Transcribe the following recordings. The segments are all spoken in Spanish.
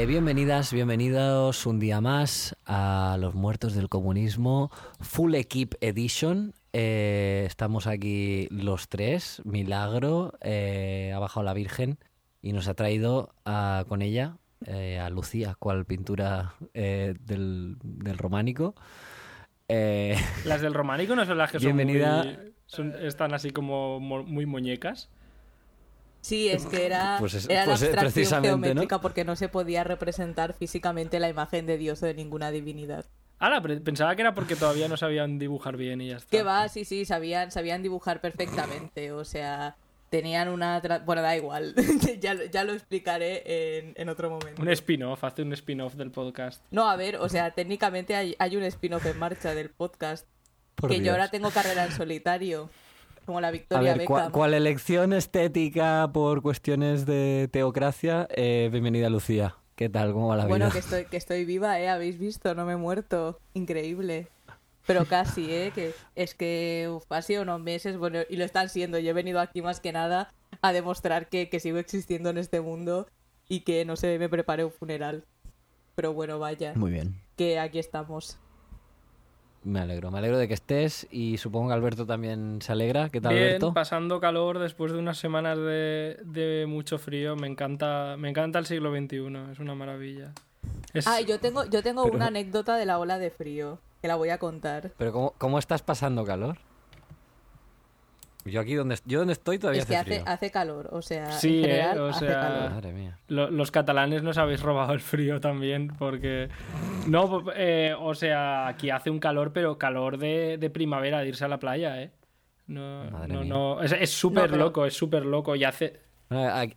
Eh, bienvenidas, bienvenidos un día más a Los Muertos del Comunismo Full Equip Edition. Eh, estamos aquí los tres, Milagro, eh, ha bajado la Virgen y nos ha traído a- con ella eh, a Lucía, cual pintura del, del románico. Las del románico no son las que son muy- son- están así como mo- muy muñecas. Sí, es que era, Pues es- era pues la es abstracción precisamente, geométrica porque no se podía representar físicamente la imagen de Dios o de ninguna divinidad. Ahora, pensaba que era porque todavía no sabían dibujar bien y ya está. Que va, sí, sí, sabían, sabían dibujar perfectamente, o sea, tenían una... tra- Bueno, da igual, ya, lo- ya lo explicaré en, en otro momento. Un spin-off, hace un spin-off del podcast. No, a ver, o sea, técnicamente hay, hay un spin-off en marcha del podcast, por que yo ahora tengo carrera en solitario, como la A Victoria ver, ¿cuál, Beckham. cuál elección estética por cuestiones de teocracia? Eh, bienvenida, Lucía. ¿Qué tal? ¿Cómo va la Bueno, vida? que estoy, que estoy viva, ¿eh? Habéis visto, no me he muerto. Increíble. Pero casi, ¿eh? Que es que uf, ha sido unos meses, bueno, y lo están siendo. Yo he venido aquí más que nada a demostrar que, que sigo existiendo en este mundo y que no sé, me preparé un funeral. Pero bueno, vaya, Muy bien. que aquí estamos. Me alegro, me alegro de que estés y supongo que Alberto también se alegra. ¿Qué tal, Bien, Alberto? pasando calor después de unas semanas de, de mucho frío. Me encanta, me encanta el siglo XXI, es una maravilla. Es- Ah, yo tengo, yo tengo Pero- una anécdota de la ola de frío, que la voy a contar. Pero ¿cómo, cómo estás pasando calor? Yo aquí donde, yo donde estoy todavía Es que hace frío. hace calor, o sea, Sí, en ¿eh? O hace sea, calor. Madre mía. Lo- los catalanes nos habéis robado el frío también, porque. No, eh, o sea, aquí hace un calor, pero calor de, de primavera, de irse a la playa, ¿eh? No, Madre no, mía. no. Es es súper No, pero- loco, es súper loco. Y hace.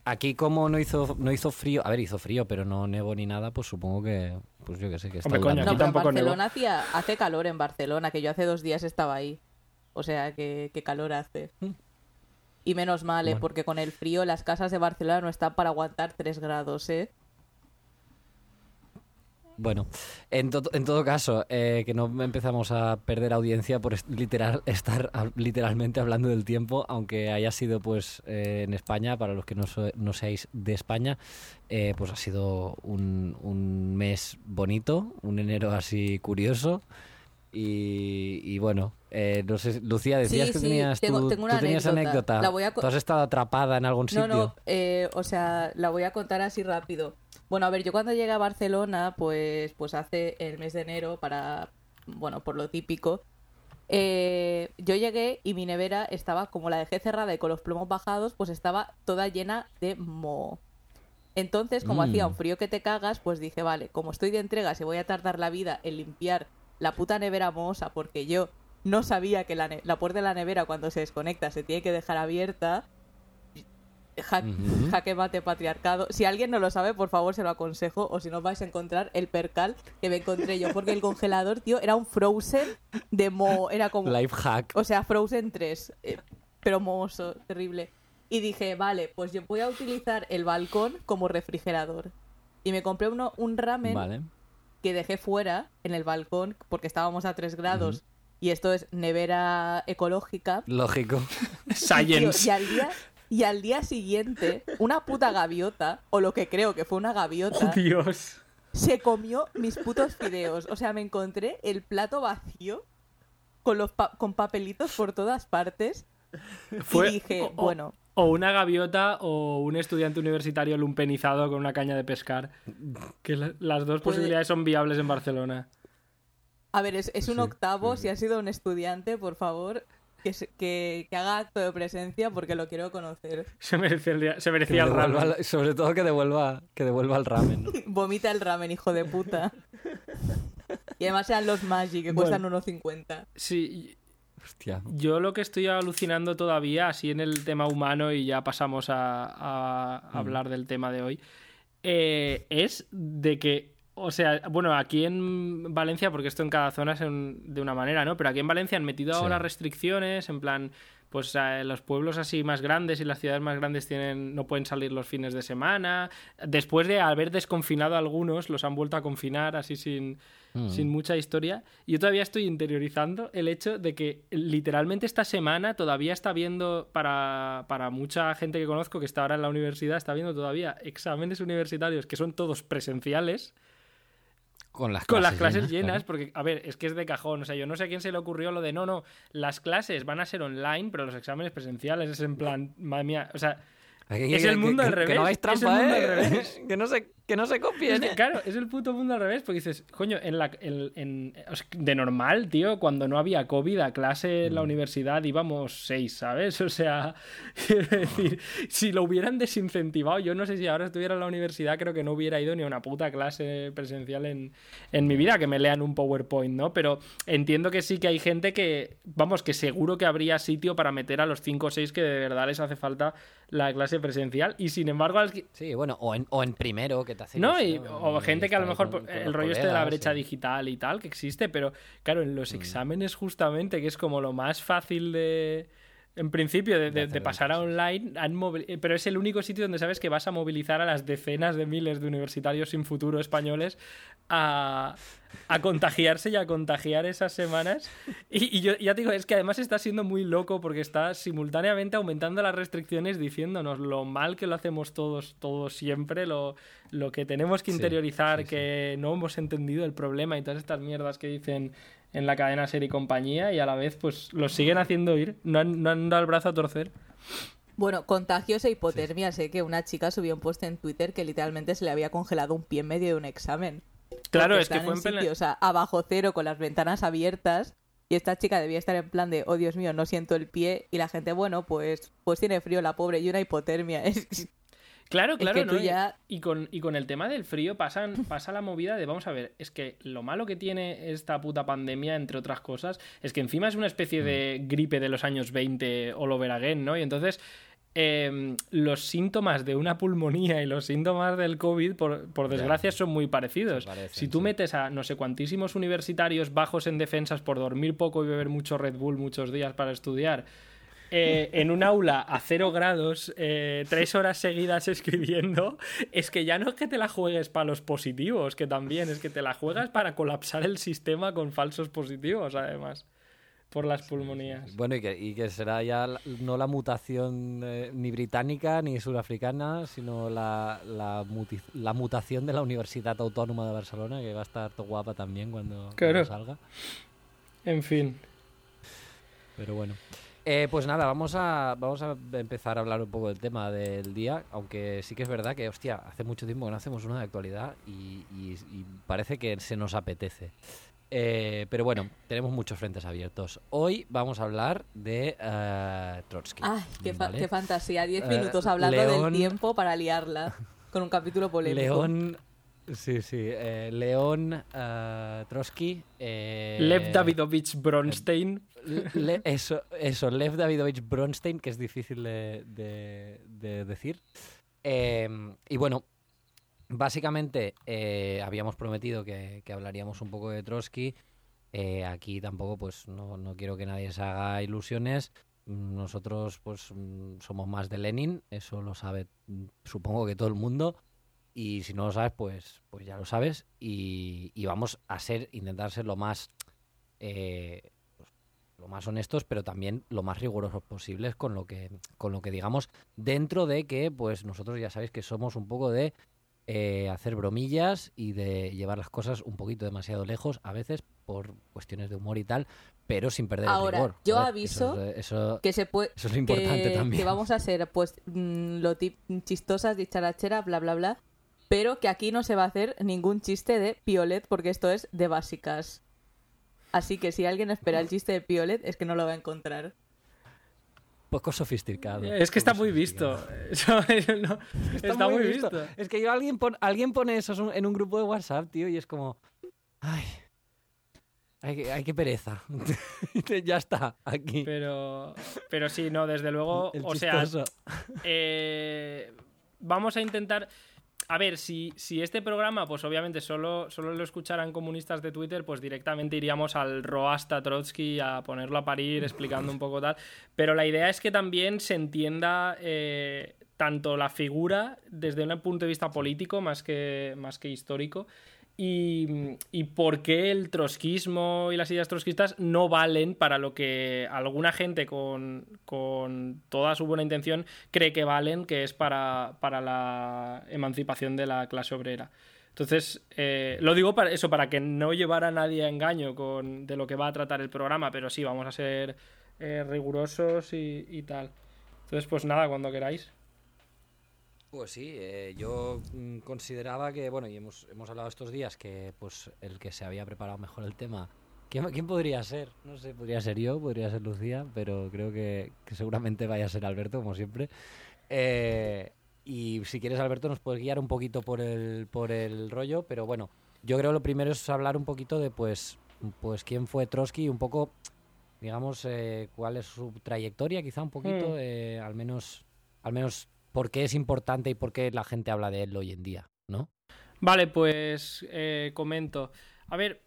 Aquí como no hizo, no hizo frío, a ver, hizo frío, pero no nevó ni nada, pues supongo que, pues yo que sé, que está Hombre, coño. No, aquí pero tampoco. Barcelona hacía, hace calor en Barcelona, que yo hace dos días estaba ahí. O sea, que, que calor hace. Y menos mal, ¿eh? Bueno. porque con el frío las casas de Barcelona no están para aguantar 3 grados, ¿eh? Bueno, en, to- en todo caso, eh, que no empezamos a perder audiencia por literal, estar literalmente hablando del tiempo, aunque haya sido pues eh, en España, para los que no, so- no seáis de España, eh, pues ha sido un, un mes bonito, un enero así curioso. Y, y bueno, eh, no sé, Lucía, decías Sí, que sí, tenías, tengo- tengo una tú tenías anécdota. anécdota. La voy a co- ¿Tú has estado atrapada en algún sitio? No, no, eh, o sea, la voy a contar así rápido. Bueno, a ver, yo cuando llegué a Barcelona, pues, pues hace el mes de enero, para, bueno, por lo típico, eh, yo llegué y mi nevera estaba, como la dejé cerrada y con los plomos bajados, pues estaba toda llena de moho. Entonces, como Mm. hacía un frío que te cagas, pues dije, vale, como estoy de entregas y voy a tardar la vida en limpiar la puta nevera mohosa porque yo no sabía que la, la puerta de la nevera cuando se desconecta se tiene que dejar abierta. Jaque mate patriarcado. Si alguien no lo sabe, por favor se lo aconsejo. O si no, vais a encontrar el percal que me encontré yo. Porque el congelador, tío, era un Frozen de mo. Era como. Life hack. O sea, Frozen 3. eh, pero mohoso, terrible. Y dije, vale, pues yo voy a utilizar el balcón como refrigerador. Y me compré uno, un ramen Vale. que dejé fuera en el balcón porque estábamos a 3 grados. Y esto es nevera ecológica. Lógico. Tío, y al día y al día siguiente una puta gaviota o lo que creo que fue una gaviota Oh, Dios. se comió mis putos fideos o sea me encontré el plato vacío con los pa- con papelitos por todas partes Fue- y dije bueno O una gaviota o un estudiante universitario lumpenizado con una caña de pescar. Que la- las dos Puede- posibilidades son viables en Barcelona. A ver es, es un Sí, octavo sí, sí. si ha sido un estudiante por favor que, que, que haga acto de presencia porque lo quiero conocer Se merecía el, día- se Que merecía el devuelva ramen. sobre todo que devuelva, que devuelva el ramen. ¿no? vomita el ramen hijo de puta y además eran los Maggi que cuestan 1.50 Sí, Hostia. Yo lo que estoy alucinando todavía, así en el tema humano, y ya pasamos a, a hablar del tema de hoy, eh, es de que, o sea, bueno, aquí en Valencia, porque esto en cada zona es en- de una manera, ¿no? Pero aquí en Valencia han metido Sí. ahora restricciones, en plan, pues eh, los pueblos así más grandes y las ciudades más grandes tienen no pueden salir los fines de semana. Después de haber desconfinado a algunos, los han vuelto a confinar así sin, Mm. sin mucha historia. Yo todavía estoy interiorizando el hecho de que literalmente esta semana todavía está viendo, para, para mucha gente que conozco que está ahora en la universidad, está viendo todavía exámenes universitarios que son todos presenciales Con las con clases las clases llenas, claro. porque, a ver, es que es de cajón. O sea, yo no sé a quién se le ocurrió lo de no, no, las clases van a ser online, pero los exámenes presenciales es en plan, madre mía, o sea, Que- es que- el mundo que- al que revés, no hagáis es el trampa, ¿eh? revés. que, no se, que no se copien. es que, ¿eh? claro, es el puto mundo al revés, porque dices, coño, en la, en- de normal, tío, cuando no había COVID a clase en la Mm. universidad íbamos seis, ¿sabes? O sea, quiero decir, si lo hubieran desincentivado, yo no sé si ahora estuviera en la universidad, creo que no hubiera ido ni a una puta clase presencial en, en mi vida, que me lean un PowerPoint, ¿no? Pero entiendo que sí que hay gente que, vamos, que seguro que habría sitio para meter a los cinco o seis que de verdad les hace falta la clase presencial, y sin embargo, al que- Sí, bueno, o en, o en primero, que te hace no, y- o gente que a lo mejor con- con el rollo este de la colegas, brecha sí. digital y tal que existe, pero claro, en los Mm. exámenes justamente, que es como lo más fácil de, en principio, de, pasar a online, han eh, pero es el único sitio donde sabes que vas a movilizar a las decenas de miles de universitarios sin futuro españoles a, a contagiarse y a contagiar esas semanas. Y, y yo ya te digo, es que además está siendo muy loco porque está simultáneamente aumentando las restricciones diciéndonos lo mal que lo hacemos todos, todos siempre, lo, lo que tenemos que Sí, interiorizar, sí, sí. que no hemos entendido el problema y todas estas mierdas que dicen en la cadena Ser y compañía y a la vez pues los siguen haciendo ir, no han, no han dado el brazo a torcer. Bueno, contagios e hipotermia. Sé que una chica subió un post en Twitter que literalmente se le había congelado un pie en medio de un examen. Claro, es que fue en en plena- sitios a, a bajo cero con las ventanas abiertas y esta chica debía estar en plan de, oh Dios mío, no siento el pie y la gente, bueno, pues, pues tiene frío la pobre y una hipotermia. Es- Claro, claro, que ¿no? Y- ya- Y, con, y con el tema del frío pasan, pasa la movida de, vamos a ver, es que lo malo que tiene esta puta pandemia, entre otras cosas, es que encima es una especie de Mm. gripe de los años 20 all over again, ¿no? Y entonces eh, los síntomas de una pulmonía y los síntomas del COVID, por, por desgracia, son muy parecidos. Parecen, si tú sí. metes a no sé cuantísimos universitarios bajos en defensas por dormir poco y beber mucho Red Bull muchos días para estudiar, eh, en un aula a cero grados, eh, tres horas seguidas escribiendo, es que ya no es que te la juegues para los positivos, que también es que te la juegas para colapsar el sistema con falsos positivos, además, por las pulmonías. Bueno, y que, y que será ya la- no la mutación eh, ni británica ni surafricana, sino la, la, muti- la mutación de la Universidad Autónoma de Barcelona, que va a estar todo guapa también cuando, cuando Claro. salga. En fin. Pero bueno. Eh, pues nada, vamos a, vamos a empezar a hablar un poco del tema del día, aunque sí que es verdad que, hostia, hace mucho tiempo que no hacemos una de actualidad y, y- y parece que se nos apetece. Eh, pero bueno, tenemos muchos frentes abiertos. Hoy vamos a hablar de eh, Trotsky. Ay, qué, fa- ¿vale? qué fantasía. Diez Eh, minutos hablando León- del tiempo para liarla con un capítulo polémico. León, sí, sí, eh, León Trotsky. eh, Lev Davidovich Bronstein. Eso, eso, Lev Davidovich Bronstein, que es difícil de, de- de decir. Eh, y bueno, básicamente eh, habíamos prometido que, hablaríamos un poco de Trotsky. Eh, aquí tampoco, pues no, no quiero que nadie se haga ilusiones. Nosotros, pues, somos más de Lenin, eso lo sabe, supongo que todo el mundo. Y si no lo sabes, pues, pues ya lo sabes. Y, y vamos a ser, intentar ser lo más eh, lo más honestos, pero también lo más rigurosos posibles con lo que, con lo que digamos, dentro de que, pues nosotros ya sabéis que somos un poco de eh, hacer bromillas y de llevar las cosas un poquito demasiado lejos, a veces por cuestiones de humor y tal, pero sin perder Ahora, el rigor. yo aviso Eso, es- eso- Que se puede... eso es lo importante que, también. que vamos a ser, pues, mm, lo chistosas, dicharachera, bla, bla, bla. Pero que aquí no se va a hacer ningún chiste de Piolet, porque esto es de básicas. Así que si alguien espera el chiste de Piolet, es que no lo va a encontrar. Poco sofisticado. Es que está muy visto. no, está, muy visto. Es que yo alguien, pon- alguien pone eso en un grupo de WhatsApp, tío, y es como. Ay. Ay, qué- ay, qué pereza. ya está, aquí. Pero, pero sí, no, desde luego, El o sea, eh, vamos a intentar. A ver, si, si este programa, pues obviamente solo, solo lo escucharan comunistas de Twitter, pues directamente iríamos al Roasta Trotsky a ponerlo a parir, explicando un poco tal. Pero la idea es que también se entienda eh, tanto la figura desde un punto de vista político más que, más que histórico y, por qué el trotskismo y las ideas trotskistas no valen para lo que alguna gente con, toda su buena intención cree que valen, que es para, la emancipación de la clase obrera. Entonces, eh, lo digo para eso, para que no llevara a nadie a engaño con, de lo que va a tratar el programa, pero sí, vamos a ser eh, rigurosos y tal. Entonces, pues nada, cuando queráis. Pues sí, eh, yo mm, consideraba que, bueno, y hemos, hemos hablado estos días que pues el que se había preparado mejor el tema, ¿quién, quién podría ser? No sé, podría ser yo, podría ser Lucía, pero creo que, seguramente vaya a ser Alberto, como siempre. Eh, y si quieres, Alberto, nos puedes guiar un poquito por el, por el rollo, pero bueno, yo creo que lo primero es hablar un poquito de, pues, pues quién fue Trotsky y un poco, digamos, eh, cuál es su trayectoria, quizá un poquito, mm. al menos al menos por qué es importante y por qué la gente habla de él hoy en día, ¿no? Vale, pues eh, comento. A ver,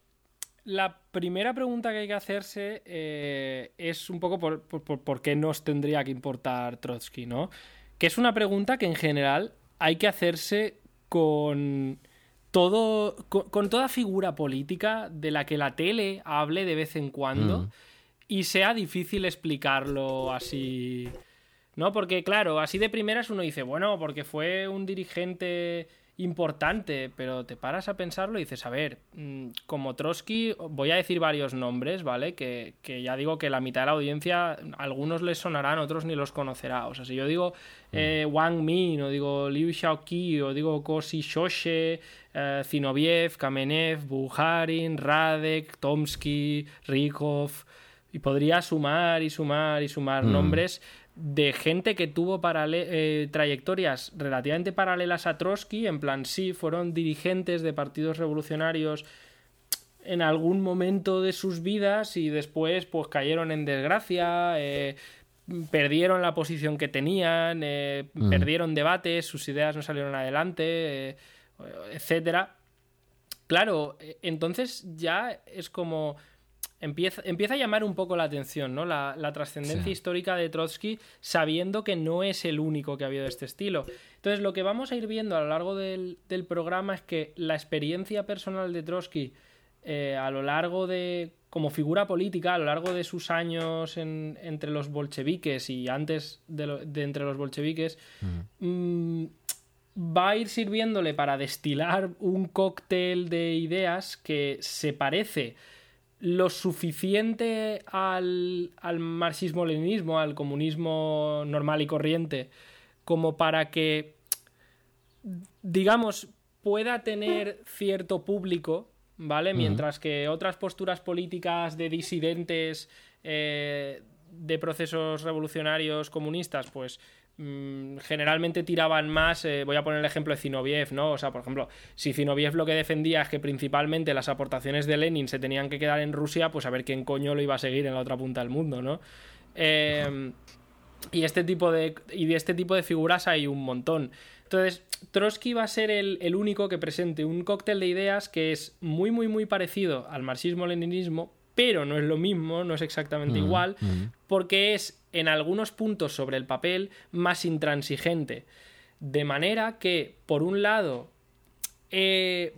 la primera pregunta que hay que hacerse eh, es un poco por, por, qué nos tendría que importar Trotsky, ¿no? Que es una pregunta que en general hay que hacerse con todo. con, toda figura política de la que la tele hable de vez en cuando. Mm. Y sea difícil explicarlo así ¿no? Porque, claro, así de primeras uno dice, bueno, porque fue un dirigente importante, pero te paras a pensarlo y dices, a ver, mm, como Trotsky, voy a decir varios nombres, ¿vale? Que, ya digo que la mitad de la audiencia, algunos les sonarán, otros ni los conocerá. O sea, si yo digo eh, mm. Wang Min, o digo Liu Xiaoqi, o digo Kosi Shoshe, eh, Zinoviev, Kamenev, Bukharin, Radek, Tomsky, Rykov, y podría sumar y sumar y sumar mm. nombres de gente que tuvo eh, trayectorias relativamente paralelas a Trotsky, en plan sí, fueron dirigentes de partidos revolucionarios en algún momento de sus vidas y después pues cayeron en desgracia, eh, perdieron la posición que tenían, eh, mm. perdieron debates, sus ideas no salieron adelante, etcétera. Claro, entonces ya es como Empieza, empieza, a llamar un poco la atención, ¿no? La, trascendencia histórica de Trotsky, sabiendo que no es el único que ha habido de este estilo. Entonces, lo que vamos a ir viendo a lo largo del, programa es que la experiencia personal de Trotsky eh, a lo largo de. como figura política, a lo largo de sus años entre los bolcheviques y antes de, entre los bolcheviques. Mm, va a ir sirviéndole para destilar un cóctel de ideas que se parece lo suficiente al, marxismo-leninismo, al comunismo normal y corriente, como para que, digamos, pueda tener cierto público, ¿vale? Mientras que otras posturas políticas de disidentes eh, de procesos revolucionarios comunistas, pues generalmente tiraban más, eh, voy a poner el ejemplo de Zinoviev, ¿no? O sea, por ejemplo, si Zinoviev lo que defendía es que principalmente las aportaciones de Lenin se tenían que quedar en Rusia, pues a ver quién coño lo iba a seguir en la otra punta del mundo, ¿no? Em, y, este tipo de, y de este tipo de figuras hay un montón. Entonces, Trotsky va a ser el, el único que presente un cóctel de ideas que es muy, muy, muy parecido al marxismo-leninismo, pero no es lo mismo, no es exactamente igual, porque es en algunos puntos sobre el papel más intransigente. De manera que, por un lado, eh,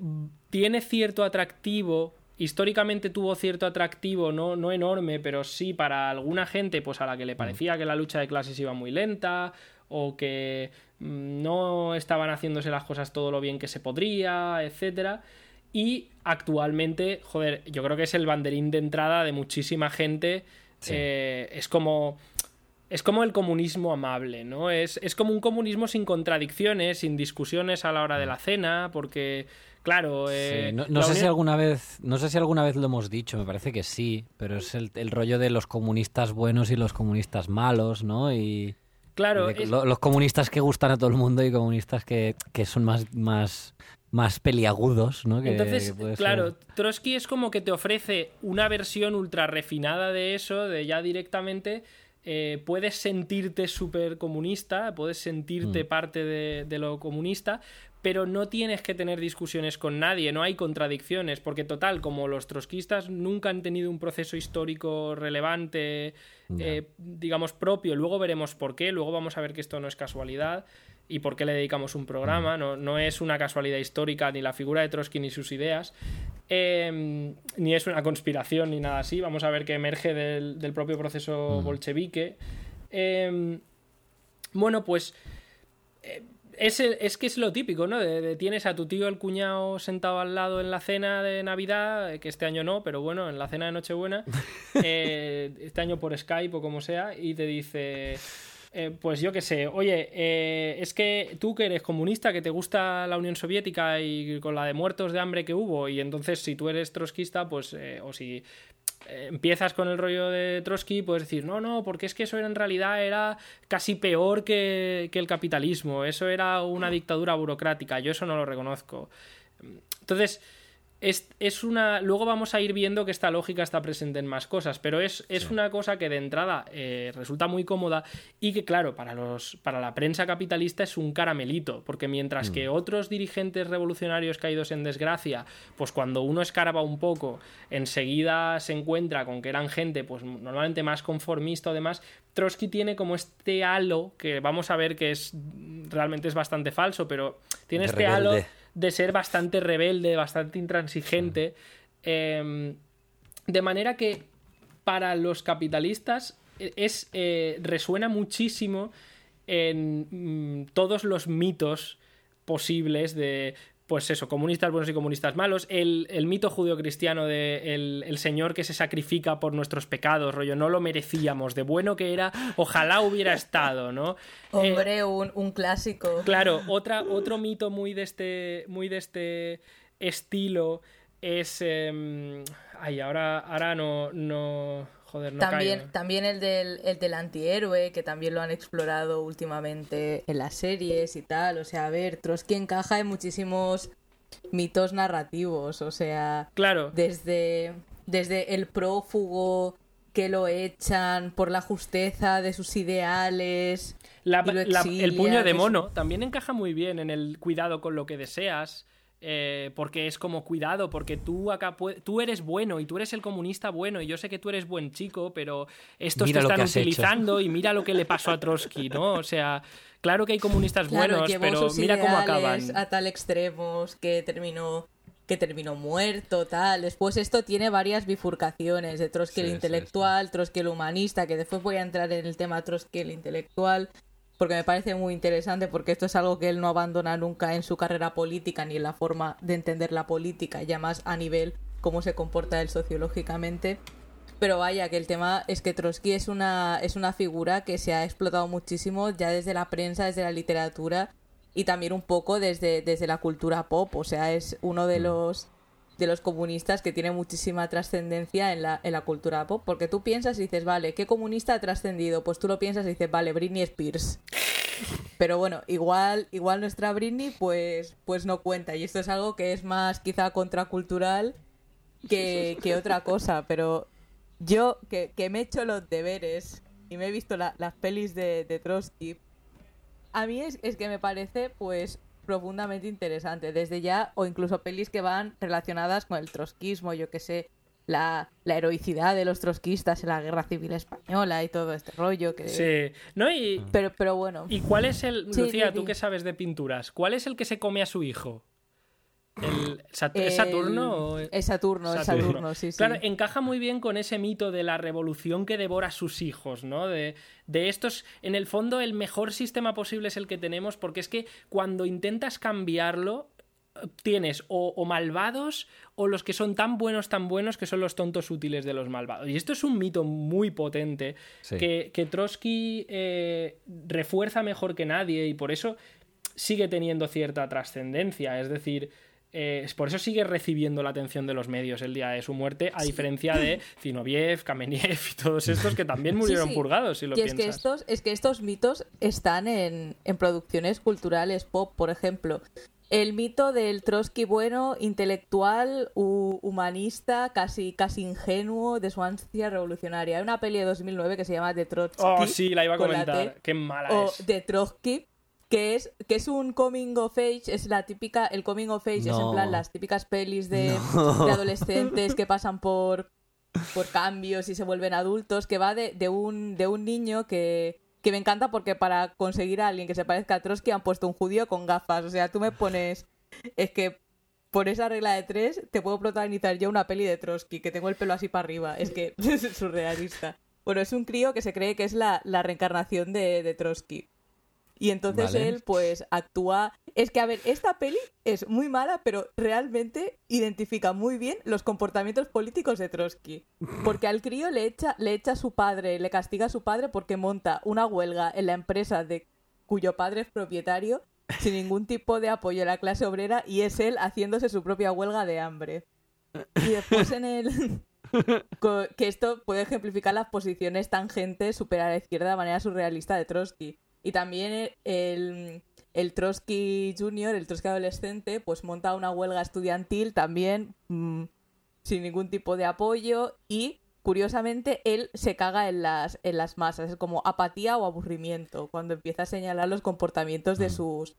tiene cierto atractivo, históricamente tuvo cierto atractivo, no, no enorme, pero sí para alguna gente pues a la que le parecía que la lucha de clases iba muy lenta o que mm, no estaban haciéndose las cosas todo lo bien que se podría, etcétera y actualmente, joder, yo creo que es el banderín de entrada de muchísima gente. Eh, es como. Es como el comunismo amable, ¿no? Es, como un comunismo sin contradicciones, sin discusiones a la hora de la cena, porque, claro. Eh, no, sé si alguna vez. No sé si alguna vez lo hemos dicho, me parece que sí. Pero es el, rollo de los comunistas buenos y los comunistas malos, ¿no? Y. Claro. los comunistas que gustan a todo el mundo y comunistas que, que son más, más más peliagudos, ¿no? Entonces, claro, Trotsky es como que te ofrece una versión ultra refinada de eso, de ya directamente eh, puedes sentirte súper comunista, puedes sentirte Mm. parte de, de lo comunista, pero no tienes que tener discusiones con nadie, no hay contradicciones, porque total, como los trotskistas nunca han tenido un proceso histórico relevante, eh, digamos, propio, luego veremos por qué, luego vamos a ver que esto no es casualidad y por qué le dedicamos un programa, no, no es una casualidad histórica ni la figura de Trotsky ni sus ideas, eh, ni es una conspiración ni nada así, vamos a ver que emerge del, del propio proceso bolchevique. Eh, bueno, pues eh, es, es que es lo típico, ¿no? De, de tienes a tu tío el cuñado sentado al lado en la cena de Navidad, eh, que este año no, pero bueno, en la cena de Nochebuena, eh, este año por Skype o como sea, y te dice, eh, pues yo qué sé, oye, eh, es que tú que eres comunista, que te gusta la Unión Soviética y con la de muertos de hambre que hubo, y entonces si tú eres trotskista, pues, eh, o si eh, empiezas con el rollo de Trotsky, puedes decir, no, no, porque es que eso en realidad era casi peor que, que el capitalismo, eso era una dictadura burocrática, yo eso no lo reconozco. Entonces, es, es una. Luego vamos a ir viendo que esta lógica está presente en más cosas, pero es, es una cosa que de entrada eh, resulta muy cómoda y que, claro, para, los, para la prensa capitalista es un caramelito, porque mientras que otros dirigentes revolucionarios caídos en desgracia, pues cuando uno escarba un poco, enseguida se encuentra con que eran gente, pues normalmente más conformista o demás. Trotsky tiene como este halo que vamos a ver que es realmente es bastante falso, pero tiene De este halo. De ser bastante rebelde, bastante intransigente. eh, de manera que para los capitalistas eh, es, eh, resuena muchísimo en mm, todos los mitos posibles de, pues eso, comunistas buenos y comunistas malos. El, el mito judeocristiano de el, el señor que se sacrifica por nuestros pecados, rollo, no lo merecíamos, de bueno que era, ojalá hubiera estado, ¿no? Eh, Hombre, un, un clásico. Claro, otra, otro mito muy de este, muy de este estilo es... em, ay, ahora, ahora no, no... Joder, no también, caigo. también el del, el del antihéroe, que también lo han explorado últimamente en las series y tal. O sea, a ver, Trotsky encaja en muchísimos mitos narrativos. O sea, Claro, desde, desde el prófugo que lo echan por la justeza de sus ideales. la- la- el puño de mono también encaja muy bien en el cuidado con lo que deseas. Eh, porque es como cuidado, porque tú acá tú eres bueno y tú eres el comunista bueno y yo sé que tú eres buen chico, pero estos Mira te están hecho. utilizando y mira lo que le pasó a Trotsky, ¿no? O sea, claro que hay comunistas Claro, buenos, pero mira cómo acaban. a tal extremo que terminó que terminó muerto, tal. Después esto tiene varias bifurcaciones de Trotsky el Sí, sí, intelectual, Trotsky el humanista, que después voy a entrar en el tema Trotsky el intelectual, porque me parece muy interesante, porque esto es algo que él no abandona nunca en su carrera política ni en la forma de entender la política, ya más a nivel cómo se comporta él sociológicamente. Pero vaya, que el tema es que Trotsky es una, es una figura que se ha explotado muchísimo ya desde la prensa, desde la literatura y también un poco desde, desde la cultura pop. O sea, es uno de los de los comunistas que tiene muchísima trascendencia en la, en la cultura pop. Porque tú piensas y dices, vale, ¿qué comunista ha trascendido? Pues tú lo piensas y dices, vale, Britney Spears. Pero bueno, igual, igual nuestra Britney pues, pues no cuenta. Y esto es algo que es más quizá contracultural que, que otra cosa. Pero yo que, que me he hecho los deberes y me he visto la- las pelis de, de Trotsky, a mí es, es que me parece pues profundamente interesante. Desde ya, o incluso pelis que van relacionadas con el trotskismo, yo que sé, la, la heroicidad de los trotskistas en la guerra civil española y todo este rollo. Que... Sí, ¿no? Y, Pero, pero bueno. ¿Y cuál es el. Sí, Lucía, tú que sabes de pinturas, ¿cuál es el que se come a su hijo? El, Sat- El- ¿Es Saturno? o- Es Saturno, es Saturno. Saturno, sí, sí. Claro, encaja muy bien con ese mito de la revolución que devora a sus hijos, ¿no? De, de estos, en el fondo, el mejor sistema posible es el que tenemos, porque es que cuando intentas cambiarlo, tienes o, o malvados o los que son tan buenos, tan buenos que son los tontos útiles de los malvados. Y esto es un mito muy potente Sí. que, que Trotsky eh, refuerza mejor que nadie y por eso sigue teniendo cierta trascendencia. Es decir, eh, por eso sigue recibiendo la atención de los medios el día de su muerte, a diferencia de Zinoviev, Kameniev y todos estos que también murieron sí. purgados, si lo y es que, estos, es que estos mitos están en, en producciones culturales pop, por ejemplo. el mito del Trotsky bueno, intelectual, humanista, casi, casi ingenuo de su ansia revolucionaria. Hay una peli de 2009 que se llama The Trotsky. Oh, sí, la iba a comentar. Qué mala o es. The Trotsky, que es, que es un coming of age, es la típica, el coming of age es en plan las típicas pelis de, de adolescentes que pasan por, por cambios y se vuelven adultos, que va de, de, un, de un niño que que me encanta porque para conseguir a alguien que se parezca a Trotsky han puesto un judío con gafas. O sea, tú me pones. Es que por esa regla de tres te puedo protagonizar yo una peli de Trotsky, que tengo el pelo así para arriba. Es que es surrealista. Bueno, es un crío que se cree que es la, la reencarnación de, de Trotsky. Y entonces él, pues, actúa. Es que, a ver, esta peli es muy mala, pero realmente identifica muy bien los comportamientos políticos de Trotsky. Porque al crío le echa, le echa a su padre, le castiga a su padre porque monta una huelga en la empresa de cuyo padre es propietario sin ningún tipo de apoyo a la clase obrera y es él haciéndose su propia huelga de hambre. Y después en el que esto puede ejemplificar las posiciones tangentes super a la izquierda de manera surrealista de Trotsky. Y también el, el Trotsky Junior, el Trotsky adolescente, pues monta una huelga estudiantil también mm, sin ningún tipo de apoyo. Y curiosamente él se caga en las, en las masas, es como apatía o aburrimiento cuando empieza a señalar los comportamientos de mm. sus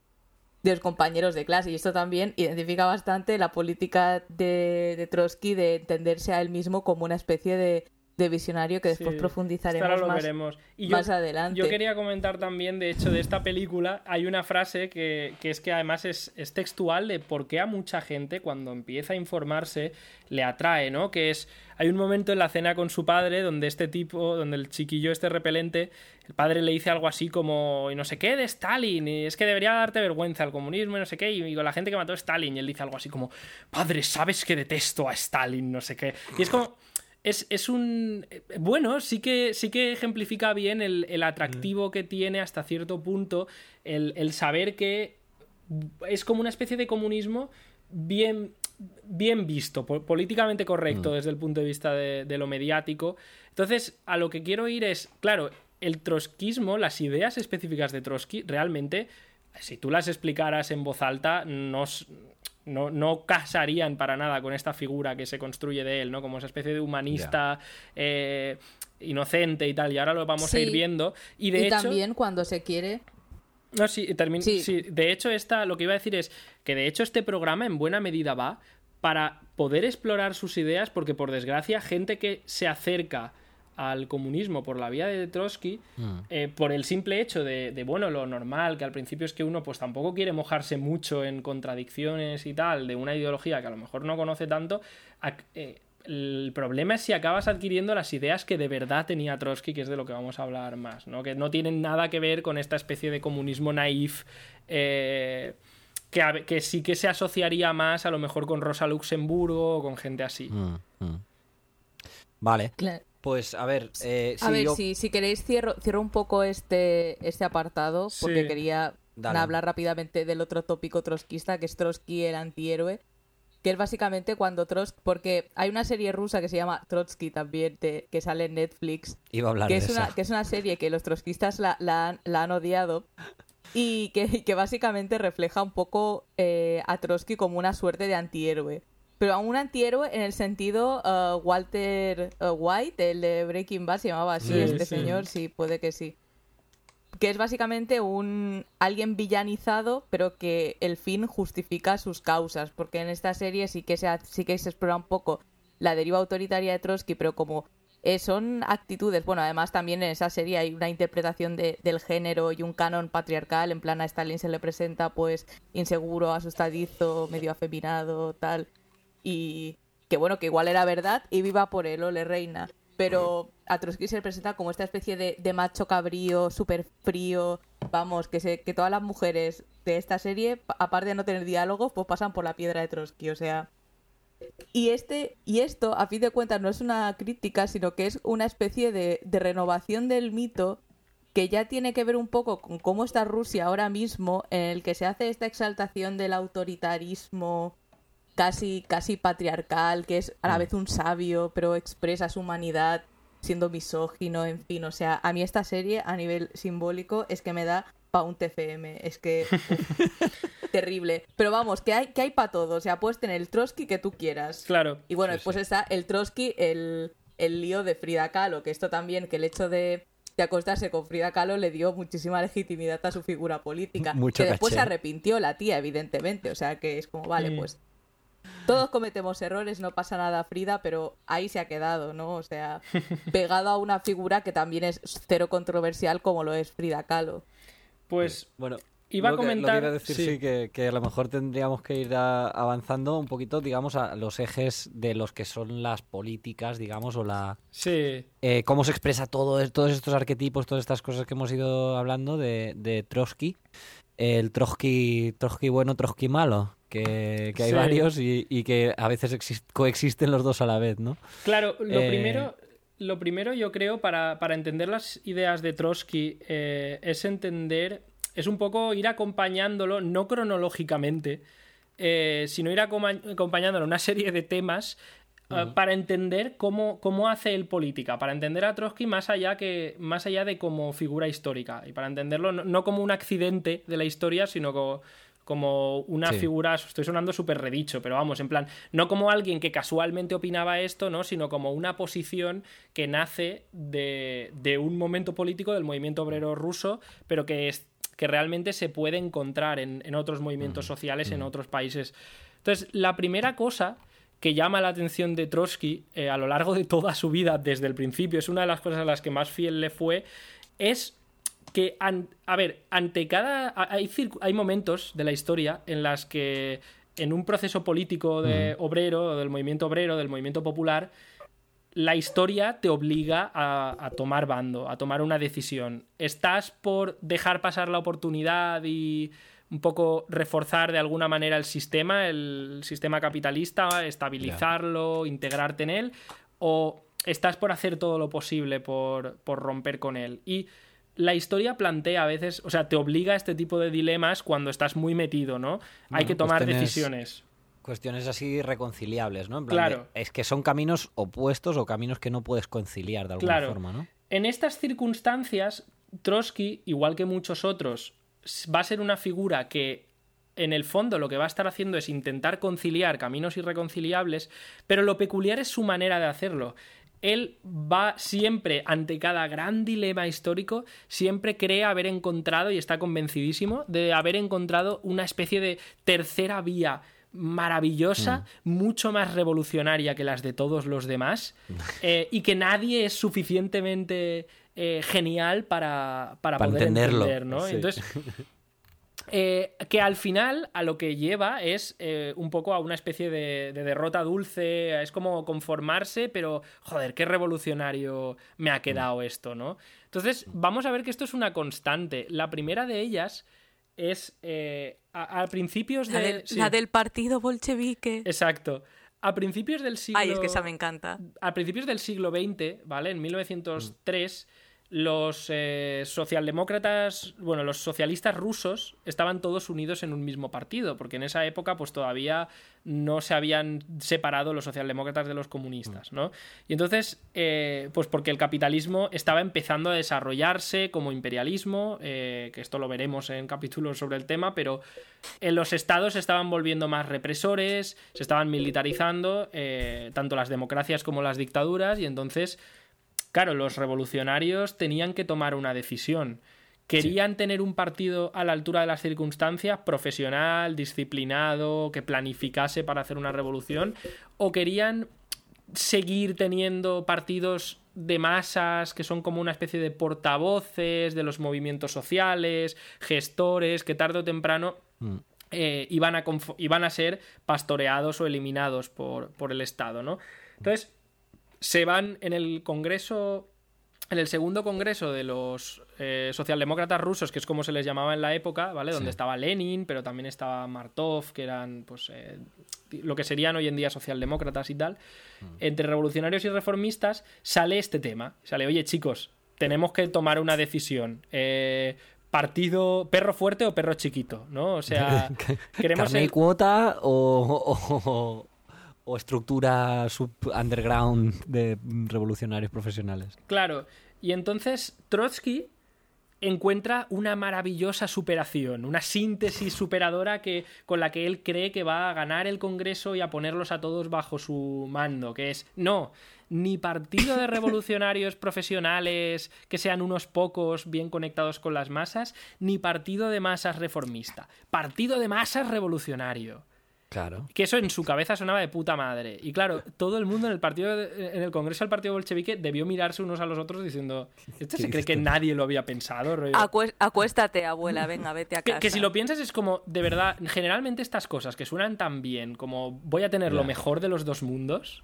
de los compañeros de clase. Y esto también identifica bastante la política de, de Trotsky de entenderse a él mismo como una especie de de visionario que después profundizaremos más, veremos. Y más adelante. Yo quería comentar también, de hecho, de esta película, hay una frase que, es que además es, textual de por qué a mucha gente cuando empieza a informarse le atrae, ¿no? Que es, hay un momento en la cena con su padre donde este tipo, donde el chiquillo este repelente, el padre le dice algo así como, y no sé qué, de Stalin, y es que debería darte vergüenza el comunismo y no sé qué, y, con la gente que mató a Stalin, y él dice algo así como, padre, sabes que detesto a Stalin, no sé qué. Y es como es, un. Bueno, sí que, sí que ejemplifica bien el, atractivo que tiene hasta cierto punto el, saber que es como una especie de comunismo bien, bien visto, políticamente correcto mm. desde el punto de vista de, lo mediático. Entonces, a lo que quiero ir es, claro, el trotskismo, las ideas específicas de Trotsky, realmente, si tú las explicaras en voz alta, no, no, casarían para nada con esta figura que se construye de él, ¿no? Como esa especie de humanista eh, inocente y tal. Y ahora lo vamos a ir viendo. Y de también cuando se quiere. No, sí, sí. de hecho, esta, lo que iba a decir es que de hecho este programa en buena medida va para poder explorar sus ideas, porque por desgracia, gente que se acerca al comunismo por la vía de Trotsky, mm. eh, por el simple hecho de, bueno, lo normal, que al principio es que uno pues tampoco quiere mojarse mucho en contradicciones y tal, de una ideología que a lo mejor no conoce tanto, eh, el problema es si acabas adquiriendo las ideas que de verdad tenía Trotsky, que es de lo que vamos a hablar más, ¿no? que no tienen nada que ver con esta especie de comunismo naif. Eh, que, que, sí que se asociaría más a lo mejor con Rosa Luxemburgo o con gente así. Mm, mm. Vale. Pues a ver, eh, a ver si, si, queréis cierro, cierro un poco este, este apartado porque quería hablar rápidamente del otro tópico trotskista que es Trotsky el antihéroe que es básicamente cuando Trotsky porque hay una serie rusa que se llama Trotsky también que sale en Netflix Iba a hablar que de es esa. una que es una serie que los trotskistas la, la, han, odiado y que, que, básicamente refleja un poco eh, a Trotsky como una suerte de antihéroe pero a un antihéroe en el sentido uh, Walter uh, White, el de Breaking Bad, se llamaba así este señor, sí, puede que sí. Que es básicamente un alguien villanizado, pero que el fin justifica sus causas, porque en esta serie sí que se, sí que se explora un poco la deriva autoritaria de Trotsky, pero como eh, son actitudes, bueno, además también en esa serie hay una interpretación del género y un canon patriarcal, en plan a Stalin se le presenta pues inseguro, asustadizo, medio afeminado, tal y que bueno, que igual era verdad y viva por él, ole reina. Pero a Trotsky se le presenta como esta especie de, macho cabrío, súper frío, vamos, que, se, que todas las mujeres de esta serie, aparte de no tener diálogos, pues pasan por la piedra de Trotsky, o sea... Y, este, y esto, a fin de cuentas, no es una crítica, sino que es una especie de, de renovación del mito que ya tiene que ver un poco con cómo está Rusia ahora mismo, en el que se hace esta exaltación del autoritarismo casi, casi patriarcal, que es a la mm. vez un sabio, pero expresa su humanidad siendo misógino, en fin. O sea, a mí esta serie a nivel simbólico es que me da pa' un TFM. Es que... terrible. Pero vamos, que hay, que hay para todo. O sea, puedes tener el Trotsky que tú quieras. Claro. Y bueno, Sí, después sí. está el Trotsky, el, el lío de Frida Kahlo, que esto también, que el hecho de, de acostarse con Frida Kahlo le dio muchísima legitimidad a su figura política. Mucho que después caché. se arrepintió la tía, evidentemente. O sea, que es como, vale, pues todos cometemos errores, no pasa nada, Frida, pero ahí se ha quedado, ¿no? O sea, pegado a una figura que también es cero controversial como lo es Frida Kahlo. Pues Bueno, Iba a lo que- Lo comentar- que iba a decir, sí. sí, que, que a lo mejor tendríamos que ir a- avanzando un poquito, digamos, a los ejes de los que son las políticas, digamos, o la... sí, eh, cómo se expresa todo, todos estos arquetipos, todas estas cosas que hemos ido hablando de, de Trotsky. El Trotsky, Trotsky bueno, Trotsky malo, que, que hay Sí. varios y, y que a veces exis- coexisten los dos a la vez, ¿no? Claro, lo Eh, primero, lo primero yo creo para, para entender las ideas de Trotsky eh, es entender, es un poco ir acompañándolo, no cronológicamente, eh, sino ir acompañándolo una serie de temas para entender cómo, cómo hace él política, para entender a Trotsky más allá, que, más allá de como figura histórica, y para entenderlo no, no como un accidente de la historia, sino como, como una Sí. figura, estoy sonando súper redicho, pero vamos, en plan, no como alguien que casualmente opinaba esto, ¿no? sino como una posición que nace de, de un momento político del movimiento obrero ruso, pero que, es, que realmente se puede encontrar en, en otros movimientos sociales en otros países. Entonces, la primera cosa que llama la atención de Trotsky eh, a lo largo de toda su vida, desde el principio, es una de las cosas a las que más fiel le fue, es que, an- a ver, ante cada... Hay, hay momentos de la historia en las que en un proceso político de obrero, del movimiento obrero, del movimiento popular, la historia te obliga a, a tomar bando, a tomar una decisión. ¿Estás por dejar pasar la oportunidad y un poco reforzar de alguna manera el sistema, el sistema capitalista, estabilizarlo, integrarte en él? ¿O estás por hacer todo lo posible por, por romper con él? Y la historia plantea a veces, o sea, te obliga a este tipo de dilemas cuando estás muy metido, ¿no? Hay que tomar decisiones. Cuestiones así reconciliables, ¿no? En plan Claro. de- es que son caminos opuestos o caminos que no puedes conciliar de alguna Claro. forma, ¿no? En estas circunstancias, Trotsky, igual que muchos otros, va a ser una figura que en el fondo lo que va a estar haciendo es intentar conciliar caminos irreconciliables, pero lo peculiar es su manera de hacerlo. Él va siempre, ante cada gran dilema histórico, siempre cree haber encontrado, y está convencidísimo, de haber encontrado una especie de tercera vía maravillosa, mucho más revolucionaria que las de todos los demás, eh, y que nadie es suficientemente eh, genial para, para, Para poder entenderlo, entender, ¿no? sí. Entonces, eh, que al final a lo que lleva es eh, un poco a una especie de, de derrota dulce, es como conformarse, pero joder, qué revolucionario me ha quedado esto, ¿no? Entonces, vamos a ver que esto es una constante. La primera de ellas es eh, a, a principios de... La del, sí, la del partido bolchevique. Exacto. A principios del siglo... Ay, es que esa me encanta. a principios del siglo XX, ¿vale? En 1903, los eh, socialdemócratas, bueno, los socialistas rusos estaban todos unidos en un mismo partido, porque en esa época, pues todavía no se habían separado los socialdemócratas de los comunistas, ¿no? Y entonces, eh, pues porque el capitalismo estaba empezando a desarrollarse como imperialismo, eh, que esto lo veremos en capítulos sobre el tema, pero en los estados se estaban volviendo más represores, se estaban militarizando, tanto las democracias como las dictaduras, y entonces, claro, los revolucionarios tenían que tomar una decisión. Querían tener un partido a la altura de las circunstancias, profesional, disciplinado, que planificase para hacer una revolución, o querían seguir teniendo partidos de masas que son como una especie de portavoces de los movimientos sociales, gestores, que tarde o temprano eh, iban, a iban a ser pastoreados o eliminados por, por el Estado, ¿no? Entonces, se van en el Congreso, en el segundo Congreso de los eh, socialdemócratas rusos, que es como se les llamaba en la época, ¿vale? Donde Sí. estaba Lenin, pero también estaba Martov, que eran, pues, eh, lo que serían hoy en día socialdemócratas y tal. Entre revolucionarios y reformistas sale este tema. Sale, oye, chicos, tenemos que tomar una decisión. Eh, partido perro fuerte o perro chiquito, ¿no? O sea, queremos ¿Carne cuota o, o- o estructura sub underground de revolucionarios profesionales? Claro. Y entonces Trotsky encuentra una maravillosa superación, una síntesis superadora que, con la que él cree que va a ganar el Congreso y a ponerlos a todos bajo su mando, que es, no, ni partido de revolucionarios profesionales que sean unos pocos bien conectados con las masas, ni partido de masas reformista, partido de masas revolucionario. Claro. Que eso en su cabeza sonaba de puta madre. Y claro, todo el mundo en el partido en el Congreso del Partido Bolchevique debió mirarse unos a los otros diciendo, ¿esto se cree que nadie lo había pensado? rollo?". Acué- acuéstate, abuela, venga, vete a Que, casa. que si lo piensas es como, de verdad, generalmente estas cosas que suenan tan bien como voy a tener lo mejor de los dos mundos,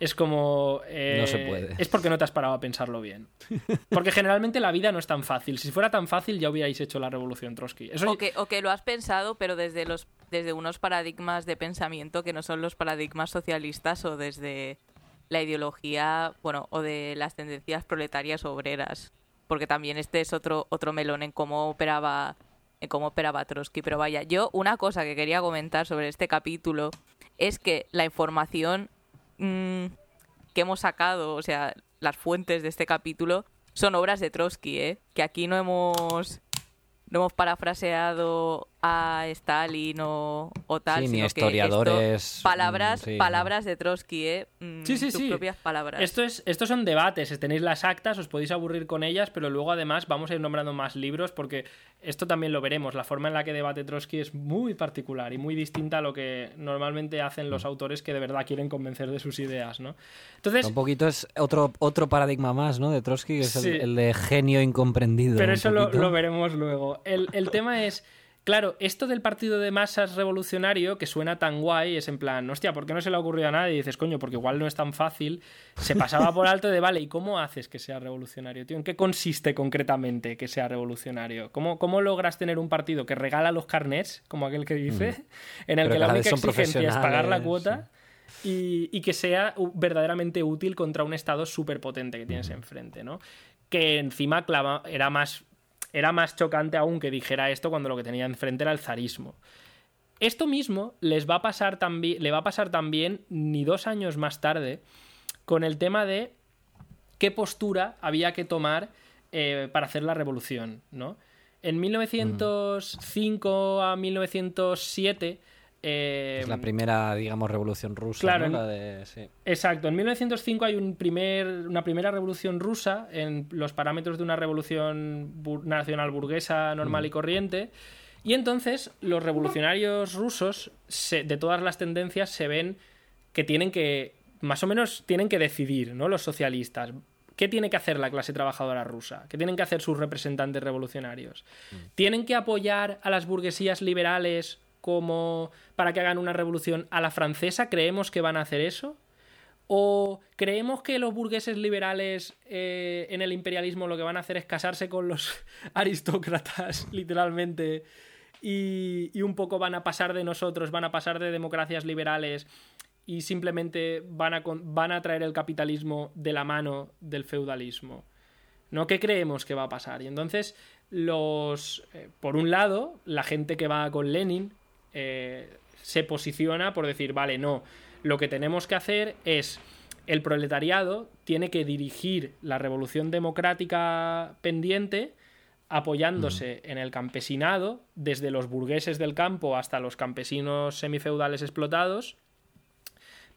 es como... eh, No se puede. Es porque no te has parado a pensarlo bien. Porque generalmente la vida no es tan fácil. Si fuera tan fácil ya hubierais hecho la revolución Trotsky. Eso O que, o que lo has pensado, pero desde los desde unos paradigmas de pensamiento que no son los paradigmas socialistas o desde la ideología, bueno, o de las tendencias proletarias obreras. Porque también este es otro, otro melón en cómo operaba en cómo operaba Trotsky. Pero vaya, yo una cosa que quería comentar sobre este capítulo es que la información mm, que hemos sacado, o sea, las fuentes de este capítulo, son obras de Trotsky, ¿eh? Que aquí no hemos no hemos parafraseado a Stalin o, o tal, Sí, ni que historiadores, esto- palabras, mm, sí, palabras de Trotsky, ¿eh? Mm, Sí, sí, sus sí. propias palabras. Esto es, estos son debates, tenéis las actas, os podéis aburrir con ellas, pero luego además vamos a ir nombrando más libros porque esto también lo veremos. La forma en la que debate Trotsky es muy particular y muy distinta a lo que normalmente hacen Mm. los autores que de verdad quieren convencer de sus ideas, ¿no? Entonces, Un poquito es otro, otro paradigma más, ¿no? De Trotsky, que es el- Sí. el, de genio incomprendido. Pero eso lo, lo veremos luego. El, el tema es, claro, esto del partido de masas revolucionario que suena tan guay, es en plan, hostia, ¿por qué no se le ha ocurrido a nadie? Y dices, coño, porque igual no es tan fácil. Se pasaba por alto de, vale, ¿y cómo haces que sea revolucionario, tío? ¿En qué consiste concretamente que sea revolucionario? ¿Cómo, cómo logras tener un partido que regala los carnets, como aquel que dice, en el Pero que la única exigencia es pagar la cuota? y, y que sea verdaderamente útil contra un estado súper potente que tienes enfrente, ¿no? Que encima clava- era más era más chocante aún que dijera esto cuando lo que tenía enfrente era el zarismo. Esto mismo les va a pasar le va a pasar también ni dos años más tarde con el tema de qué postura había que tomar eh, para hacer la revolución, ¿no? En 1905 a 1907 eh, Es la primera, digamos, revolución rusa, Claro, ¿no? en- La de, sí. Exacto, en 1905 hay un primer, una primera revolución rusa en los parámetros de una revolución bur- nacional burguesa normal y corriente. Y entonces los revolucionarios rusos se- de todas las tendencias se ven que tienen que, más o menos, tienen que decidir, ¿no? Los socialistas. ¿Qué tiene que hacer la clase trabajadora rusa? ¿Qué tienen que hacer sus representantes revolucionarios? ¿Tienen que apoyar a las burguesías liberales como para que hagan una revolución a la francesa? ¿Creemos que van a hacer eso? ¿O creemos que los burgueses liberales eh, en el imperialismo lo que van a hacer es casarse con los aristócratas, literalmente, y, un poco van a pasar de nosotros, van a pasar de democracias liberales y simplemente van a, van a traer el capitalismo de la mano del feudalismo? ¿no? ¿Qué creemos que va a pasar? Y entonces, los. eh, por un lado, la gente que va con Lenin eh, se posiciona por decir, vale, no, lo que tenemos que hacer es. El proletariado tiene que dirigir la revolución democrática pendiente apoyándose en el campesinado, desde los burgueses del campo hasta los campesinos semifeudales explotados,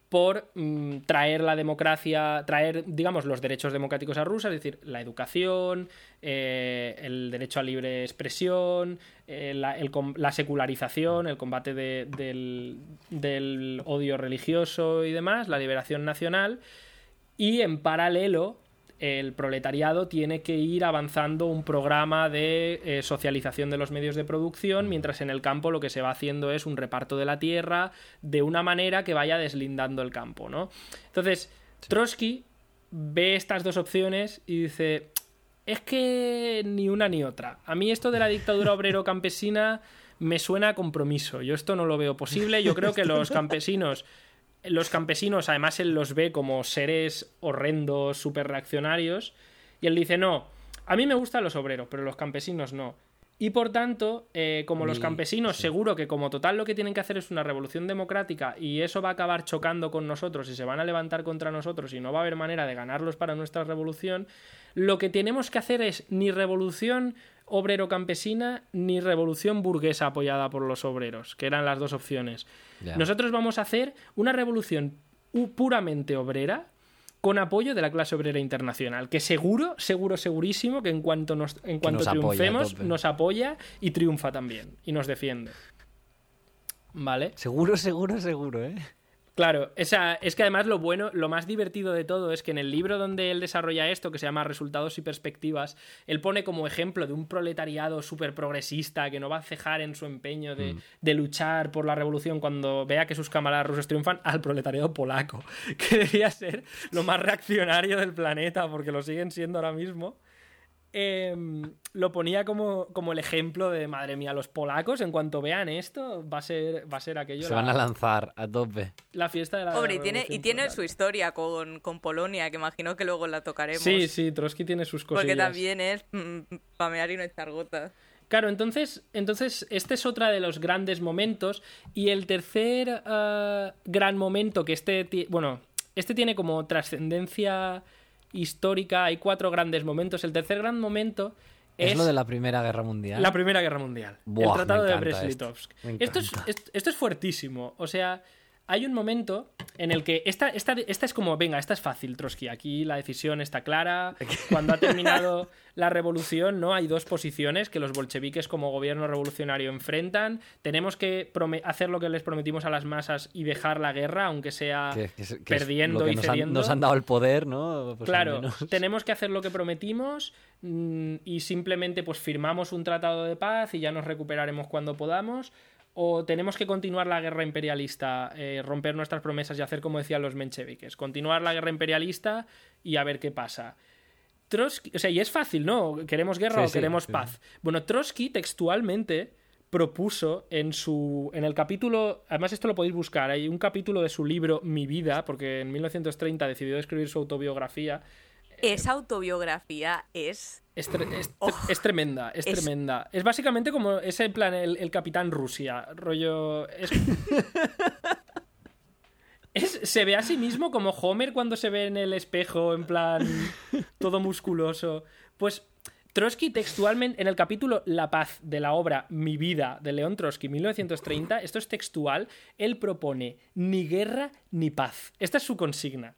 por mm, traer la democracia, traer, digamos, los derechos democráticos a Rusia, es decir, la educación, eh, el derecho a libre expresión, eh, la, la secularización, el combate de- del, del odio religioso y demás, la liberación nacional, y en paralelo el proletariado tiene que ir avanzando un programa de eh, socialización de los medios de producción, mientras en el campo lo que se va haciendo es un reparto de la tierra de una manera que vaya deslindando el campo, ¿no? Entonces, Trotsky ve estas dos opciones y dice, es que ni una ni otra. A mí esto de la dictadura obrero-campesina me suena a compromiso. Yo esto no lo veo posible. Yo creo que los campesinos los campesinos, además, él los ve como seres horrendos, súper reaccionarios. Y él dice, no, a mí me gustan los obreros, pero los campesinos no. Y por tanto, eh, como los campesinos, sí. seguro que como total lo que tienen que hacer es una revolución democrática y eso va a acabar chocando con nosotros y se van a levantar contra nosotros y no va a haber manera de ganarlos para nuestra revolución, lo que tenemos que hacer es ni revolución obrero-campesina ni revolución burguesa apoyada por los obreros, que eran las dos opciones. Nosotros vamos a hacer una revolución puramente obrera con apoyo de la clase obrera internacional, que seguro, seguro, segurísimo que en cuanto, nos, en cuanto nos triunfemos nos apoya y triunfa también y nos defiende. ¿Vale? Seguro, seguro, seguro, ¿eh? Claro, esa, es que además lo bueno, lo más divertido de todo es que en el libro donde él desarrolla esto, que se llama Resultados y Perspectivas, él pone como ejemplo de un proletariado súper progresista que no va a cejar en su empeño de, de luchar por la revolución cuando vea que sus camaradas rusos triunfan al proletariado polaco, que debía ser lo más reaccionario del planeta, porque lo siguen siendo ahora mismo. Em, lo ponía como, como el ejemplo de, madre mía, los polacos, en cuanto vean esto, va a ser, va a ser aquello Se la- van a lanzar a tope. la fiesta de la Hombre, y tiene, y tiene su historia con, con Polonia, que imagino que luego la tocaremos. Sí, sí, Trotsky tiene sus cosas. Porque también es mm, pamear y no echar gotas. Claro, entonces, entonces este es otro de los grandes momentos. Y el tercer eh, gran momento que este... Bueno, este tiene como trascendencia histórica. Hay cuatro grandes momentos. El tercer gran momento Es, es, lo de la Primera Guerra Mundial. la Primera Guerra Mundial. Buah, el Tratado de Brest-Litovsk. esto, Esto es- esto es fuertísimo. O sea, hay un momento en el que esta, esta, esta es como, venga, esta es fácil, Trotsky. Aquí la decisión está clara. Cuando ha terminado la revolución, ¿no? Hay dos posiciones que los bolcheviques como gobierno revolucionario enfrentan. Tenemos que hacer lo que les prometimos a las masas y dejar la guerra, aunque sea Que- que es- que es perdiendo y nos han, cediendo. nos han dado el poder, ¿no? Pues Claro, tenemos que hacer lo que prometimos mm, y simplemente pues firmamos un tratado de paz y ya nos recuperaremos cuando podamos. O tenemos que continuar la guerra imperialista, eh, romper nuestras promesas y hacer como decían los mencheviques. Continuar la guerra imperialista y a ver qué pasa. Trotsky, o sea, y es fácil, ¿no? ¿Queremos guerra Sí, o queremos sí. paz? Bueno, Trotsky textualmente propuso en su en el capítulo, además esto lo podéis buscar, hay un capítulo de su libro Mi vida, porque en 1930 decidió escribir su autobiografía. Esa autobiografía es. Es, tre- es tre- Oh. es tremenda, es, Es- tremenda. Es básicamente como ese plan el, el capitán Rusia, rollo es, es- se ve a sí mismo como Homer cuando se ve en el espejo, en plan todo musculoso. Pues Trotsky textualmente, en el capítulo La paz de la obra Mi vida de León Trotsky, 1930, esto es textual, él propone ni guerra ni paz. Esta es su consigna.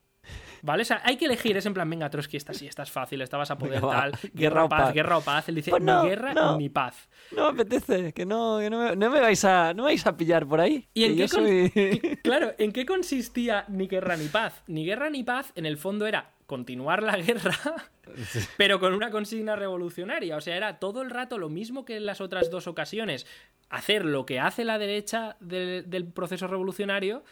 ¿Vale? O sea, hay que elegir, es en plan, venga, Trotsky, esta sí, esta es fácil, esta vas a poder Venga, tal. Guerra Guerra o paz, paz. guerra o paz. Él dice, Pues no, ni guerra no. ni paz. No me apetece, que no, que no me, no me vais a, no me vais a pillar por ahí. ¿Y en que qué yo con- soy- Claro, ¿en qué consistía ni guerra ni paz? Ni guerra ni paz, en el fondo era continuar la guerra, pero con una consigna revolucionaria. O sea, era todo el rato lo mismo que en las otras dos ocasiones. Hacer lo que hace la derecha de- del proceso revolucionario,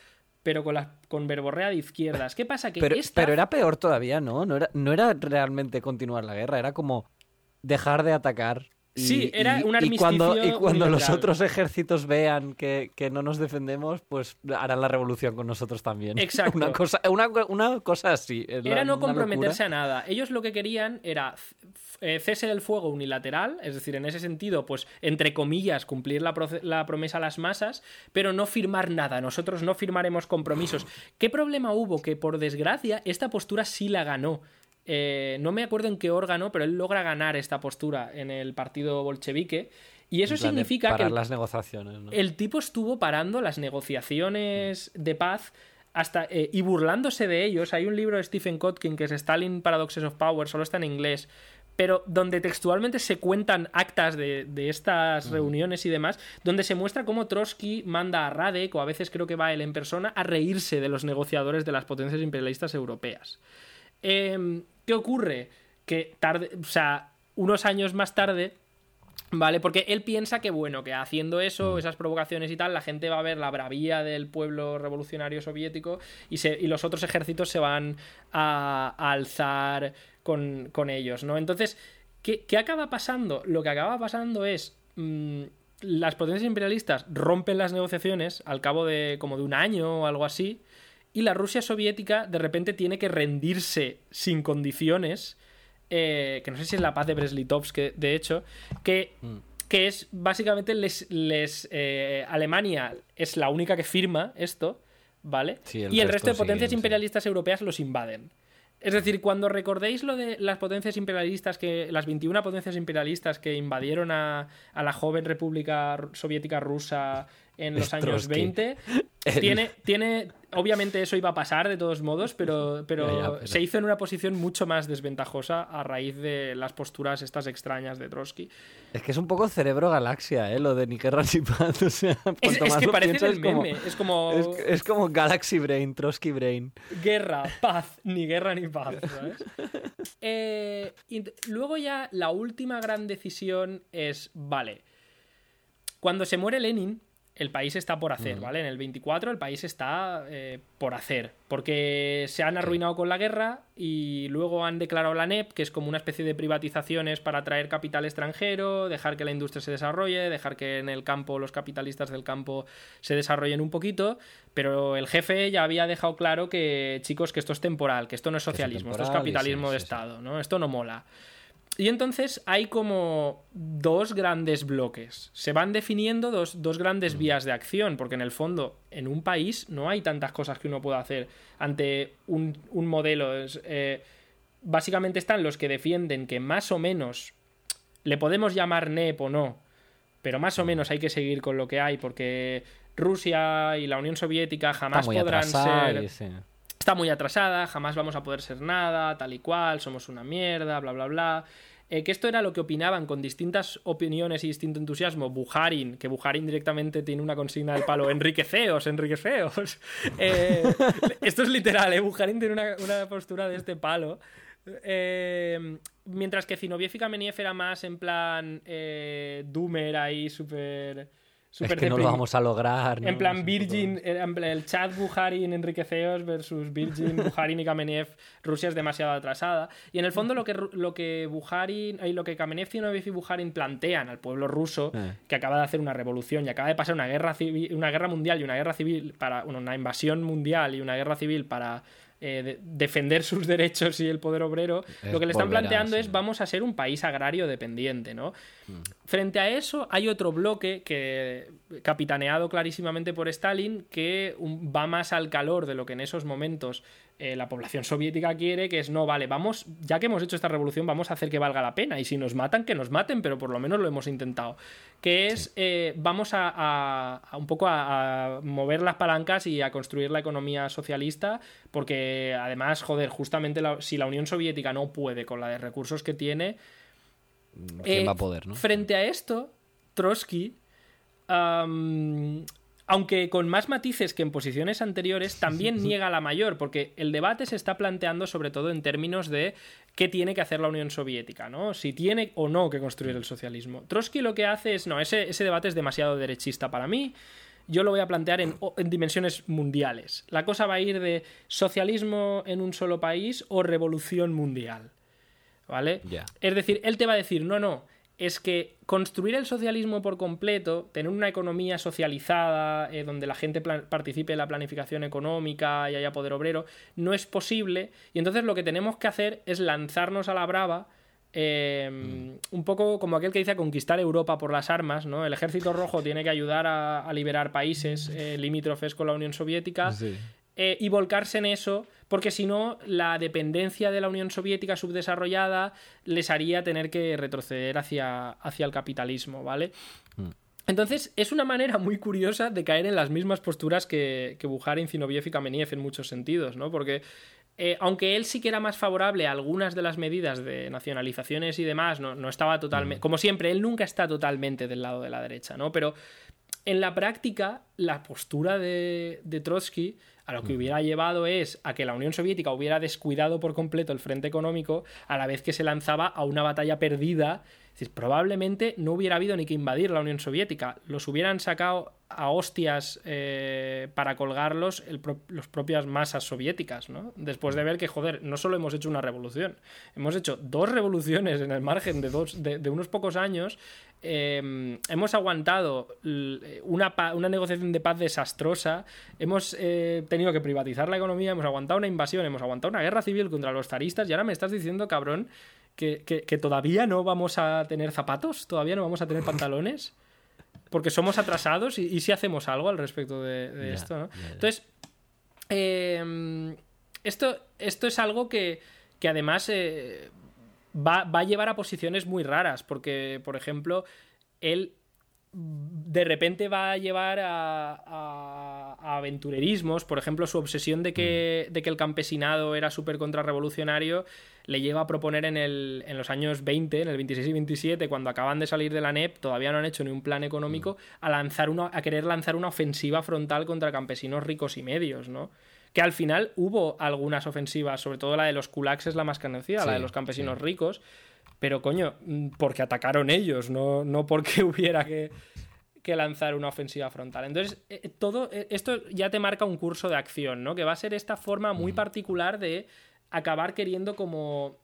pero con, la, con verborrea de izquierdas. ¿Qué pasa? Que Pero, esta- pero era peor todavía, ¿no? No era, no era realmente continuar la guerra, era como dejar de atacar. Y- Sí, era un y cuando, y armisticio cuando los otros ejércitos vean que, que no nos defendemos, pues harán la revolución con nosotros también. Exacto. Una cosa, una, una cosa así. Era no comprometerse locura. a nada. Ellos lo que querían era eh, cese del fuego unilateral, es decir, en ese sentido, pues, entre comillas, cumplir la promesa a las masas, pero no firmar nada. Nosotros no firmaremos compromisos. ¿Qué problema hubo? Que, por desgracia, esta postura sí la ganó. Eh, no me acuerdo en qué órgano, pero él logra ganar esta postura en el partido bolchevique. Y eso significa que parar el- las negociaciones, ¿no? el tipo estuvo parando las negociaciones de paz hasta eh, y burlándose de ellos. Hay un libro de Stephen Kotkin que es Stalin Paradoxes of Power, solo está en inglés, pero donde textualmente se cuentan actas de, de estas reuniones y demás, donde se muestra cómo Trotsky manda a Radek, o a veces creo que va él en persona, a reírse de los negociadores de las potencias imperialistas europeas. Em, ¿Qué ocurre? Que tarde, o sea, unos años más tarde, ¿Vale? Porque él piensa que, bueno, que haciendo eso, esas provocaciones y tal, la gente va a ver la bravía del pueblo revolucionario soviético y, se- y los otros ejércitos se van a, a alzar con, con ellos, ¿no? Entonces, ¿qué, qué acaba pasando? Lo que acaba pasando es. mm, las potencias imperialistas rompen las negociaciones al cabo de como de un año o algo así, y la Rusia soviética de repente tiene que rendirse sin condiciones, eh, que no sé si es la paz de Brest-Litovsk, que- de hecho, que que es básicamente les, les eh, Alemania es la única que firma esto, ¿vale? Sí, el y el resto resto de potencias sí. imperialistas europeas los invaden. Es decir, cuando recordéis lo de las potencias imperialistas que. las 21 potencias imperialistas que invadieron a, a la joven República Soviética Rusa en los años Trotsky. 20, El- tiene, tiene. Obviamente eso iba a pasar de todos modos, pero, pero, Ya, ya, pero- se hizo en una posición mucho más desventajosa a raíz de las posturas estas extrañas de Trotsky. Es que es un poco cerebro galaxia, ¿eh? Lo de ni guerra ni paz. O sea, Es, es que parece como- meme. Es como. Es, es como Galaxy Brain, Trotsky Brain. guerra, paz, ni guerra ni paz, ¿sabes? Eh, y luego ya la última gran decisión es, vale, cuando se muere Lenin, el país está por hacer, ¿vale? En el 24 el país está eh, por hacer, porque se han arruinado con la guerra y luego han declarado la NEP, que es como una especie de privatizaciones para atraer capital extranjero, dejar que la industria se desarrolle, dejar que en el campo los capitalistas del campo se desarrollen un poquito, pero el jefe ya había dejado claro que, chicos, que esto es temporal, que esto no es es socialismo, esto es capitalismo sí, de sí. Estado, ¿no? Esto no mola. Y entonces hay como dos grandes bloques. Se van definiendo dos, dos grandes Mm. vías de acción, porque en el fondo, en un país no hay tantas cosas que uno pueda hacer ante un, un modelo. Eh, básicamente están los que defienden que más o menos le podemos llamar NEP o no, pero más o Mm. menos hay que seguir con lo que hay, porque Rusia y la Unión Soviética jamás podrán ser. Está muy atrasada, jamás vamos a poder ser nada, tal y cual, somos una mierda, bla, bla, bla. Eh, que esto era lo que opinaban con distintas opiniones y distinto entusiasmo Bujarin, que Bujarin directamente tiene una consigna del palo, enriqueceos, enriqueceos. Eh, esto es literal, ¿eh? Bujarin tiene una, una postura de este palo. Eh, mientras que Zinoviev y Kameniev era más en plan Doomer ahí, súper... Es que no lo vamos a lograr. ¿no? en plan Virgin, el chat Bujarin, Enriqueceos versus Virgin, Bujarin y Kamenev, Rusia es demasiado atrasada. Y en el fondo lo que, lo que Bujarin, y lo que Kamenev, Zinoviev y Bujarin plantean al pueblo ruso, Eh. que acaba de hacer una revolución y acaba de pasar una guerra, civil, una guerra mundial y una guerra civil para bueno, una invasión mundial y una guerra civil para eh, de- defender sus derechos y el poder obrero, Es lo que le están planteando sí. es vamos a ser un país agrario dependiente, ¿no? Frente a eso hay otro bloque que capitaneado clarísimamente por Stalin que un- va más al calor de lo que en esos momentos eh, la población soviética quiere, que es no, vale, vamos, ya que hemos hecho esta revolución, vamos a hacer que valga la pena y si nos matan, que nos maten, pero por lo menos lo hemos intentado. Que es, eh, vamos a, a- a un poco a, a mover las palancas y a construir la economía socialista, porque además, joder, justamente la- si la Unión Soviética no puede con la de recursos que tiene, ¿Quién eh, va a poder, no? Frente a esto, Trotsky, aunque con más matices que en posiciones anteriores, también niega la mayor, porque el debate se está planteando sobre todo en términos de qué tiene que hacer la Unión Soviética, ¿no? Si tiene o no que construir el socialismo. Trotsky lo que hace es, no, ese, ese debate es demasiado derechista para mí. Yo lo voy a plantear en, en dimensiones mundiales. La cosa va a ir de socialismo en un solo país o revolución mundial. ¿Vale? Es decir, él te va a decir, no, no, es que construir el socialismo por completo, tener una economía socializada, eh, donde la gente participe en la planificación económica y haya poder obrero, no es posible. Y entonces lo que tenemos que hacer es lanzarnos a la brava. eh, Un poco como aquel que dice conquistar Europa por las armas, ¿no? El ejército rojo tiene que ayudar a, a liberar países eh, limítrofes con la Unión Soviética Sí. Eh, y volcarse en eso, porque si no, la dependencia de la Unión Soviética subdesarrollada les haría tener que retroceder hacia, hacia el capitalismo, ¿vale? Entonces, es una manera muy curiosa de caer en las mismas posturas que, que Bujarin, Zinoviev y Kameniev en muchos sentidos, ¿no? Porque eh, aunque él sí que era más favorable a algunas de las medidas de nacionalizaciones y demás, no, no estaba totalmente. Como siempre, él nunca está totalmente del lado de la derecha, ¿no? Pero en la práctica, la postura de, de Trotsky a lo que hubiera llevado es a que la Unión Soviética hubiera descuidado por completo el frente económico a la vez que se lanzaba a una batalla perdida. Es decir, probablemente no hubiera habido ni que invadir la Unión Soviética. Los hubieran sacado a hostias eh, para colgarlos pro- los propias masas soviéticas, ¿no? Después de ver que, joder, no solo hemos hecho una revolución, hemos hecho dos revoluciones en el margen de, dos, de, de unos pocos años, eh, hemos aguantado l- una, una negociación de paz desastrosa, hemos eh, tenido que privatizar la economía, hemos aguantado una invasión, hemos aguantado una guerra civil contra los zaristas y ahora me estás diciendo, cabrón, que, que, todavía no vamos a tener zapatos, todavía no vamos a tener pantalones, porque somos atrasados y, si hacemos algo al respecto de, esto, ¿no? Entonces, em, esto, esto es algo que, que además eh, va, va, a llevar a posiciones muy raras, porque, por ejemplo, él de repente va a llevar a, aventurerismos, por ejemplo, su obsesión de que, mm. de que el campesinado era súper contrarrevolucionario le lleva a proponer en, el, en los años 20, en el 26 y 27, cuando acaban de salir de la NEP, todavía no han hecho ni un plan económico, mm. a, lanzar una, a querer lanzar una ofensiva frontal contra campesinos ricos y medios, ¿no? Que al final hubo algunas ofensivas, sobre todo la de los kulaks es la más conocida, la de los campesinos ricos, pero coño, mm, porque atacaron ellos, no, no porque hubiera que, lanzar una ofensiva frontal. Entonces, eh, eh, todo eh, esto ya te marca un curso de acción, ¿no? Que va a ser esta forma muy particular de acabar queriendo como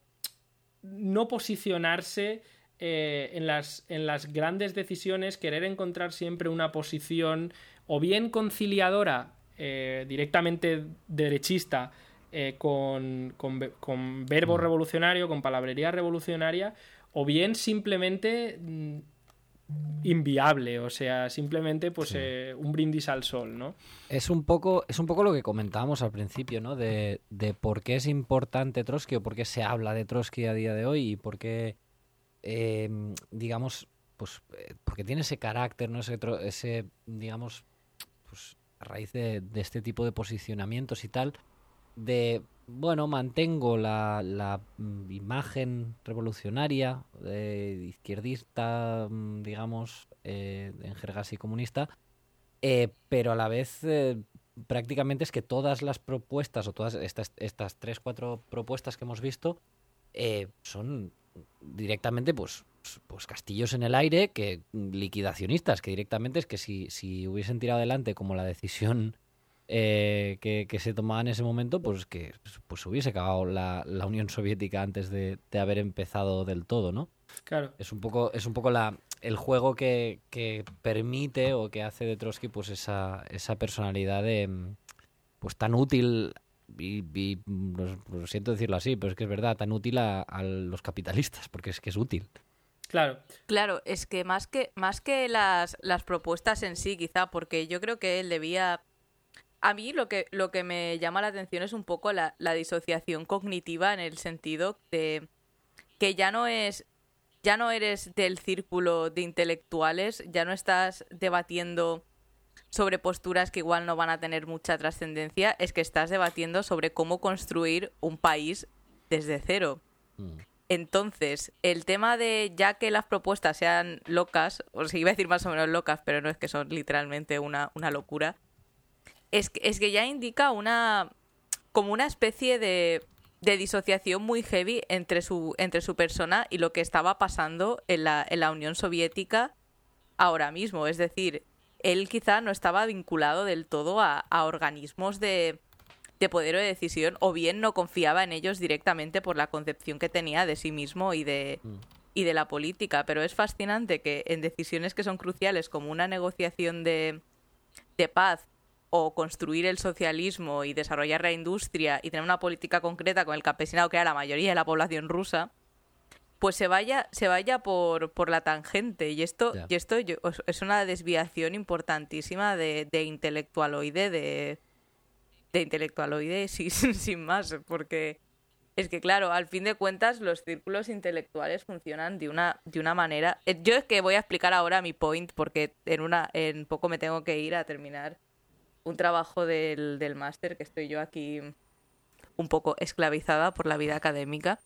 no posicionarse en, las, en las grandes decisiones, querer encontrar siempre una posición o bien conciliadora, directamente derechista, eh, con, con, verbo mm. revolucionario, con palabrería revolucionaria, o bien simplemente mm, inviable, o sea, simplemente pues eh, un brindis al sol, ¿no? Es un poco, es un poco lo que comentábamos al principio, ¿no? De, por qué es importante Trotsky o por qué se habla de Trotsky a día de hoy y por qué, em, digamos, pues porque tiene ese carácter, ¿no? Ese, ese digamos, pues a raíz de, de este tipo de posicionamientos y tal, de, bueno, mantengo la, la mm, imagen revolucionaria, eh, izquierdista, mm, digamos, eh, en jerga así comunista, eh, pero a la vez prácticamente es que todas las propuestas o todas estas, estas tres, cuatro propuestas que hemos visto son directamente pues, pues castillos en el aire que liquidacionistas, que directamente es que si, si hubiesen tirado adelante como la decisión eh, que, se tomaba en ese momento, pues que pues hubiese acabado la, Unión Soviética antes de, haber empezado del todo, ¿no? Claro. Es un poco, es un poco la, el juego que, permite o que hace de Trotsky pues esa, esa personalidad de, pues tan útil y, lo, siento decirlo así, pero es que es verdad, tan útil a, los capitalistas, porque es que es útil. Claro. Claro, es que más que, más que las, las propuestas en sí, quizá, porque yo creo que él debía a mí lo que, lo que me llama la atención es un poco la, disociación cognitiva en el sentido de que ya no es ya no eres del círculo de intelectuales, ya no estás debatiendo sobre posturas que igual no van a tener mucha trascendencia, es que estás debatiendo sobre cómo construir un país desde cero. Mm. Entonces, el tema de ya que las propuestas sean locas, o sea, iba a decir más o menos locas, pero no es que son literalmente una, una locura, es que, es que ya indica una como una especie de, de disociación muy heavy entre su, entre su persona y lo que estaba pasando en la, en la Unión Soviética ahora mismo. Es decir, él quizá no estaba vinculado del todo a, a organismos de, de poder o de decisión, o bien no confiaba en ellos directamente por la concepción que tenía de sí mismo y de, mm. y de la política. Pero es fascinante que en decisiones que son cruciales, como una negociación de, de paz o construir el socialismo y desarrollar la industria y tener una política concreta con el campesinado que era la mayoría de la población rusa, pues se vaya, se vaya por, por la tangente. Y esto, y esto es una desviación importantísima de, de intelectualoide, de, de intelectualoide sin, sin más, porque es que claro, al fin de cuentas los círculos intelectuales funcionan de una, de una manera. Eh, yo es que voy a explicar ahora mi point, porque en una, en poco me tengo que ir a terminar un trabajo del, del máster, que estoy yo aquí un poco esclavizada por la vida académica.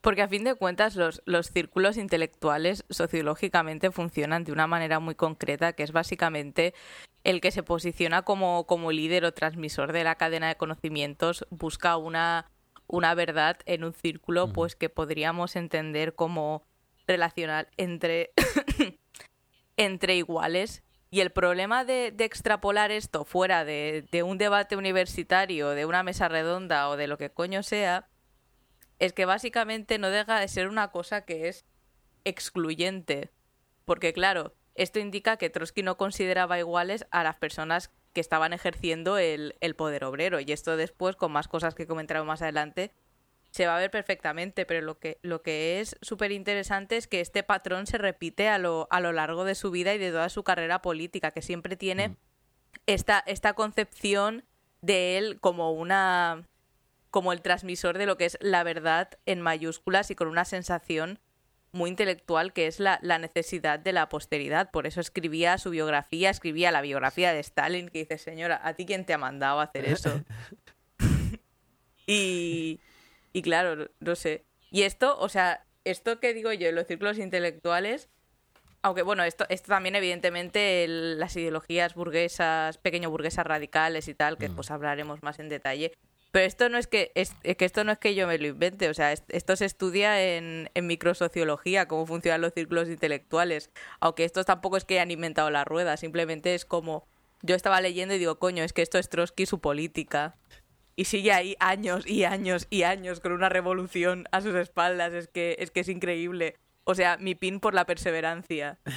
Porque a fin de cuentas los, los, círculos intelectuales sociológicamente funcionan de una manera muy concreta, que es básicamente el que se posiciona como, como líder o transmisor de la cadena de conocimientos, busca una, una verdad en un círculo pues que podríamos entender como relacional entre, entre iguales y el problema de, extrapolar esto fuera de, un debate universitario, de una mesa redonda o de lo que coño sea, es que básicamente no deja de ser una cosa que es excluyente. Porque claro, esto indica que Trotsky no consideraba iguales a las personas que estaban ejerciendo el, poder obrero. Y esto después, con más cosas que comentaremos más adelante, se va a ver perfectamente, pero lo que, lo que es súper interesante es que este patrón se repite a lo, a lo largo de su vida y de toda su carrera política, que siempre tiene Mm. esta, esta concepción de él como una como el transmisor de lo que es la verdad en mayúsculas y con una sensación muy intelectual que es la, la necesidad de la posteridad. Por eso escribía su biografía, escribía la biografía de Stalin, que dice, señora, ¿a ti quién te ha mandado a hacer eso? y, y claro, no- sé. Y esto, o sea, esto que digo yo en los círculos intelectuales, aunque bueno, esto, esto también evidentemente el- las ideologías burguesas, pequeño burguesas radicales y tal, que pues hablaremos más en detalle. Pero esto no es que es, es que esto no es que yo me lo invente, o sea, es- esto se estudia en, en microsociología, cómo funcionan los círculos intelectuales. Aunque estos tampoco es que hayan inventado la rueda, simplemente es como yo estaba leyendo y digo, coño, es que esto es Trotsky y su política. Y sigue ahí años y años y años con una revolución a sus espaldas. Es que es, que es increíble. O sea, mi pin por la perseverancia.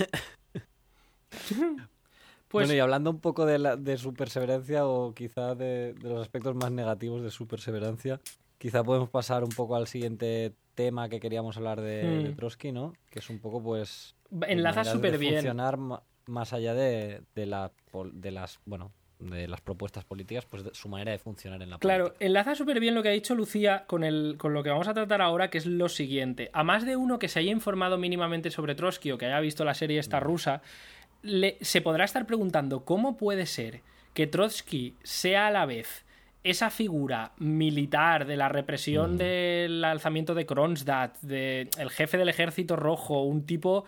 Pues bueno, y hablando un poco de, la- de su perseverancia o quizá de, de los aspectos más negativos de su perseverancia, quizá podemos pasar un poco al siguiente tema que queríamos hablar de, de Hmm. Trotsky, ¿no? Que es un poco, pues... enlaza súper bien. funcionar más allá de, de, la, pol- de las, bueno, de las propuestas políticas, pues de su manera de funcionar en la Claro, política. enlaza súper bien lo que ha dicho Lucía con, el, con lo que vamos a tratar ahora, que es lo siguiente. A más de uno que se haya informado mínimamente sobre Trotsky o que haya visto la serie esta rusa, le- se podrá estar preguntando cómo puede ser que Trotsky sea a la vez esa figura militar de la represión del alzamiento de Kronstadt, de el jefe del ejército rojo, un tipo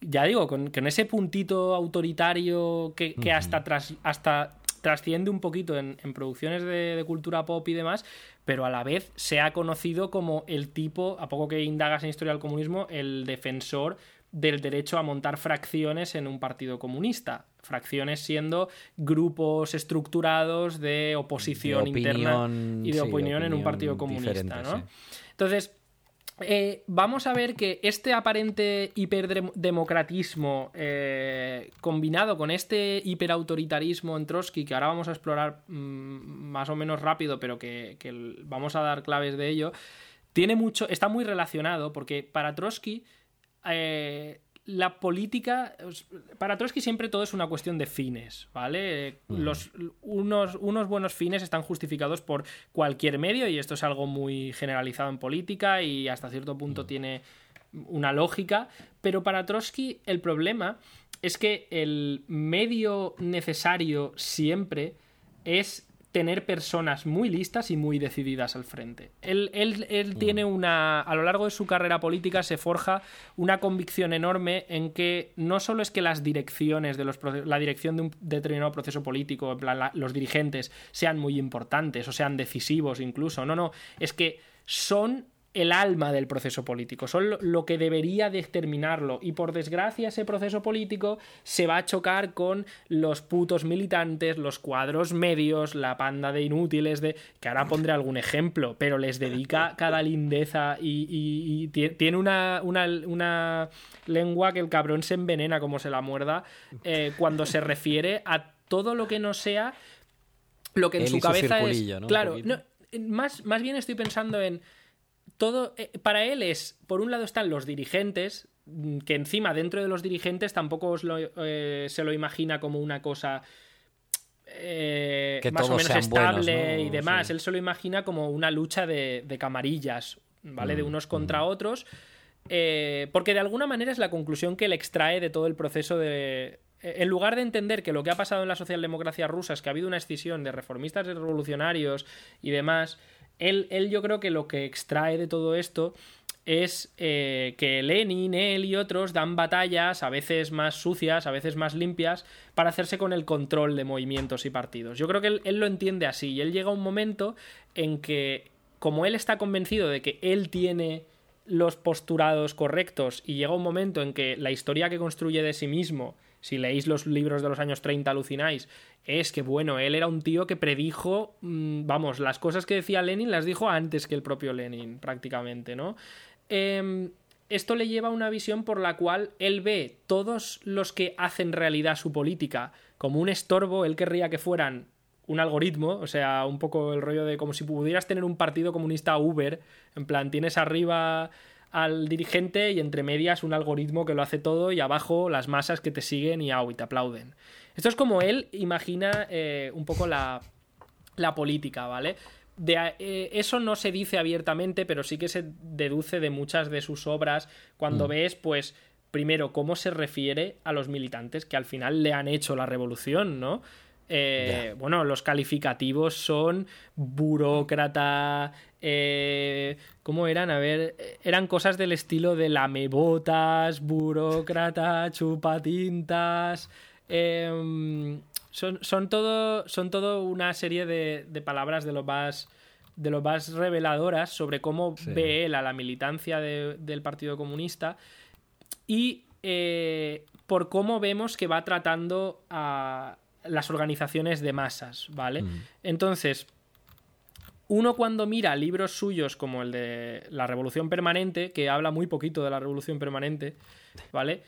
ya digo, con, con ese puntito autoritario que, que hasta, tras, hasta trasciende un poquito en, en producciones de, de cultura pop y demás, pero a la vez se ha conocido como el tipo, a poco que indagas en historia del comunismo, el defensor del derecho a montar fracciones en un partido comunista. Fracciones siendo grupos estructurados de oposición De interna y de sí, opinión en un partido comunista, ¿no? sí. Entonces, eh, vamos a ver que este aparente hiperdemocratismo eh, combinado con este hiperautoritarismo en Trotsky, que ahora vamos a explorar mm, más o menos rápido, pero que, vamos a dar claves de ello, tiene mucho, está muy relacionado, porque para Trotsky eh, la política. Para Trotsky siempre todo es una cuestión de fines, ¿vale? Los, unos, unos buenos fines están justificados por cualquier medio, y esto es algo muy generalizado en política y hasta cierto punto tiene una lógica. Pero para Trotsky el problema es que el medio necesario siempre es tener personas muy listas y muy decididas al frente. Él, él- él tiene una. A lo largo de su carrera política se forja una convicción enorme en que no solo es que las direcciones de los la dirección de un determinado proceso político, en plan, la- los dirigentes, sean muy importantes o sean decisivos incluso. No, no. Es que son el alma del proceso político, son lo, lo que debería determinarlo. Y por desgracia ese proceso político se va a chocar con los putos militantes, los cuadros medios, la panda de inútiles de que ahora pondré algún ejemplo, pero les dedica cada lindeza y, y- y tie- tiene una, una, una lengua que el cabrón se envenena como se la muerda eh, cuando se refiere a todo lo que no sea lo que en Él su cabeza es claro no, más, más bien estoy pensando en todo eh, para él es por un lado están los dirigentes mm, que encima dentro de los dirigentes tampoco os lo, eh, se lo imagina como una cosa eh, Que más o menos buenos, estable ¿no? y demás Sí. él se lo imagina como una lucha de, de camarillas vale de Mm, unos contra otros eh, porque de alguna manera es la conclusión que él extrae de todo el proceso de... En lugar de entender que lo que ha pasado en la socialdemocracia rusa es que ha habido una escisión de reformistas y revolucionarios y demás, él, él yo creo que lo que extrae de todo esto es eh, que Lenin, él y otros dan batallas, a veces más sucias, a veces más limpias, para hacerse con el control de movimientos y partidos. Yo creo que él, él lo entiende así y él llega a un momento en que, como él está convencido de que él tiene los posturados correctos y llega un momento en que la historia que construye de sí mismo, si leéis los libros de los años 30 alucináis, es que bueno, él era un tío que predijo, mm, vamos, las cosas que decía Lenin las dijo antes que el propio Lenin prácticamente, ¿no? Em, esto le lleva a una visión por la cual él ve todos los que hacen realidad su política como un estorbo, él querría que fueran un algoritmo, o sea, un poco el rollo de como si pudieras tener un partido comunista Uber, en plan, tienes arriba al dirigente y entre medias un algoritmo que lo hace todo y abajo las masas que te siguen y, y te aplauden. Esto es como él imagina eh, un poco la, la política, ¿vale? De, eh, eso no se dice abiertamente, pero sí que se deduce de muchas de sus obras cuando Mm. ves, pues, primero, cómo se refiere a los militantes que al final le han hecho la revolución, ¿no? Eh, Bueno, los calificativos son burócrata. Eh, ¿Cómo eran? A ver, eran cosas del estilo de lamebotas, burócrata, chupatintas. em, son, son, todo, son todo una serie de, de palabras de lo más de lo más reveladoras sobre cómo Sí. ve él a la militancia de- del Partido Comunista y eh, por cómo vemos que va tratando a las organizaciones de masas, ¿vale? Mm. Entonces, uno cuando mira libros suyos como el de La Revolución Permanente, que habla muy poquito de la Revolución Permanente, ¿vale?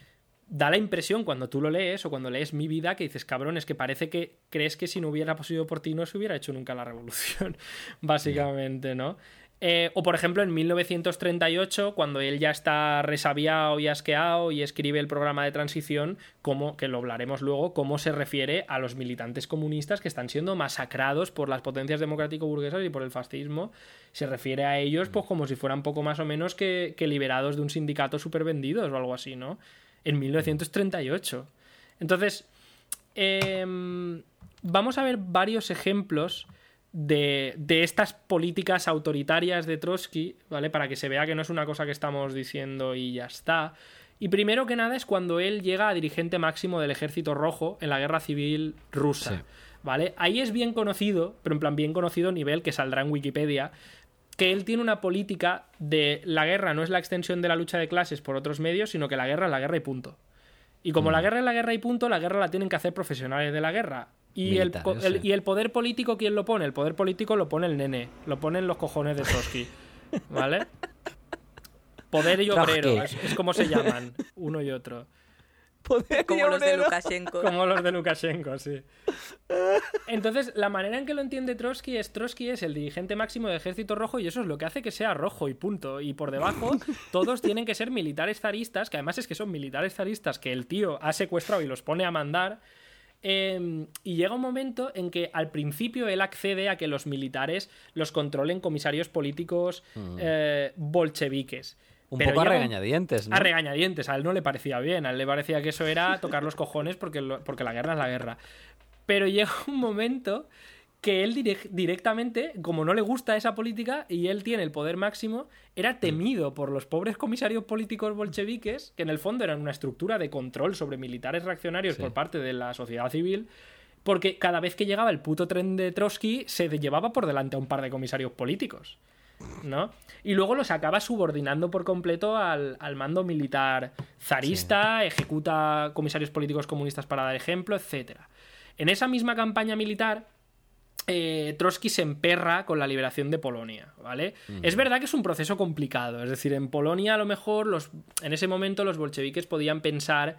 Da la impresión cuando tú lo lees o cuando lees Mi vida que dices, cabrón, es que parece que crees que si no hubiera sido por ti no se hubiera hecho nunca la revolución, básicamente, ¿no? Eh, o por ejemplo en 1938, cuando él ya está resabiado y asqueado y escribe el programa de transición, como, que lo hablaremos luego, cómo se refiere a los militantes comunistas que están siendo masacrados por las potencias democrático-burguesas y por el fascismo. Se refiere a ellos pues como si fueran poco más o menos que, liberados de un sindicato supervendidos o algo así, ¿no? En 1938. Entonces, em, vamos a ver varios ejemplos de, de estas políticas autoritarias de Trotsky, ¿vale? Para que se vea que no es una cosa que estamos diciendo y ya está. Y primero que nada es cuando él llega a dirigente máximo del ejército rojo en la guerra civil rusa. Sí. ¿Vale? Ahí es bien conocido, pero en plan bien conocido nivel que saldrá en Wikipedia, que él tiene una política de la guerra no es la extensión de la lucha de clases por otros medios, sino que la guerra es la guerra y punto. Y como la guerra es la guerra y punto, la guerra la tienen que hacer profesionales de la guerra. Y el, y el poder político, ¿quién lo pone? El poder político lo pone el nene, lo ponen los cojones de Trotsky. ¿Vale? Poder y obrero, es, es como se llaman, uno y otro. Como los de Lukashenko. Como los de Lukashenko, sí. Entonces, la manera en que lo entiende Trotsky es Trotsky es el dirigente máximo del ejército rojo y eso es lo que hace que sea rojo y punto. Y por debajo, todos tienen que ser militares zaristas, que además es que son militares zaristas que el tío ha secuestrado y los pone a mandar. Eh, y llega un momento en que al principio él accede a que los militares los controlen comisarios políticos eh, bolcheviques. Un Pero poco a regañadientes, ¿no? a regañadientes, a él no le parecía bien, a él le parecía que eso era tocar los cojones porque, lo- porque la guerra es la guerra. Pero llega un momento que él direc- directamente, como no le gusta esa política y él tiene el poder máximo, era temido por los pobres comisarios políticos bolcheviques, que en el fondo eran una estructura de control sobre militares reaccionarios Sí. por parte de la sociedad civil, porque cada vez que llegaba el puto tren de Trotsky se llevaba por delante a un par de comisarios políticos. ¿no? Y luego los acaba subordinando por completo al, al mando militar zarista, ejecuta comisarios políticos comunistas para dar ejemplo, etc. En esa misma campaña militar, eh, Trotsky se emperra con la liberación de Polonia, ¿vale? Es verdad que es un proceso complicado, es decir, en Polonia a lo mejor los, en ese momento los bolcheviques podían pensar,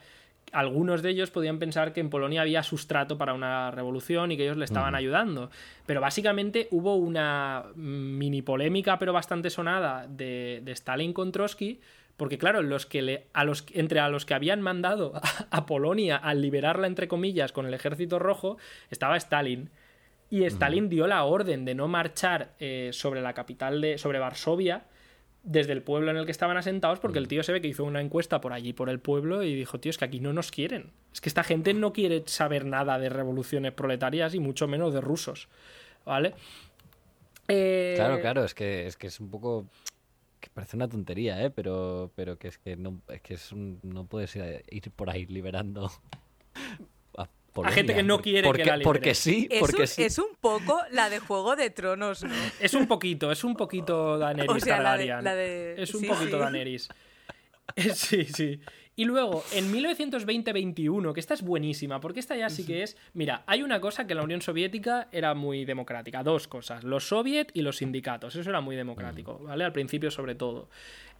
algunos de ellos podían pensar que en Polonia había sustrato para una revolución y que ellos le estaban ayudando, pero básicamente hubo una mini polémica pero bastante sonada de, de Stalin con Trotsky, porque claro, los que le, a los, entre a los que habían mandado a, a Polonia a liberarla entre comillas con el ejército rojo estaba Stalin. Y Stalin dio la orden de no marchar eh, sobre la capital de. sobre Varsovia desde el pueblo en el que estaban asentados, porque el tío se ve que hizo una encuesta por allí, por el pueblo, y dijo, tío, es que aquí no nos quieren. Es que esta gente no quiere saber nada de revoluciones proletarias y mucho menos de rusos. ¿Vale? Eh, Claro, claro, es que, es que es un poco... que parece una tontería, ¿eh? Pero, pero que es que no, es que es un- no puedes ir, ir por ahí liberando a, Polonia, gente que no porque- quiere que porque, la liberen. Porque sí, Es, porque un, sí. es un poco la de Juego de Tronos, ¿no? Es un poquito, es un poquito Daenerys O sea, la de- Targaryen. la de- Es un sí, poquito sí. Daenerys. Sí, sí. Y luego, en 1920-21, que esta es buenísima, porque esta ya sí que es... Mira, hay una cosa que la Unión Soviética era muy democrática, dos cosas, los soviet y los sindicatos, eso era muy democrático, ¿vale? Al principio sobre todo.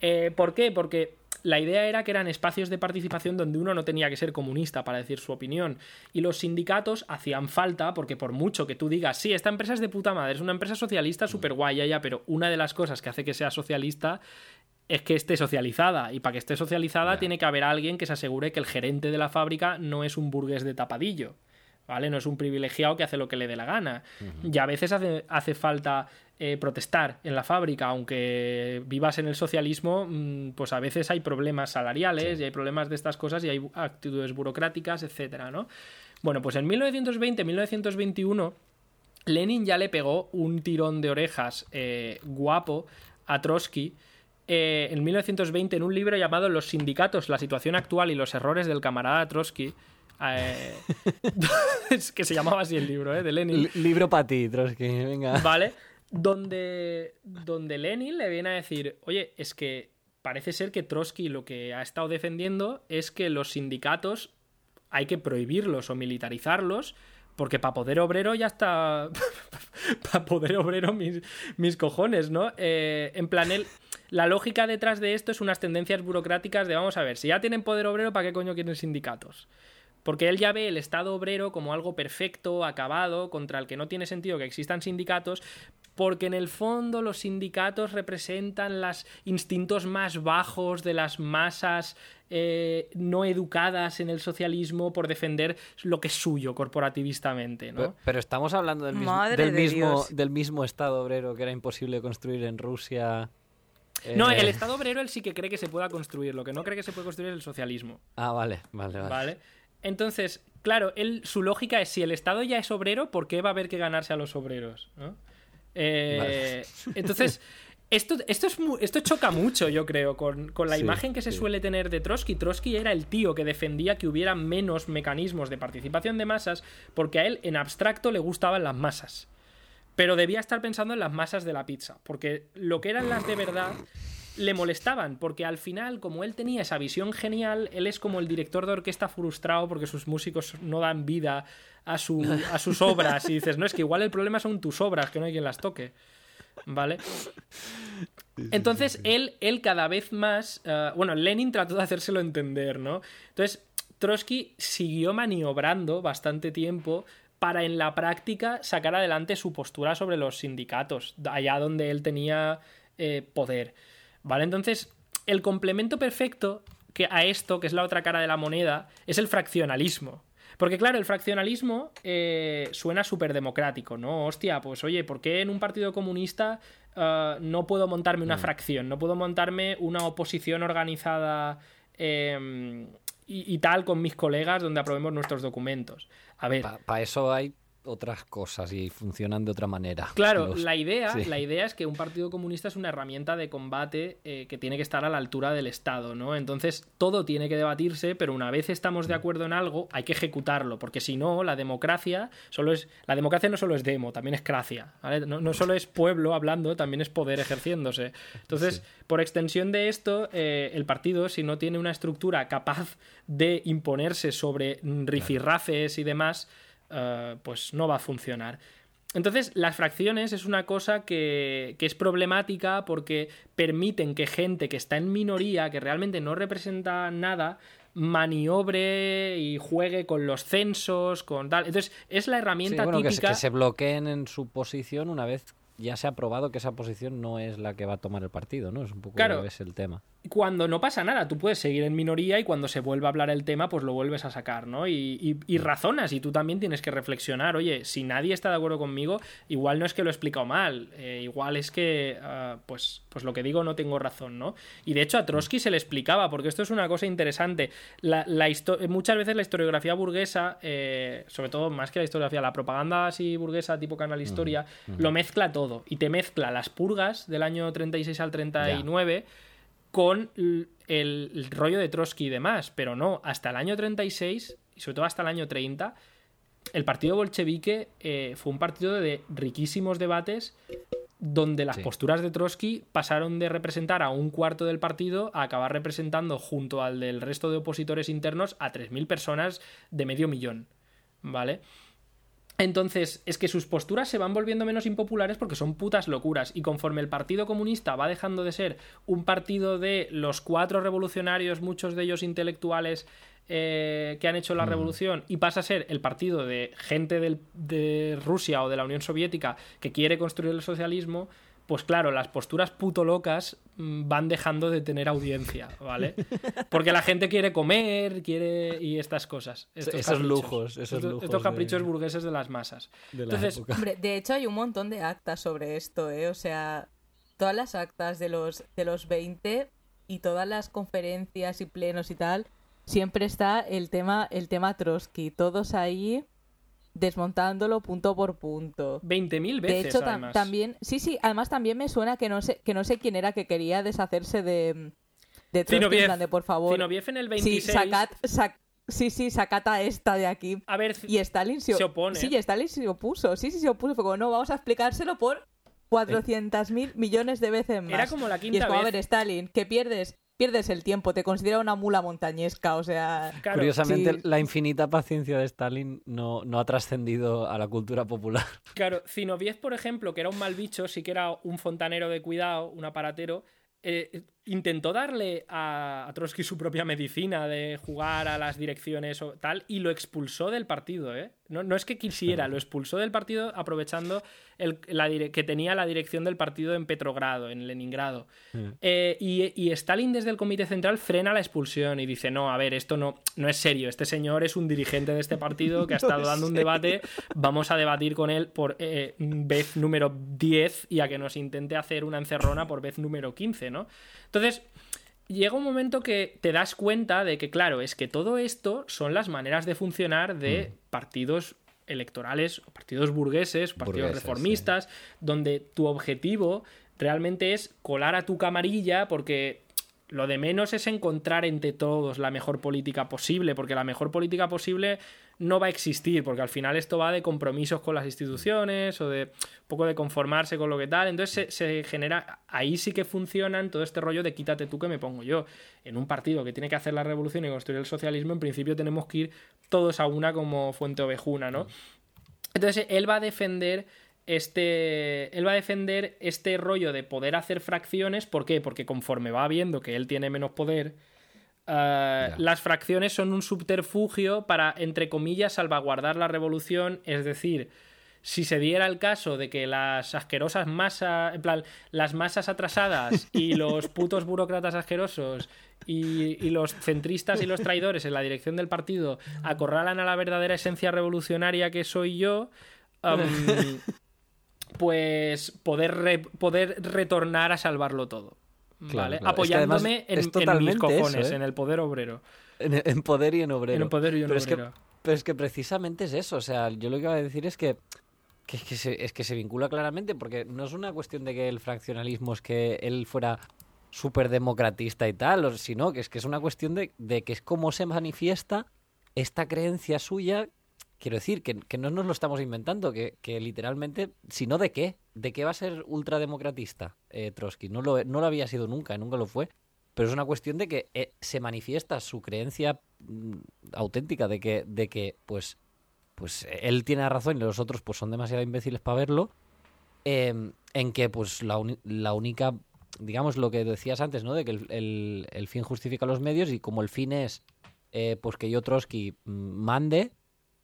Eh, ¿Por qué? Porque la idea era que eran espacios de participación donde uno no tenía que ser comunista para decir su opinión. Y los sindicatos hacían falta, porque por mucho que tú digas, sí, esta empresa es de puta madre, es una empresa socialista súper guay, ya, ya, pero una de las cosas que hace que sea socialista es que esté socializada. Y para que esté socializada tiene que haber alguien que se asegure que el gerente de la fábrica no es un burgués de tapadillo. ¿Vale? No es un privilegiado que hace lo que le dé la gana. Y a veces hace, hace falta eh, protestar en la fábrica, aunque vivas en el socialismo, mm, pues a veces hay problemas salariales y hay problemas de estas cosas y hay actitudes burocráticas, etcétera, ¿no? Bueno, pues en 1920-1921 Lenin ya le pegó un tirón de orejas eh, guapo a Trotsky eh, en 1920 en un libro llamado Los sindicatos, la situación actual y los errores del camarada Trotsky. que se llamaba así el libro, ¿eh? De Lenin. libro para ti, Trotsky, venga. Vale donde, donde Lenin le viene a decir, oye, es que parece ser que Trotsky lo que ha estado defendiendo es que los sindicatos hay que prohibirlos o militarizarlos, porque para poder obrero ya está. para poder obrero mis, mis cojones, ¿no? Eh, en plan, la lógica detrás de esto es unas tendencias burocráticas de, vamos a ver, si ya tienen poder obrero, ¿para qué coño quieren sindicatos? Porque él ya ve el Estado obrero como algo perfecto, acabado, contra el que no tiene sentido que existan sindicatos, porque en el fondo los sindicatos representan los instintos más bajos de las masas eh, no educadas en el socialismo por defender lo que es suyo corporativistamente. ¿no? Pero, estamos hablando del mismo, del, mismo, del mismo Estado obrero que era imposible construir en Rusia. No, el eh, Estado obrero él sí que cree que se pueda construir. Lo que no cree que se puede construir es el socialismo. Ah, vale, vale, vale. ¿Vale? Entonces, claro, él, su lógica es si el Estado ya es obrero, ¿por qué va a haber que ganarse a los obreros? ¿no? Eh, entonces, esto, esto, es esto choca mucho, yo creo, con, la imagen que se suele tener de Trotsky. Trotsky era el tío que defendía que hubiera menos mecanismos de participación de masas porque a él en abstracto le gustaban las masas. Pero debía estar pensando en las masas de la pizza, porque lo que eran las de verdad le molestaban, porque al final, como él tenía esa visión genial, él es como el director de orquesta frustrado porque sus músicos no dan vida a, su, a sus obras y dices, no, es que igual el problema son tus obras, que no hay quien las toque. ¿Vale? Entonces, él, él cada vez más. Eh, bueno, Lenin trató de hacérselo entender, ¿no? Entonces, Trotsky siguió maniobrando bastante tiempo para en la práctica sacar adelante su postura sobre los sindicatos, allá donde él tenía eh, poder. ¿Vale? Entonces, el complemento perfecto que a esto, que es la otra cara de la moneda, es el fraccionalismo. Porque claro, el fraccionalismo eh, suena súper democrático, ¿no? Hostia, pues oye, ¿por qué en un partido comunista eh, no puedo montarme una mm. fracción? No puedo montarme una oposición organizada em, y, tal con mis colegas donde aprobemos nuestros documentos. A ver. Para eso hay otras cosas y funcionan de otra manera. Claro, la, idea, la idea es que un partido comunista es una herramienta de combate eh, que tiene que estar a la altura del Estado, ¿no? Entonces todo tiene que debatirse, pero una vez estamos de acuerdo en algo, hay que ejecutarlo, porque si no, la democracia solo es. La democracia no solo es demo, también es cracia. No, no solo es pueblo hablando, también es poder ejerciéndose. Entonces, por extensión de esto, eh, el partido, si no tiene una estructura capaz de imponerse sobre rifirrafes y demás, eh, pues no va a funcionar. Entonces, las fracciones es una cosa que, que, es problemática porque permiten que gente que está en minoría, que realmente no representa nada, maniobre y juegue con los censos, con tal. Entonces, es la herramienta típica. Que se, bloqueen en su posición una vez ya se ha probado que esa posición no es la que va a tomar el partido, ¿no? Es un poco claro, es el tema. Cuando no pasa nada, tú puedes seguir en minoría y cuando se vuelva a hablar el tema, pues lo vuelves a sacar, ¿no? Y, y, mm. razonas y tú también tienes que reflexionar, oye, si nadie está de acuerdo conmigo, igual no es que lo he explicado mal, eh, igual es que, ah, pues, pues lo que digo no tengo razón, ¿no? Y de hecho a Trotsky se le explicaba, porque esto es una cosa interesante. La, muchas veces la historiografía burguesa, eh, sobre todo más que la historiografía, la propaganda así burguesa tipo canal historia, lo mezcla todo y te mezcla las purgas del año 36 al 39 con el, rollo de Trotsky y demás, pero no, hasta el año 36 y sobre todo hasta el año 30 el partido bolchevique eh, fue un partido de riquísimos debates donde las posturas de Trotsky pasaron de representar a un cuarto del partido a acabar representando junto al del resto de opositores internos a 3.000 personas de medio millón, ¿vale? Entonces, es que sus posturas se van volviendo menos impopulares porque son putas locuras. Y conforme el Partido Comunista va dejando de ser un partido de los cuatro revolucionarios, muchos de ellos intelectuales eh, que han hecho la revolución, y pasa a ser el partido de gente de Rusia o de la Unión Soviética que quiere construir el socialismo, pues claro, las posturas puto locas mm, van dejando de tener audiencia, ¿vale? Porque la gente quiere comer, quiere y estas cosas. esos lujos, esos lujos. Estos caprichos burgueses de las masas. Entonces, hombre, de hecho hay un montón de actas sobre esto, ¿eh? O sea, todas las actas de los, de los 20 y todas las conferencias y plenos y tal, siempre está el tema, el tema Trotsky. Todos ahí desmontándolo punto por punto. 20.000 veces. De hecho, también, sí, sí, además también me suena que no sé, que no sé quién era que quería deshacerse de, de Trotsky, por favor. en el 26. Sí, sacad, sí, sí, sacata esta de aquí. A ver, y Stalin se, opone. Sí, Stalin se opuso. Sí, sí, se opuso. Fue como, no, vamos a explicárselo por 400.000 millones de veces más. Era como la quinta y es como, vez. a ver, Stalin, que pierdes pierdes el tiempo, te considera una mula montañesca, o sea... Curiosamente, la infinita paciencia de Stalin no, no ha trascendido a la cultura popular. Claro, Zinoviev, por ejemplo, que era un mal bicho, sí que era un fontanero de cuidado, un aparatero, eh, intentó darle a, Trotsky su propia medicina de jugar a las direcciones o tal y lo expulsó del partido, ¿eh? No, es que quisiera, lo expulsó del partido aprovechando el, que tenía la dirección del partido en Petrogrado, en Leningrado. Eh, y, Stalin desde el Comité Central frena la expulsión y dice, no, a ver, esto no, no es serio, este señor es un dirigente de este partido que ha estado dando un debate, vamos a debatir con él por eh, vez número 10 y a que nos intente hacer una encerrona por vez número 15, ¿no? Entonces, llega un momento que te das cuenta de que, claro, es que todo esto son las maneras de funcionar de mm. partidos electorales, partidos burgueses, partidos reformistas, donde tu objetivo realmente es colar a tu camarilla porque lo de menos es encontrar entre todos la mejor política posible, porque la mejor política posible no va a existir, porque al final esto va de compromisos con las instituciones o de un poco de conformarse con lo que tal. Entonces se, genera, ahí sí que funcionan todo este rollo de quítate tú que me pongo yo. En un partido que tiene que hacer la revolución y construir el socialismo, en principio tenemos que ir todos a una como fuente ovejuna, ¿no? Entonces él va a defender este. Él va a defender este rollo de poder hacer fracciones. ¿Por qué? Porque conforme va viendo que él tiene menos poder. Eh, las fracciones son un subterfugio para, entre comillas, salvaguardar la revolución. Es decir, si se diera el caso de que las asquerosas masas, en plan, las masas atrasadas y los putos burócratas asquerosos y, los centristas y los traidores en la dirección del partido acorralan a la verdadera esencia revolucionaria que soy yo, pues poder, poder retornar a salvarlo todo. ¿Vale? Apoyándome en, mis cojones, ¿eh? en el poder obrero. En, poder y en obrero. En poder y en pero obrero. Es que, pero es que precisamente es eso. O sea, yo lo que iba a decir es que, es que se vincula claramente, porque no es una cuestión de que el fraccionalismo es que él fuera súper democratista y tal, sino que es que es una cuestión de, de que es cómo se manifiesta esta creencia suya Quiero decir que, no nos lo estamos inventando, que, literalmente, sino de qué, de qué va a ser ultrademocratista eh, Trotsky. No lo, no lo había sido nunca, nunca lo fue. Pero es una cuestión de que eh, se manifiesta su creencia mm, auténtica de que, de que pues, pues él tiene razón y los otros pues son demasiado imbéciles para verlo. Em, en que pues la, la única, digamos lo que decías antes, ¿no? De que el, el, fin justifica los medios y como el fin es eh, pues que yo Trotsky mm, mande,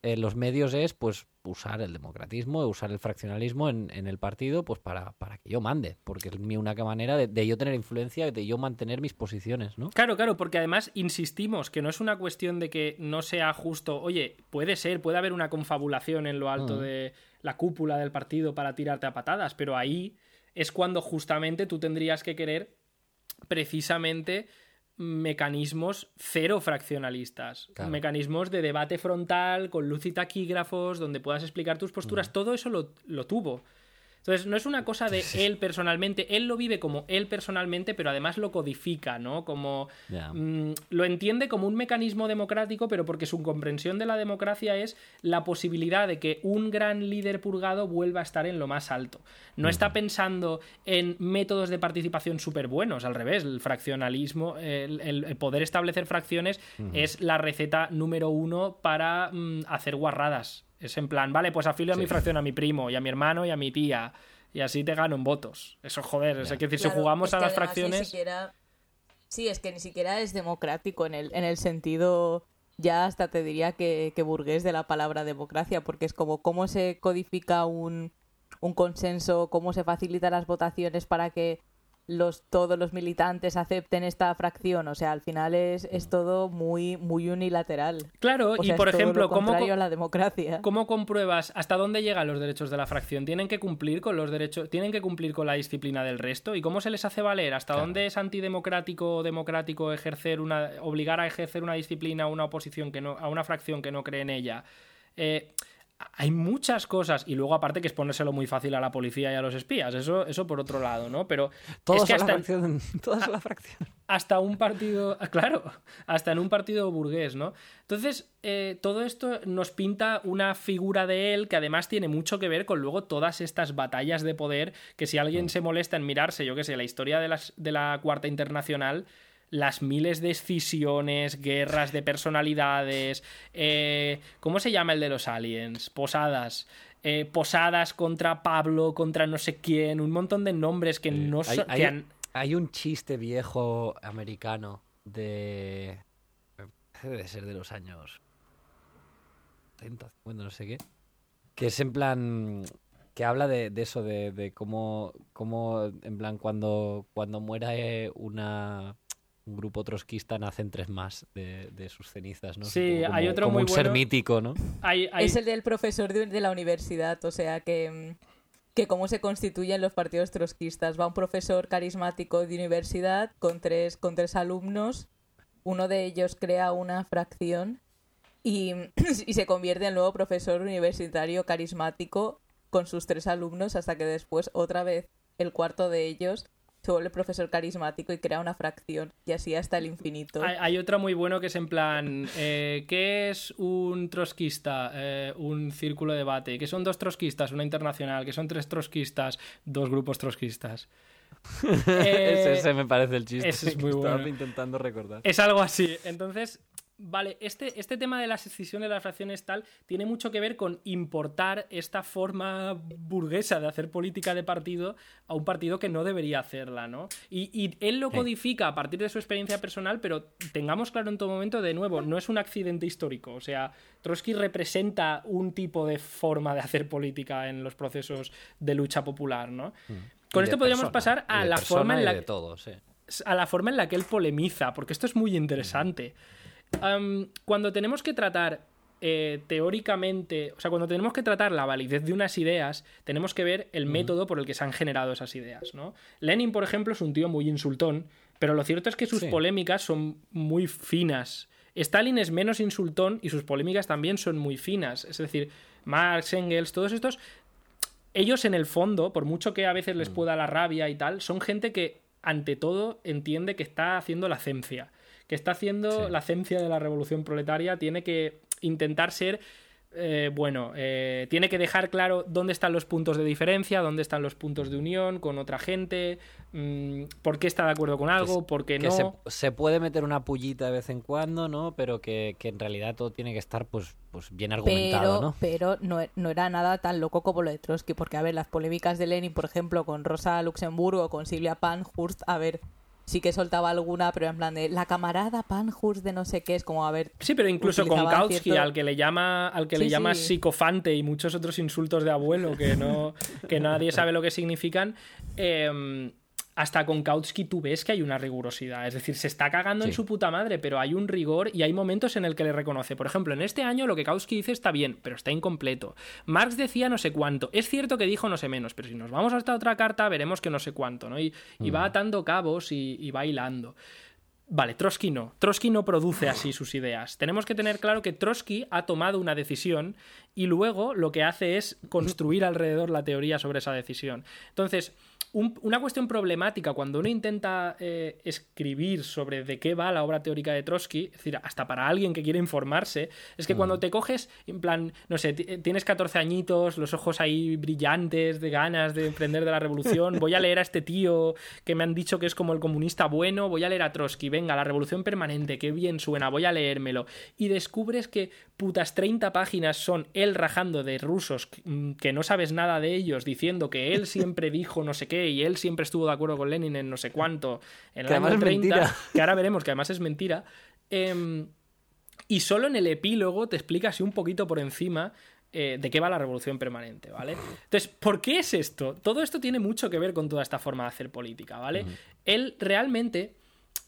en los medios es pues usar el democratismo, usar el fraccionalismo en, el partido pues para, para, que yo mande, porque es mi única manera de, yo tener influencia, de yo mantener mis posiciones, ¿no? Claro, claro, porque además insistimos que no es una cuestión de que no sea justo, oye, puede ser, puede haber una confabulación en lo alto mm. de la cúpula del partido para tirarte a patadas, pero ahí es cuando justamente tú tendrías que querer precisamente mecanismos cero fraccionalistas, mecanismos de debate frontal con luz y taquígrafos donde puedas explicar tus posturas, todo eso lo, lo tuvo. Entonces, no es una cosa de él personalmente, él lo vive como él personalmente, pero además lo codifica, ¿no? Como mm, lo entiende como un mecanismo democrático, pero porque su comprensión de la democracia es la posibilidad de que un gran líder purgado vuelva a estar en lo más alto. No está pensando en métodos de participación súper buenos, al revés, el fraccionalismo, el, poder establecer fracciones es la receta número uno para mm, hacer guarradas Es en plan, vale, pues afilio a mi fracción a mi primo y a mi hermano y a mi tía. Y así te gano en votos. Eso, joder, es que si jugamos a las fracciones. Sí, es que ni siquiera es democrático en el, en el sentido ya hasta te diría que, que, burgués de la palabra democracia, porque es como cómo se codifica un, un consenso, cómo se facilitan las votaciones para que los, todos los militantes acepten esta fracción. O sea, al final es, es todo muy, muy unilateral. Claro, y por ejemplo, ¿cómo, a la democracia. ¿cómo compruebas hasta dónde llegan los derechos de la fracción? ¿Tienen que cumplir con los derechos, tienen que cumplir con la disciplina del resto? ¿Y cómo se les hace valer? ¿Hasta dónde es antidemocrático o democrático ejercer una, obligar a ejercer una disciplina a una oposición que no, a una fracción que no cree en ella? Eh, hay muchas cosas y luego aparte que es ponérselo muy fácil a la policía y a los espías eso eso por otro lado no pero todos es que hasta la fracción, la fracción. hasta un partido claro hasta en un partido burgués no entonces eh, todo esto nos pinta una figura de él que además tiene mucho que ver con luego todas estas batallas de poder que si alguien mm. se molesta en mirarse yo qué sé la historia de, las, de la cuarta internacional las miles de escisiones, guerras de personalidades. Eh, ¿Cómo se llama el de los aliens? Posadas. Eh, posadas contra Pablo, contra no sé quién, un montón de nombres que no son. Hay, un chiste viejo americano de. Debe ser de los años 30, bueno, no sé qué. Que es en plan. Que habla de, eso, de, cómo, cómo, en plan, cuando, cuando muera una un grupo trotskista nacen tres más de, sus cenizas, ¿no? Sí, hay otro muy un ser mítico, ¿no? Es el del profesor de, la universidad, o sea que, que cómo se constituyen los partidos trotskistas. Va un profesor carismático de universidad con tres, con tres alumnos, uno de ellos crea una fracción y, y se convierte en nuevo profesor universitario carismático con sus tres alumnos hasta que después otra vez el cuarto de ellos se vuelve profesor carismático y crea una fracción y así hasta el infinito. Hay, otra muy bueno que es en plan, eh, ¿qué es un trotskista? Eh, un círculo de debate. ¿Qué son dos trotskistas? Una internacional. ¿Qué son tres trotskistas? Dos grupos trotskistas. ese, me parece el chiste. es muy bueno. Estaba intentando recordar. Es algo así. Entonces, Vale, este, este tema de la secesión de las fracciones tal tiene mucho que ver con importar esta forma burguesa de hacer política de partido a un partido que no debería hacerla, ¿no? Y, él lo codifica a partir de su experiencia personal, pero tengamos claro en todo momento, de nuevo, no es un accidente histórico. O sea, Trotsky representa un tipo de forma de hacer política en los procesos de lucha popular, ¿no? Mm. Con esto podríamos pasar a la forma en la que... A la forma en la que él polemiza, porque esto es muy interesante cuando tenemos que tratar eh, teóricamente, o sea, cuando tenemos que tratar la validez de unas ideas, tenemos que ver el método por el que se han generado esas ideas, ¿no? Lenin, por ejemplo, es un tío muy insultón, pero lo cierto es que sus polémicas son muy finas. Stalin es menos insultón y sus polémicas también son muy finas. Es decir, Marx, Engels, todos estos, ellos en el fondo, por mucho que a veces les mm. pueda la rabia y tal, son gente que ante todo entiende que está haciendo la ciencia que está haciendo la ciencia de la revolución proletaria tiene que intentar ser eh, bueno, eh, tiene que dejar claro dónde están los puntos de diferencia, dónde están los puntos de unión con otra gente, mm, por qué está de acuerdo con algo, por qué no. Se, puede meter una pullita de vez en cuando, ¿no? Pero que, en realidad todo tiene que estar pues, pues bien argumentado, ¿no? Pero no, no, era nada tan loco como lo de Trotsky, porque a ver, las polémicas de Lenin, por ejemplo, con Rosa Luxemburgo, con Silvia Pankhurst, a ver, sí que soltaba alguna, pero en plan de la camarada Panhurst de no sé qué, es como a ver. Sí, pero incluso con Kautsky, al que le llama, al que le llama psicofante y muchos otros insultos de abuelo que no, que nadie sabe lo que significan. Eh, hasta con Kautsky tú ves que hay una rigurosidad. Es decir, se está cagando en su puta madre, pero hay un rigor y hay momentos en el que le reconoce. Por ejemplo, en este año lo que Kautsky dice está bien, pero está incompleto. Marx decía no sé cuánto. Es cierto que dijo no sé menos, pero si nos vamos a esta otra carta veremos que no sé cuánto, ¿no? Y, va mm. atando cabos y, y va hilando. Vale, Trotsky no. Trotsky no produce así sus ideas. Tenemos que tener claro que Trotsky ha tomado una decisión y luego lo que hace es construir alrededor la teoría sobre esa decisión. Entonces, una cuestión problemática cuando uno intenta eh, escribir sobre de qué va la obra teórica de Trotsky, es decir, hasta para alguien que quiere informarse, es que cuando mm. te coges, en plan, no sé, tienes 14 añitos, los ojos ahí brillantes, de ganas de emprender de la revolución, voy a leer a este tío que me han dicho que es como el comunista bueno, voy a leer a Trotsky, venga, la revolución permanente, qué bien suena, voy a leérmelo. Y descubres que putas 30 páginas son él rajando de rusos mm, que no sabes nada de ellos, diciendo que él siempre dijo no sé qué y él siempre estuvo de acuerdo con Lenin en no sé cuánto, en el año 30, que ahora veremos que además es mentira. Em, y solo en el epílogo te explica así un poquito por encima eh, de qué va la revolución permanente, ¿vale? Entonces, ¿por qué es esto? Todo esto tiene mucho que ver con toda esta forma de hacer política, ¿vale? Él realmente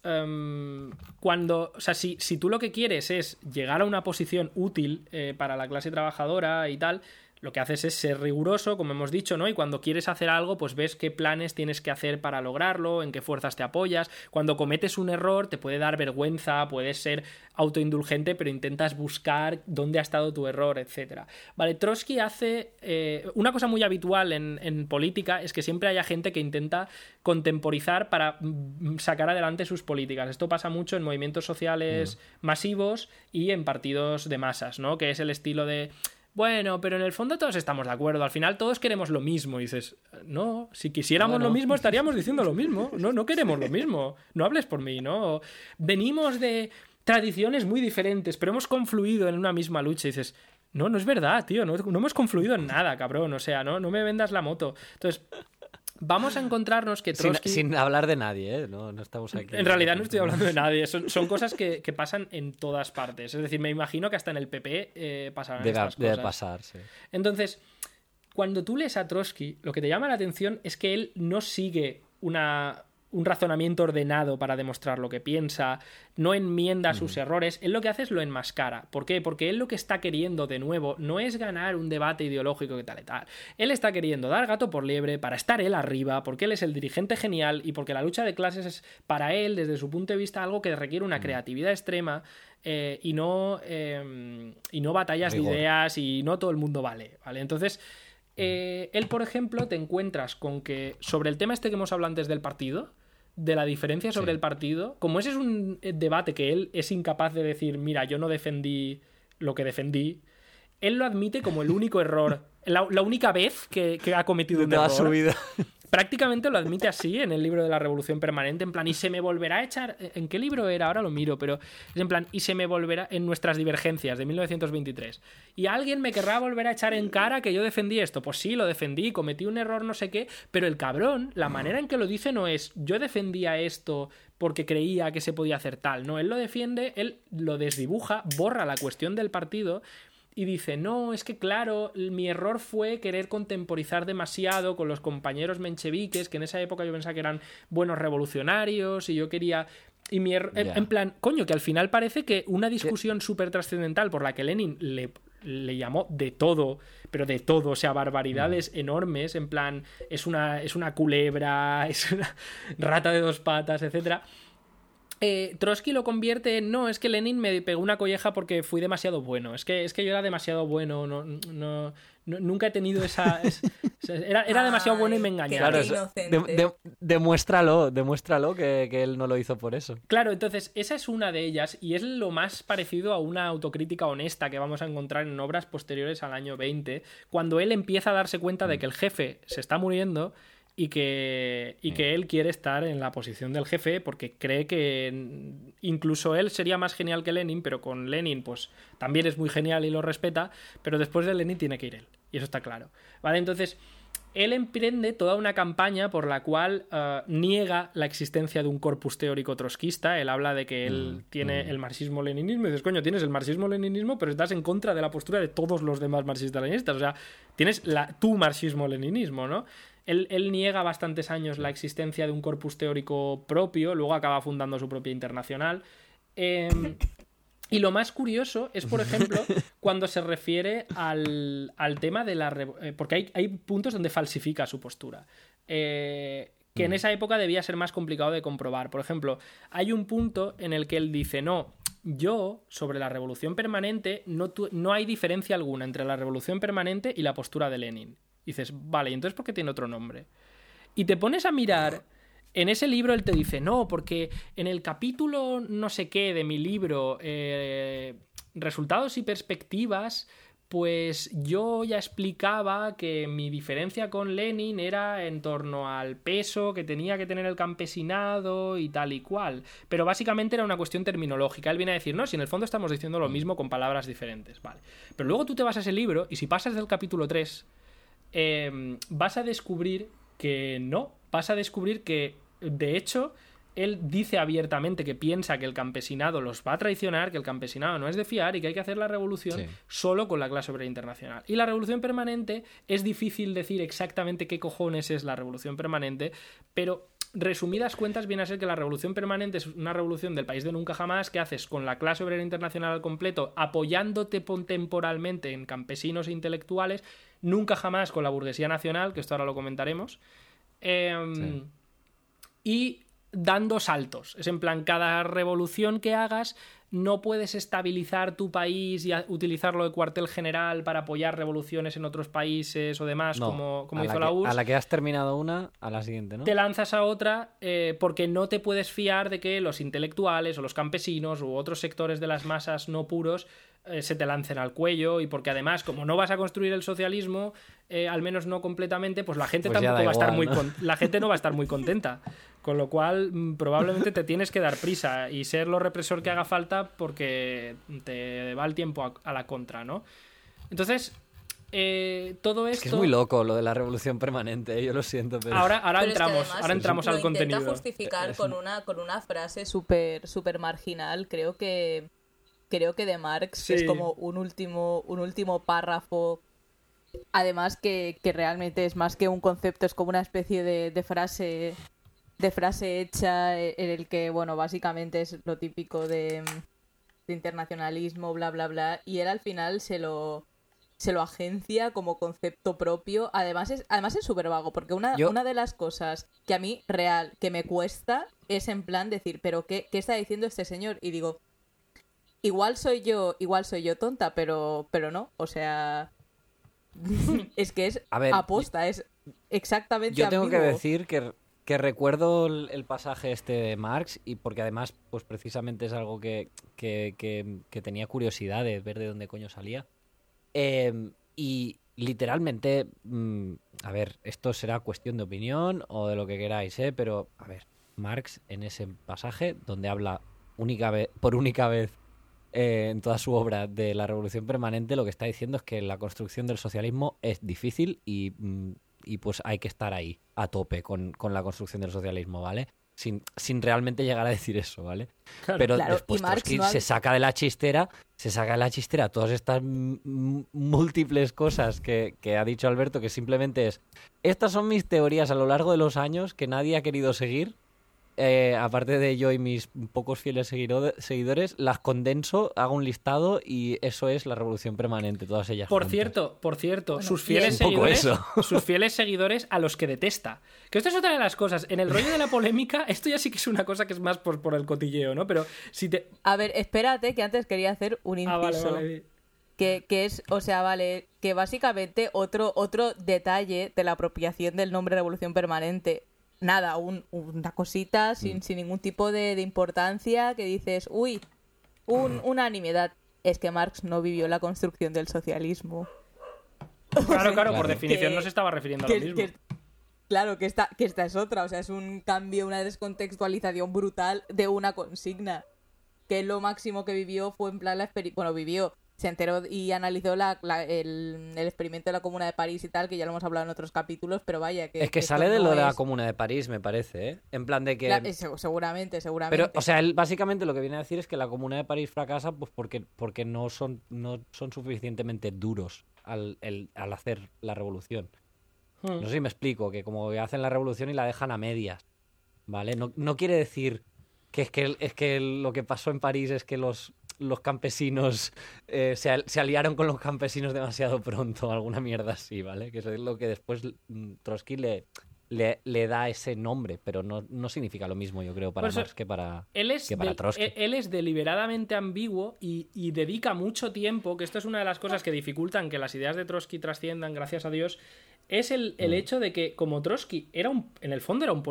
Em, cuando, o sea, si, si, tú lo que quieres es llegar a una posición útil eh, para la clase trabajadora y tal, lo que haces es ser riguroso, como hemos dicho, ¿no? Y cuando quieres hacer algo, pues ves qué planes tienes que hacer para lograrlo, en qué fuerzas te apoyas. Cuando cometes un error, te puede dar vergüenza, puedes ser autoindulgente, pero intentas buscar dónde ha estado tu error, etc. Vale, Trotsky hace. Eh, una cosa muy habitual en, política es que siempre haya gente que intenta contemporizar para mm, sacar adelante sus políticas. Esto pasa mucho en movimientos sociales mm. masivos y en partidos de masas, ¿no? Que es el estilo de bueno, pero en el fondo todos estamos de acuerdo, al final todos queremos lo mismo. Y dices, no, si quisiéramos lo mismo estaríamos diciendo lo mismo. No, no queremos lo mismo. No hables por mí, ¿no? Venimos de tradiciones muy diferentes, pero hemos confluido en una misma lucha. Y dices, no, no es verdad, tío, no, no hemos confluido en nada, cabrón. O sea, no, no me vendas la moto. Entonces, vamos a encontrarnos que Trotsky... Sin, hablar de nadie, ¿eh? No, no, estamos aquí. En realidad no estoy hablando de nadie. Son, son cosas que, que, pasan en todas partes. Es decir, me imagino que hasta en el PP eh, pasarán debe, estas cosas. Debe pasar, sí. Entonces, cuando tú lees a Trotsky, lo que te llama la atención es que él no sigue una, un razonamiento ordenado para demostrar lo que piensa, no enmienda sus errores, él lo que hace es lo enmascara. ¿Por qué? Porque él lo que está queriendo de nuevo no es ganar un debate ideológico que tal y tal. Él está queriendo dar gato por liebre para estar él arriba, porque él es el dirigente genial y porque la lucha de clases es para él, desde su punto de vista, algo que requiere una creatividad extrema eh, y, no, em, y no batallas de ideas y no todo el mundo vale. ¿vale? Entonces... Eh, él, por ejemplo, te encuentras con que sobre el tema este que hemos hablado antes del partido, de la diferencia sobre el partido, como ese es un eh, debate que él es incapaz de decir, mira, yo no defendí lo que defendí, él lo admite como el único error, la, única vez que, ha cometido un error. Su vida prácticamente lo admite así en el libro de la Revolución Permanente, en plan, y se me volverá a echar, ¿en qué libro era? Ahora lo miro, pero es en plan, y se me volverá en nuestras divergencias de 1923. Y alguien me querrá volver a echar en cara que yo defendí esto. Pues sí, lo defendí, cometí un error, no sé qué, pero el cabrón, la manera en que lo dice no es, yo defendía esto porque creía que se podía hacer tal, no, él lo defiende, él lo desdibuja, borra la cuestión del partido y dice, no, es que claro, mi error fue querer contemporizar demasiado con los compañeros mencheviques, que en esa época yo pensaba que eran buenos revolucionarios y yo quería... Y mi en plan, coño, que al final parece que una discusión súper trascendental por la que Lenin le, le llamó de todo, pero de todo, o sea, barbaridades mm. enormes, en plan, es una, es una culebra, es una rata de dos patas, etcétera eh, Trotsky lo convierte en no, es que Lenin me pegó una colleja porque fui demasiado bueno. Es que, es que yo era demasiado bueno. No, no, nunca he tenido esa. era, era demasiado bueno y me engañaron. Claro, demuéstralo, demuéstralo que, que, él no lo hizo por eso. Claro, entonces, esa es una de ellas y es lo más parecido a una autocrítica honesta que vamos a encontrar en obras posteriores al año 20, cuando él empieza a darse cuenta de mm. que el jefe se está muriendo y que, y que mm. él quiere estar en la posición del jefe porque cree que incluso él sería más genial que Lenin, pero con Lenin pues también es muy genial y lo respeta, pero después de Lenin tiene que ir él, y eso está claro. ¿Vale? Entonces, él emprende toda una campaña por la cual eh, niega la existencia de un corpus teórico trotskista. Él habla de que él mm, tiene mm. el marxismo-leninismo. Y dices, coño, tienes el marxismo-leninismo, pero estás en contra de la postura de todos los demás marxistas-leninistas. O sea, tienes la, tu marxismo-leninismo, ¿no? Él, niega bastantes años la existencia de un corpus teórico propio, luego acaba fundando su propia internacional. Em, y lo más curioso es, por ejemplo, cuando se refiere al, tema de la... Eh, porque hay, hay, puntos donde falsifica su postura. Eh, que en mm. esa época debía ser más complicado de comprobar. Por ejemplo, hay un punto en el que él dice, no, yo, sobre la revolución permanente, no, no hay diferencia alguna entre la revolución permanente y la postura de Lenin dices, vale, ¿y entonces por qué tiene otro nombre? Y te pones a mirar, en ese libro él te dice, no, porque en el capítulo no sé qué de mi libro, eh, resultados y perspectivas, pues yo ya explicaba que mi diferencia con Lenin era en torno al peso que tenía que tener el campesinado y tal y cual. Pero básicamente era una cuestión terminológica. Él viene a decir, no, si en el fondo estamos diciendo lo mismo con palabras diferentes. Vale. Pero luego tú te vas a ese libro y si pasas del capítulo 3, em, vas a descubrir que no. Vas a descubrir que, de hecho, él dice abiertamente que piensa que el campesinado los va a traicionar, que el campesinado no es de fiar y que hay que hacer la revolución solo con la clase obrera internacional. Y la revolución permanente es difícil decir exactamente qué cojones es la revolución permanente, pero resumidas cuentas viene a ser que la revolución permanente es una revolución del país de nunca jamás que haces con la clase obrera internacional al completo, apoyándote temporalmente en campesinos e intelectuales, nunca jamás con la burguesía nacional, que esto ahora lo comentaremos. Em, y dando saltos. Es en plan, cada revolución que hagas no puedes estabilizar tu país y utilizarlo de cuartel general para apoyar revoluciones en otros países o demás, como, como hizo la, URSS. A la que has terminado una, a la siguiente, ¿no? Te lanzas a otra eh, porque no te puedes fiar de que los intelectuales o los campesinos u otros sectores de las masas no puros eh, se te lancen al cuello y porque además como no vas a construir el socialismo eh, al menos no completamente pues la gente pues tampoco va a estar muy la gente no va a estar muy contenta con lo cual mm, probablemente te tienes que dar prisa y ser lo represor que haga falta porque te va el tiempo a, la contra no entonces eh, todo esto. Es que es muy loco lo de la revolución permanente, yo lo siento, pero. Ahora, ahora entramos, ahora entramos al contenido. justificar con una, con una frase súper super marginal. Creo que creo que de Marx es como un último, un último párrafo. Además que, realmente es más que un concepto, es como una especie de, frase de frase hecha en el que, bueno, básicamente es lo típico de, internacionalismo, bla, bla, bla. Y él al final se lo, se lo agencia como concepto propio. Además es, además es súper vago, porque una, una de las cosas que a mí real, que me cuesta, es en plan decir, pero ¿qué, qué está diciendo este señor? Y digo, igual soy yo, igual soy yo tonta, pero, pero no, o sea, es que es aposta, es exactamente. Yo tengo que decir que, que recuerdo el, pasaje este de Marx y porque además, pues precisamente es algo que, que, tenía curiosidad de ver de dónde coño salía. Em, y literalmente, mm, a ver, esto será cuestión de opinión o de lo que queráis, ¿eh? Pero, a ver, Marx en ese pasaje donde habla única vez, por única vez eh, en toda su obra de la revolución permanente lo que está diciendo es que la construcción del socialismo es difícil y, mm, pues hay que estar ahí a tope con, la construcción del socialismo, ¿vale? Sin, sin, realmente llegar a decir eso, ¿vale? Pero después se saca de la chistera, se saca de la chistera todas estas múltiples cosas que, que, ha dicho Alberto, que simplemente es, estas son mis teorías a lo largo de los años que nadie ha querido seguir eh, aparte de yo y mis pocos fieles seguidores, las condenso, hago un listado y eso es la revolución permanente, todas ellas. Por cierto, por cierto, sus fieles seguidores, sus fieles seguidores a los que detesta. Que esto es otra de las cosas. En el rollo de la polémica, esto ya sí que es una cosa que es más por, por el cotilleo, ¿no? Pero si te. A ver, espérate, que antes quería hacer un ah, inciso. Que, que, es, o sea, vale, que básicamente otro, otro detalle de la apropiación del nombre Revolución Permanente nada, una cosita sin, mm. sin ningún tipo de, importancia que dices, uy, un, una nimiedad. Es que Marx no vivió la construcción del socialismo. Claro, claro, por definición no se estaba refiriendo a lo mismo. claro, que esta, que esta es otra, o sea, es un cambio, una descontextualización brutal de una consigna. Que lo máximo que vivió fue en plan la experiencia. Bueno, vivió se enteró y analizó el, experimento de la Comuna de París y tal, que ya lo hemos hablado en otros capítulos, pero vaya que... Es que sale de lo de la Comuna de París, me parece, ¿eh? En plan de que... seguramente, seguramente. Pero, o sea, él básicamente lo que viene a decir es que la Comuna de París fracasa pues porque, porque no, son, no son suficientemente duros al, al hacer la revolución. Hmm. No sé si me explico, que como hacen la revolución y la dejan a medias, ¿vale? No, no quiere decir que es que, es que lo que pasó en París es que los los campesinos eh, se, aliaron con los campesinos demasiado pronto, alguna mierda así, ¿vale? Que es lo que después mm, Trotsky le, le, da ese nombre, pero no, no, significa lo mismo, yo creo, para Marx que para, él es para Trotsky. E, él es deliberadamente ambiguo y, y, dedica mucho tiempo, que esto es una de las cosas que dificultan que las ideas de Trotsky trasciendan, gracias a Dios, es el, mm. hecho de que como Trotsky era un, en el fondo era un,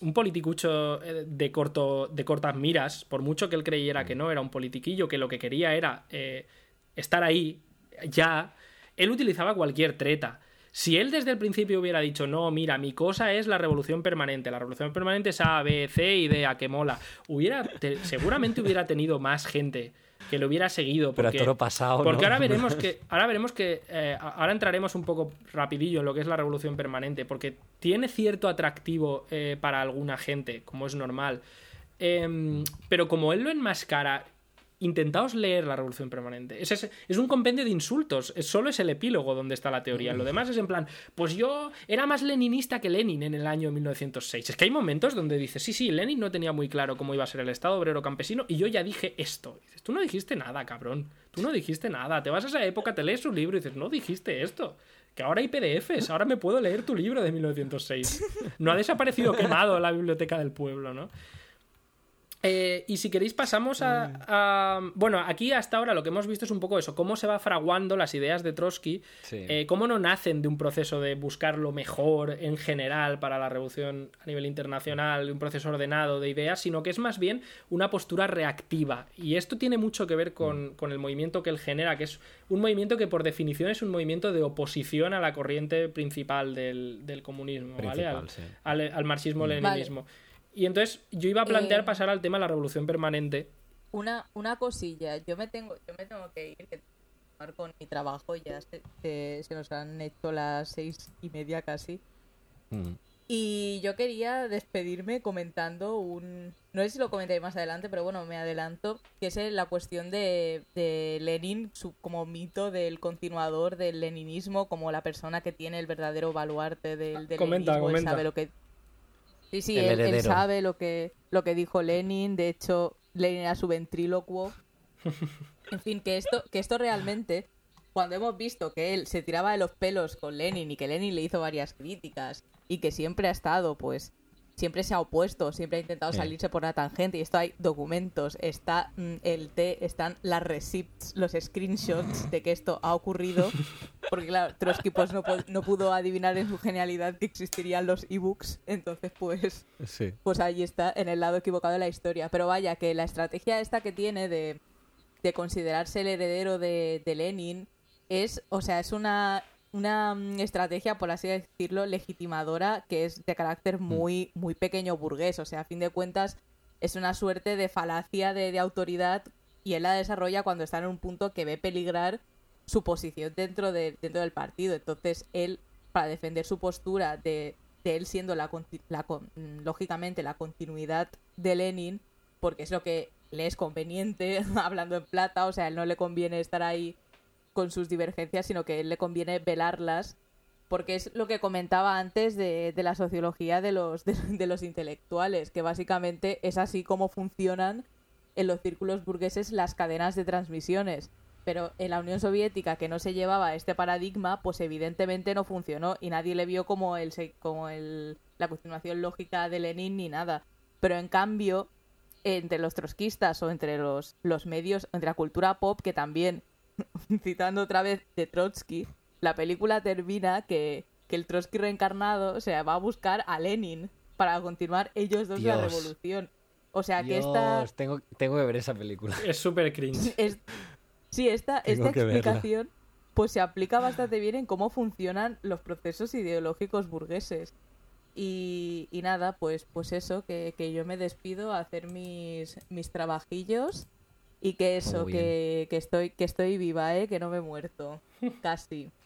un politicucho eh, de, corto, de cortas miras, por mucho que él creyera que mm. no, era un politiquillo que lo que quería era eh, estar ahí ya, él utilizaba cualquier treta. Si él desde el principio hubiera dicho, no, mira, mi cosa es la revolución permanente, la revolución permanente es A, B, C y D, a que mola, hubiera, seguramente hubiera tenido más gente que lo hubiera seguido. Porque, Pero pasado. Porque ahora veremos que, ahora veremos que, eh, ahora entraremos un poco rapidillo en lo que es la revolución permanente, porque tiene cierto atractivo eh, para alguna gente, como es normal. Em, pero como él lo enmascara intentaos leer la Revolución Permanente. Es, es, un compendio de insultos. Solo es el epílogo donde está la teoría. Lo demás es en plan, pues yo era más leninista que Lenin en el año 1906. Es que hay momentos donde dices, sí, sí, Lenin no tenía muy claro cómo iba a ser el Estado obrero campesino y yo ya dije esto. dices, tú no dijiste nada, cabrón. Tú no dijiste nada. Te vas a esa época, te lees un libro y dices, no dijiste esto. Que ahora hay PDFs, ahora me puedo leer tu libro de 1906. No ha desaparecido quemado la biblioteca del pueblo, ¿no? Eh, y si queréis pasamos a, Bueno, aquí hasta ahora lo que hemos visto es un poco eso, cómo se va fraguando las ideas de Trotsky, eh, cómo no nacen de un proceso de buscar lo mejor en general para la revolución a nivel internacional, de un proceso ordenado de ideas, sino que es más bien una postura reactiva. Y esto tiene mucho que ver con, mm. el movimiento que él genera, que es un movimiento que por definición es un movimiento de oposición a la corriente principal del, comunismo, ¿vale? Al, marxismo-leninismo. Y entonces yo iba a plantear eh, pasar al tema de la revolución permanente. Una, una cosilla, yo me tengo, yo me tengo que ir, que con mi trabajo, ya se, se, nos han hecho las seis y media casi. Mm. Y yo quería despedirme comentando un... No sé si lo comenté más adelante, pero bueno, me adelanto, que es la cuestión de, de Lenin su, como mito del continuador del leninismo, como la persona que tiene el verdadero baluarte del, del comenta, leninismo, comenta. sabe lo que Sí, sí, él, sabe lo que, lo que dijo Lenin. De hecho, Lenin era su ventrílocuo. En fin, que esto, que esto realmente, cuando hemos visto que él se tiraba de los pelos con Lenin y que Lenin le hizo varias críticas y que siempre ha estado, pues, siempre se ha opuesto, siempre ha intentado salirse por la tangente y esto hay documentos, está mm, el T, están las receipts, los screenshots de que esto ha ocurrido, porque claro, Trotsky pues no, no pudo adivinar en su genialidad que existirían los ebooks, entonces pues, pues ahí está, en el lado equivocado de la historia. Pero vaya, que la estrategia esta que tiene de, de considerarse el heredero de, de Lenin es, o sea, es una una mm, estrategia, por así decirlo, legitimadora que es de carácter mm. muy, muy pequeño burgués. O sea, a fin de cuentas, es una suerte de falacia de, autoridad y él la desarrolla cuando está en un punto que ve peligrar su posición dentro, de, dentro del partido. Entonces, él, para defender su postura de, él siendo la, la, mm, lógicamente la continuidad de Lenin, porque es lo que le es conveniente, hablando en plata, o sea, él no le conviene estar ahí con sus divergencias, sino que él le conviene velarlas, porque es lo que comentaba antes de, la sociología de los, de, los intelectuales, que básicamente es así como funcionan en los círculos burgueses las cadenas de transmisiones. Pero en la Unión Soviética, que no se llevaba este paradigma, pues evidentemente no funcionó y nadie le vio como, el, como el, la continuación lógica de Lenin ni nada. Pero en cambio, entre los trotskistas o entre los, los medios, entre la cultura pop, que también citando otra vez de Trotsky, la película termina que, el Trotsky reencarnado o sea, va a buscar a Lenin para continuar ellos dos la revolución. O sea que esta... Tengo, tengo que ver esa película. Es súper cringe. Sí, esta, esta explicación pues se aplica bastante bien en cómo funcionan los procesos ideológicos burgueses. Y, y nada, pues, pues eso, que, que, yo me despido a hacer mis, mis trabajillos y que eso, que, que, estoy, que estoy viva, ¿eh? que no me he muerto. Casi.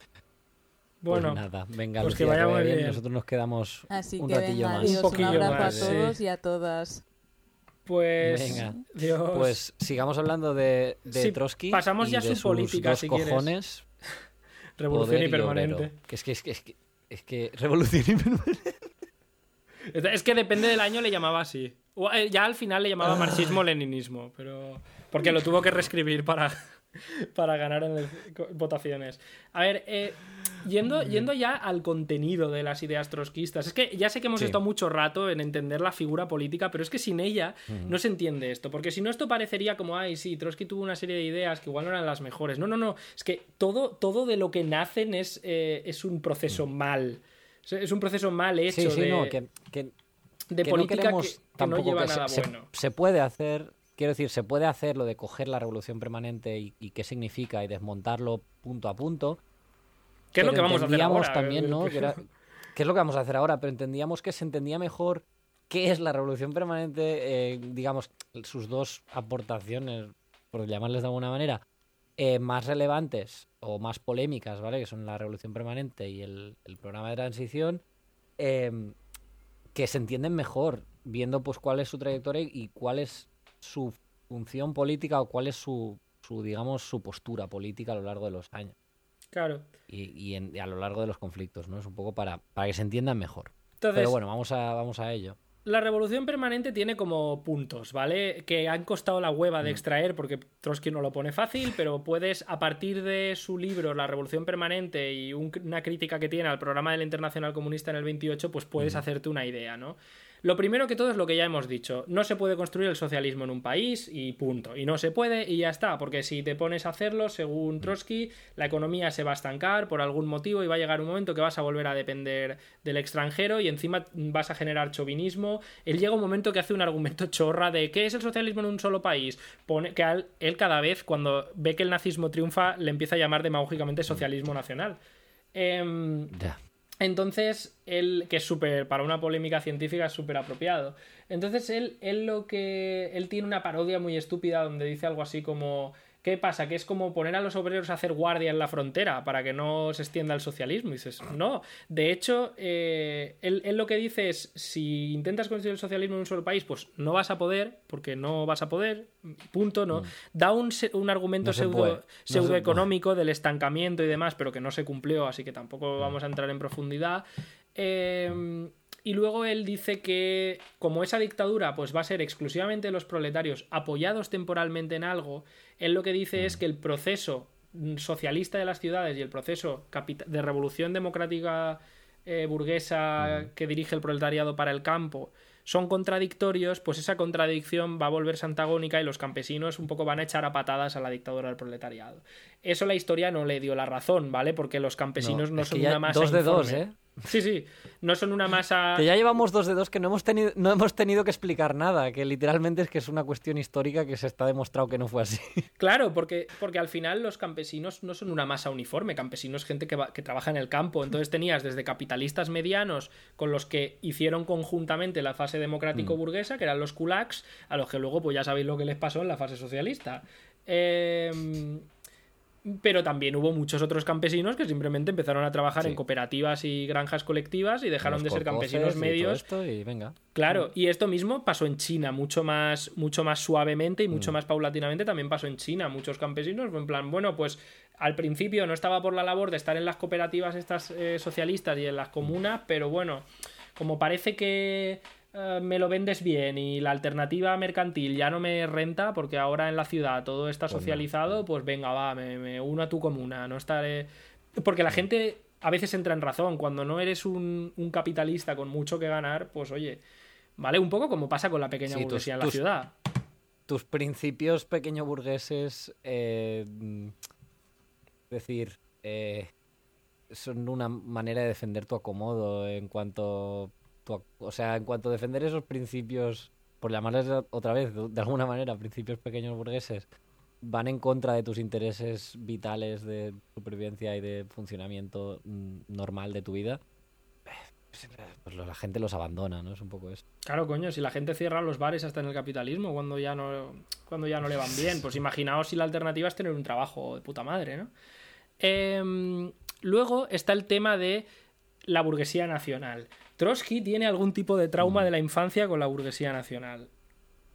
Pues bueno, nada, venga, pues que vaya muy bien. Nosotros nos quedamos un ratillo más. un, poquillo abrazo a todos y a todas. Pues, venga. Dios. pues sigamos hablando de, de Trotsky. Pasamos ya a su política, si cojones, Revolución y permanente. Que es que, es que, es que, es que revolución y permanente. Es que depende del año le llamaba así. Eh, ya al final le llamaba ah. marxismo-leninismo, pero porque lo tuvo que reescribir para, para ganar en votaciones. A ver, eh, yendo, yendo ya al contenido de las ideas trotskistas, es que ya sé que hemos estado mucho rato en entender la figura política, pero es que sin ella no se entiende esto, porque si no esto parecería como, ay, sí, Trotsky tuvo una serie de ideas que igual no eran las mejores. No, no, no, es que todo, todo de lo que nacen es, eh, es un proceso mal. Es un proceso mal hecho. Sí, de, no, que, de política que, no lleva nada bueno. Se puede hacer quiero decir, se puede hacer lo de coger la revolución permanente y, qué significa y desmontarlo punto a punto. ¿Qué es lo que vamos a hacer ahora? también, ¿no? ¿Qué es lo que vamos a hacer ahora? Pero entendíamos que se entendía mejor qué es la revolución permanente, eh, digamos, sus dos aportaciones, por llamarles de alguna manera, eh, más relevantes o más polémicas, ¿vale? Que son la revolución permanente y el, programa de transición, em, que se entienden mejor viendo pues cuál es su trayectoria y cuál es su función política o cuál es su, su digamos, su postura política a lo largo de los años. Claro. Y, a lo largo de los conflictos, ¿no? Es un poco para, para que se entiendan mejor. Pero bueno, vamos a, vamos a ello. La revolución permanente tiene como puntos, ¿vale? Que han costado la hueva de mm. extraer porque Trotsky no lo pone fácil, pero puedes, a partir de su libro La revolución permanente y una crítica que tiene al programa de la Internacional Comunista en el 28, pues puedes hacerte una idea, ¿no? Lo primero que todo es lo que ya hemos dicho. No se puede construir el socialismo en un país y punto. Y no se puede y ya está. Porque si te pones a hacerlo, según mm. Trotsky, la economía se va a estancar por algún motivo y va a llegar un momento que vas a volver a depender del extranjero y encima vas a generar chauvinismo. Él llega un momento que hace un argumento chorra de ¿qué es el socialismo en un solo país? Pone que él cada vez, cuando ve que el nazismo triunfa, le empieza a llamar demagógicamente socialismo nacional. Eh, entonces, él, que es súper, para una polémica científica, es súper apropiado. Entonces, él, él lo que. Él tiene una parodia muy estúpida donde dice algo así como ¿Qué pasa? Que es como poner a los obreros a hacer guardia en la frontera para que no se extienda el socialismo. Y dices, no. De hecho, eh, él, lo que dice es, si intentas conseguir el socialismo en un solo país, pues no vas a poder, porque no vas a poder, punto, ¿no? Mm. Da un, un argumento pseudo, pseudoeconómico del estancamiento y demás, pero que no se cumplió, así que tampoco mm. vamos a entrar en profundidad. Eh, y luego él dice que como esa dictadura pues va a ser exclusivamente los proletarios apoyados temporalmente en algo, él lo que dice es mm. que el proceso socialista de las ciudades y el proceso de revolución democrática eh, burguesa mm. que dirige el proletariado para el campo son contradictorios, pues esa contradicción va a volverse antagónica y los campesinos un poco van a echar a patadas a la dictadura del proletariado. Eso la historia no le dio la razón, ¿vale? Porque los campesinos no, son una masa. Dos de dos, ¿eh? Sí, sí, no son una masa... Que ya llevamos dos de dos que no hemos, tenido, no hemos tenido que explicar nada, que literalmente es que es una cuestión histórica que se está demostrado que no fue así. Claro, porque, porque al final los campesinos no son una masa uniforme, campesinos gente que, que trabaja en el campo, entonces tenías desde capitalistas medianos con los que hicieron conjuntamente la fase democrático-burguesa, que eran los kulaks, a los que luego pues ya sabéis lo que les pasó en la fase socialista. Eh pero también hubo muchos otros campesinos que simplemente empezaron a trabajar en cooperativas y granjas colectivas y dejaron de ser campesinos medios. Y, venga. Claro, mm. y esto mismo pasó en China, mucho más, mucho más suavemente y mucho mm. más paulatinamente también pasó en China. Muchos campesinos, en plan, bueno, pues al principio no estaba por la labor de estar en las cooperativas estas eh, socialistas y en las comunas, pero bueno, como parece que eh, me lo vendes bien y la alternativa mercantil ya no me renta porque ahora en la ciudad todo está pues socializado, pues venga, va, me, uno a tu comuna, no estaré... Porque la gente a veces entra en razón, cuando no eres un, capitalista con mucho que ganar, pues oye, ¿vale? Un poco como pasa con la pequeña burguesía en la ciudad. Tus principios pequeño burgueses, eh, es decir, eh, son una manera de defender tu acomodo en cuanto o sea, en cuanto a defender esos principios, por llamarles otra vez, de, alguna manera, principios pequeños burgueses, van en contra de tus intereses vitales de supervivencia y de funcionamiento mm, normal de tu vida, pues la gente los abandona, ¿no? Es un poco eso. Claro, coño, si la gente cierra los bares hasta en el capitalismo cuando ya no, cuando ya no le van bien, pues imaginaos si la alternativa es tener un trabajo de puta madre, ¿no? Em, luego está el tema de la burguesía nacional. Trotsky tiene algún tipo de trauma mm. de la infancia con la burguesía nacional.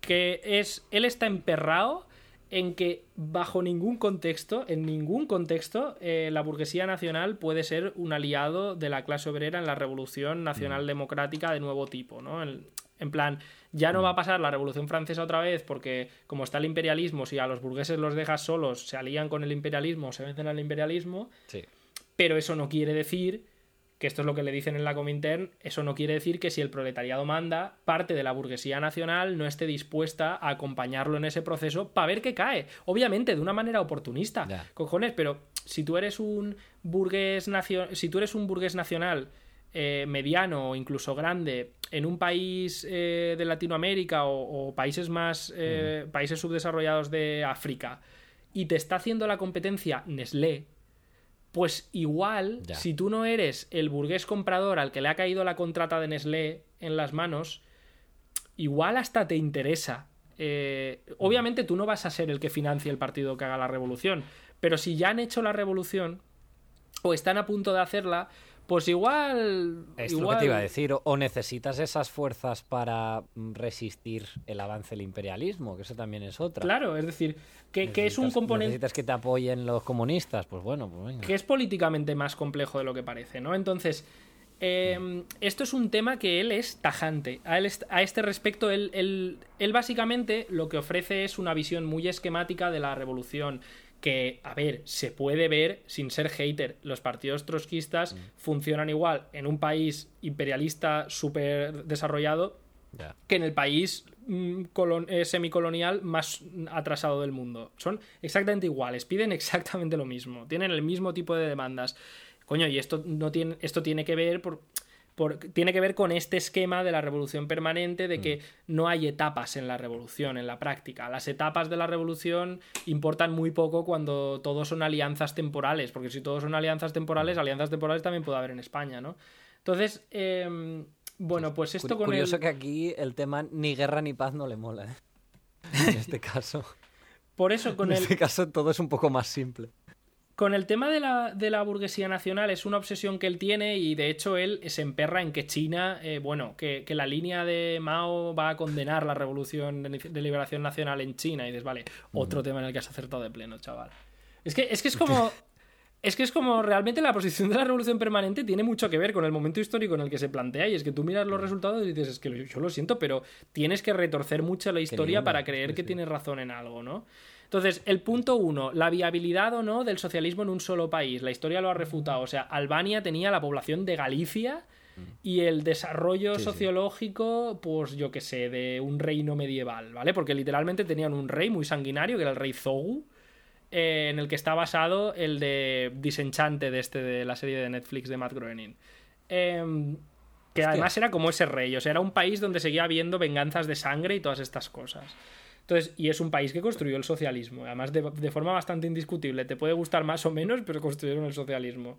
Que es. Él está emperrado en que bajo ningún contexto, en ningún contexto, eh, la burguesía nacional puede ser un aliado de la clase obrera en la revolución nacional mm. democrática de nuevo tipo, ¿no? En, en, plan, ya no va a mm. pasar la revolución francesa otra vez porque como está el imperialismo, si a los burgueses los dejas solos, se alían con el imperialismo, se vencen al imperialismo, sí. pero eso no quiere decir que esto es lo que le dicen en la Comintern, eso no quiere decir que si el proletariado manda, parte de la burguesía nacional no esté dispuesta a acompañarlo en ese proceso para ver qué cae. Obviamente, de una manera oportunista. Cojones, pero si tú eres un burgués si tú eres un burgués nacional eh, mediano o incluso grande en un país eh, de Latinoamérica o, países más eh, países subdesarrollados de África y te está haciendo la competencia Nestlé, pues igual, si tú no eres el burgués comprador al que le ha caído la contrata de Nestlé en las manos, igual hasta te interesa. obviamente tú no vas a ser el que financie el partido que haga la revolución, pero si ya han hecho la revolución o están a punto de hacerla, pues igual. Es lo que te iba a decir. O necesitas esas fuerzas para resistir el avance del imperialismo, que eso también es otra. Claro, es decir, que, es un componente. Necesitas que te apoyen los comunistas, pues bueno, pues venga. Que es políticamente más complejo de lo que parece, ¿no? Entonces. Em, esto es un tema que él es tajante. A, a este respecto, él, él, básicamente lo que ofrece es una visión muy esquemática de la revolución que, a ver, se puede ver sin ser hater. Los partidos trotskistas mm. funcionan igual en un país imperialista súper desarrollado que en el país mm, eh, semicolonial más atrasado del mundo. Son exactamente iguales, piden exactamente lo mismo, tienen el mismo tipo de demandas. Coño, y esto no tiene, esto tiene que ver por tiene que ver con este esquema de la revolución permanente, de que mm. no hay etapas en la revolución, en la práctica. Las etapas de la revolución importan muy poco cuando todos son alianzas temporales, porque si todos son alianzas temporales, mm. alianzas temporales también puede haber en España, ¿no? Entonces, em, bueno, pues esto con Curioso que aquí el tema ni guerra ni paz no le mola, ¿eh? En este caso. Por eso con en el... este caso todo es un poco más simple. Con el tema de la, de la, burguesía nacional es una obsesión que él tiene y de hecho él se emperra en que China, eh, bueno, que, la línea de Mao va a condenar la revolución de, liberación nacional en China. Y dices, vale, otro tema en el que has acertado de pleno, chaval. Es que es, que es como... Es que es como realmente la posición de la revolución permanente tiene mucho que ver con el momento histórico en el que se plantea. Y es que tú miras los resultados y dices, es que yo lo siento, pero tienes que retorcer mucho la historia para creer que tienes razón en algo, ¿no? Entonces, el punto uno, la viabilidad o no del socialismo en un solo país. La historia lo ha refutado. O sea, Albania tenía la población de Galicia y el desarrollo sociológico, pues yo qué sé, de un reino medieval, ¿vale? Porque literalmente tenían un rey muy sanguinario, que era el rey Zogu, eh, en el que está basado el de Disenchante de, este, de la serie de Netflix de Matt Groening. Em, que además era como ese rey, o sea, era un país donde seguía habiendo venganzas de sangre y todas estas cosas. Entonces, y es un país que construyó el socialismo, además de, de, forma bastante indiscutible. Te puede gustar más o menos, pero construyeron el socialismo.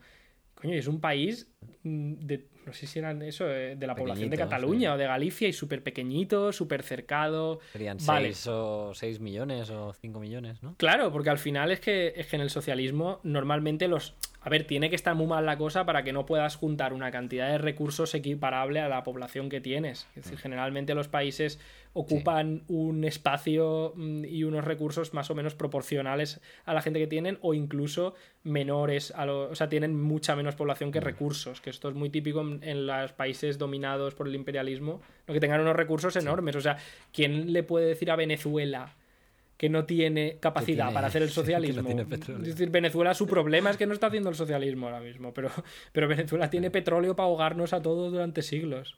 Coño, y es un país mm, de, no sé si eran eso, eh, de la población de Cataluña o de Galicia y súper pequeñito, súper cercado. Serían 6 o 6 millones o 5 millones, ¿no? Claro, porque al final es que, es que en el socialismo normalmente los a ver, tiene que estar muy mal la cosa para que no puedas juntar una cantidad de recursos equiparable a la población que tienes. Es decir, mm. generalmente los países ocupan un espacio mm, y unos recursos más o menos proporcionales a la gente que tienen o incluso menores, a o sea, tienen mucha menos población que mm. recursos, que esto es muy típico en, los países dominados por el imperialismo, lo que tengan unos recursos enormes. O sea, ¿quién le puede decir a Venezuela? Que no tiene capacidad para hacer el socialismo. es decir, Venezuela su problema es que no está haciendo el socialismo ahora mismo, pero, pero Venezuela tiene petróleo para ahogarnos a todos durante siglos.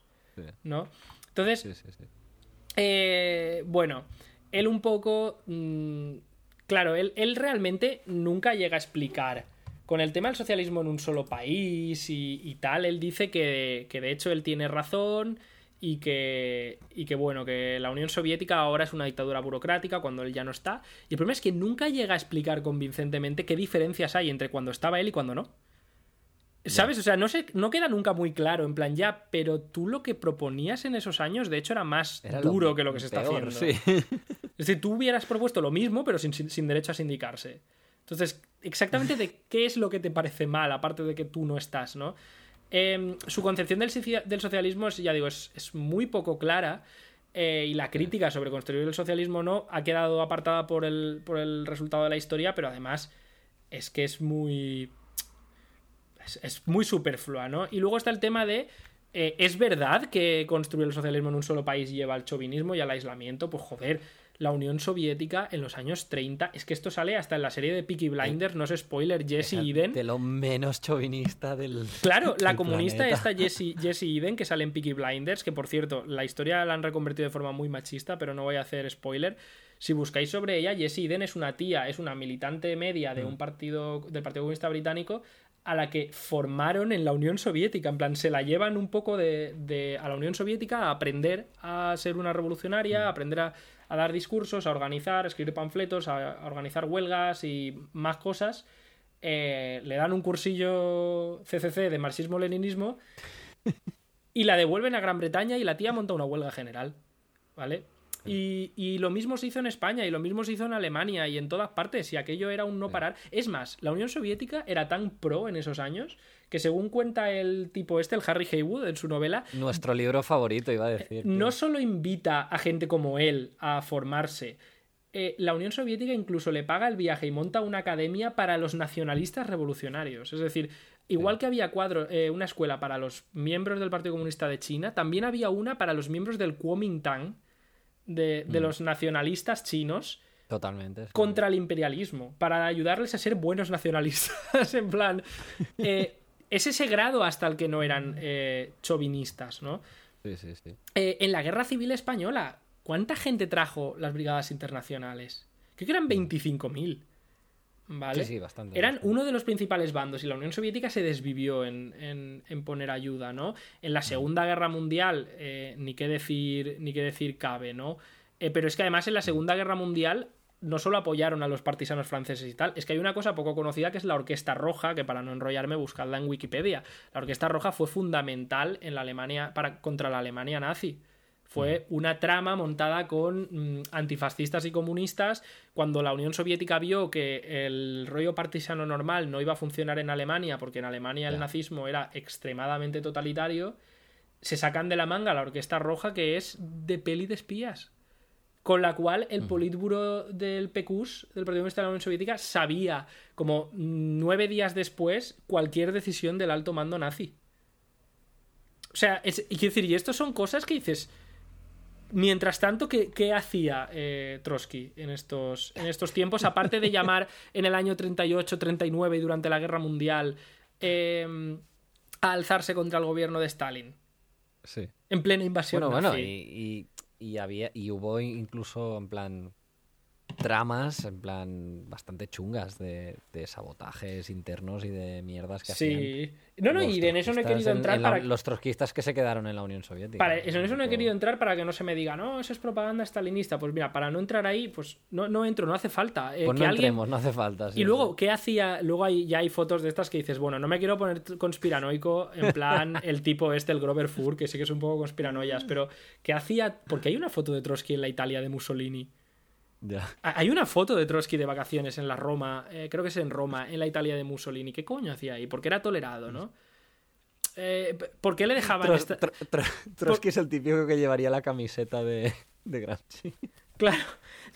¿No? Entonces, eh, bueno, él un poco... Mm, claro, él, él, realmente nunca llega a explicar. Con el tema del socialismo en un solo país y, y tal, él dice que, que de hecho él tiene razón y que, y que bueno, que la Unión Soviética ahora es una dictadura burocrática cuando él ya no está. Y el problema es que nunca llega a explicar convincentemente qué diferencias hay entre cuando estaba él y cuando no. ¿Sabes? O sea, no, sé, no queda nunca muy claro, en plan, ya, pero tú lo que proponías en esos años, de hecho, era más duro que lo que se está haciendo. Es decir, tú hubieras propuesto lo mismo, pero sin, sin derecho a sindicarse. Entonces, exactamente de qué es lo que te parece mal, aparte de que tú no estás, ¿no? Em, su concepción del, socialismo, es, ya digo, es, muy poco clara. Eh, y la crítica sobre construir el socialismo no ha quedado apartada por el, por el resultado de la historia, pero además es que es muy. Es, muy superflua, ¿no? Y luego está el tema de. Eh, ¿Es verdad que construir el socialismo en un solo país lleva al chauvinismo y al aislamiento? Pues joder, la Unión Soviética en los años 30. Es que esto sale hasta en la serie de Peaky Blinders, no es spoiler, Jesse Eden. De lo menos chauvinista del. Claro, la comunista esta Jesse, Jesse Eden, que sale en Peaky Blinders, que por cierto, la historia la han reconvertido de forma muy machista, pero no voy a hacer spoiler. Si buscáis sobre ella, Jessie Eden es una tía, es una militante media de mm. un partido, del Partido Comunista Británico, a la que formaron en la Unión Soviética. En plan, se la llevan un poco de, a la Unión Soviética a aprender a ser una revolucionaria, a aprender a, dar discursos, a organizar, a escribir panfletos, a, organizar huelgas y más cosas. Eh, le dan un cursillo CCC de marxismo-leninismo y la devuelven a Gran Bretaña y la tía monta una huelga general. ¿Vale? Y, lo mismo se hizo en España y lo mismo se hizo en Alemania y en todas partes y aquello era un no parar. Es más, la Unión Soviética era tan pro en esos años que según cuenta el tipo este, el Harry Haywood, en su novela... Nuestro libro favorito, iba a decir. No solo invita a gente como él a formarse, eh, la Unión Soviética incluso le paga el viaje y monta una academia para los nacionalistas revolucionarios. Es decir, igual que había cuadro, eh, una escuela para los miembros del Partido Comunista de China, también había una para los miembros del Kuomintang, de, mm. los nacionalistas chinos. Totalmente. Contra el imperialismo, para ayudarles a ser buenos nacionalistas. en plan, eh, es ese grado hasta el que no eran eh, chauvinistas, ¿no? Sí, sí, sí. Eh, en la Guerra Civil Española, ¿cuánta gente trajo las brigadas internacionales? Creo que eran 25.000. ¿Vale? Sí, sí, bastante. Eran uno de los principales bandos y la Unión Soviética se desvivió en, poner ayuda, ¿no? En la Segunda Guerra Mundial, eh, ni, qué decir, ni qué decir cabe, ¿no? Eh, pero es que además en la Segunda Guerra Mundial no solo apoyaron a los partisanos franceses y tal, es que hay una cosa poco conocida que es la Orquesta Roja, que para no enrollarme, buscadla en Wikipedia. La Orquesta Roja fue fundamental en la Alemania para, contra la Alemania nazi. Fue una trama montada con mm, antifascistas y comunistas. Cuando la Unión Soviética vio que el rollo partisano normal no iba a funcionar en Alemania, porque en Alemania el nazismo era extremadamente totalitario, se sacan de la manga la Orquesta Roja, que es de peli de espías. Con la cual el Politburo del PQS, del Partido Comunista de la Unión Soviética, sabía, como nueve días después, cualquier decisión del alto mando nazi. O sea, es, y quiero decir, y esto son cosas que dices Mientras tanto, ¿qué, hacía eh, Trotsky en estos, en estos tiempos? Aparte de llamar en el año 38, 39 y durante la Guerra Mundial em, a alzarse contra el gobierno de Stalin. Sí. En plena invasión. Bueno, bueno, y, había, y hubo incluso en plan tramas en plan bastante chungas de, sabotajes internos y de mierdas que hacían. Sí. No, no, y en eso no he querido entrar para... Los trotskistas que se quedaron en la Unión Soviética. Para, en eso no he querido entrar para que no se me diga, no, eso es propaganda stalinista. Pues mira, para no entrar ahí, pues no, no entro, no hace falta. Eh, pues no entremos, no hace falta. y luego, ¿qué hacía? Luego hay, ya hay fotos de estas que dices, bueno, no me quiero poner conspiranoico, en plan el tipo este, el Grover Fur, que sí que es un poco conspiranoias, pero ¿qué hacía? Porque hay una foto de Trotsky en la Italia de Mussolini. Hay una foto de Trotsky de vacaciones en la Roma, eh, creo que es en Roma, en la Italia de Mussolini. ¿Qué coño hacía ahí? Porque era tolerado, ¿no? Eh, ¿Por qué le dejaban Trotsky es el típico que llevaría la camiseta de, de Gramsci. Claro.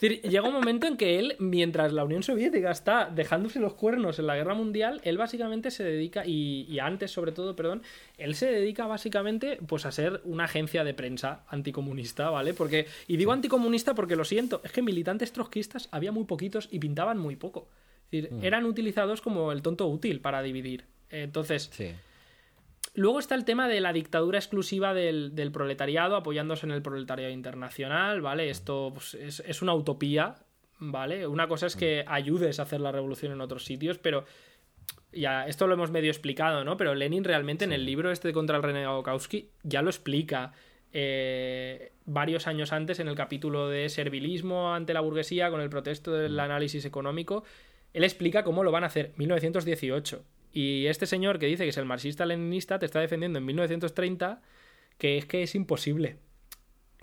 Llega un momento en que él, mientras la Unión Soviética está dejándose los cuernos en la guerra mundial, él básicamente se dedica, y, antes sobre todo, perdón, él se dedica básicamente pues a ser una agencia de prensa anticomunista, ¿vale? Porque, y digo anticomunista porque lo siento, es que militantes trotskistas había muy poquitos y pintaban muy poco. Es decir, mm. eran utilizados como el tonto útil para dividir. Entonces, sí. Luego está el tema de la dictadura exclusiva del, proletariado, apoyándose en el proletariado internacional, ¿vale? Esto pues, es, una utopía, ¿vale? Una cosa es que ayudes a hacer la revolución en otros sitios, pero ya, esto lo hemos medio explicado, ¿no? Pero Lenin realmente en el libro este de contra el renegado Kautsky ya lo explica. Eh, varios años antes en el capítulo de servilismo ante la burguesía con el protesto del análisis económico, él explica cómo lo van a hacer. 1918. Y este señor que dice que es el marxista-leninista te está defendiendo en 1930 que es que es imposible.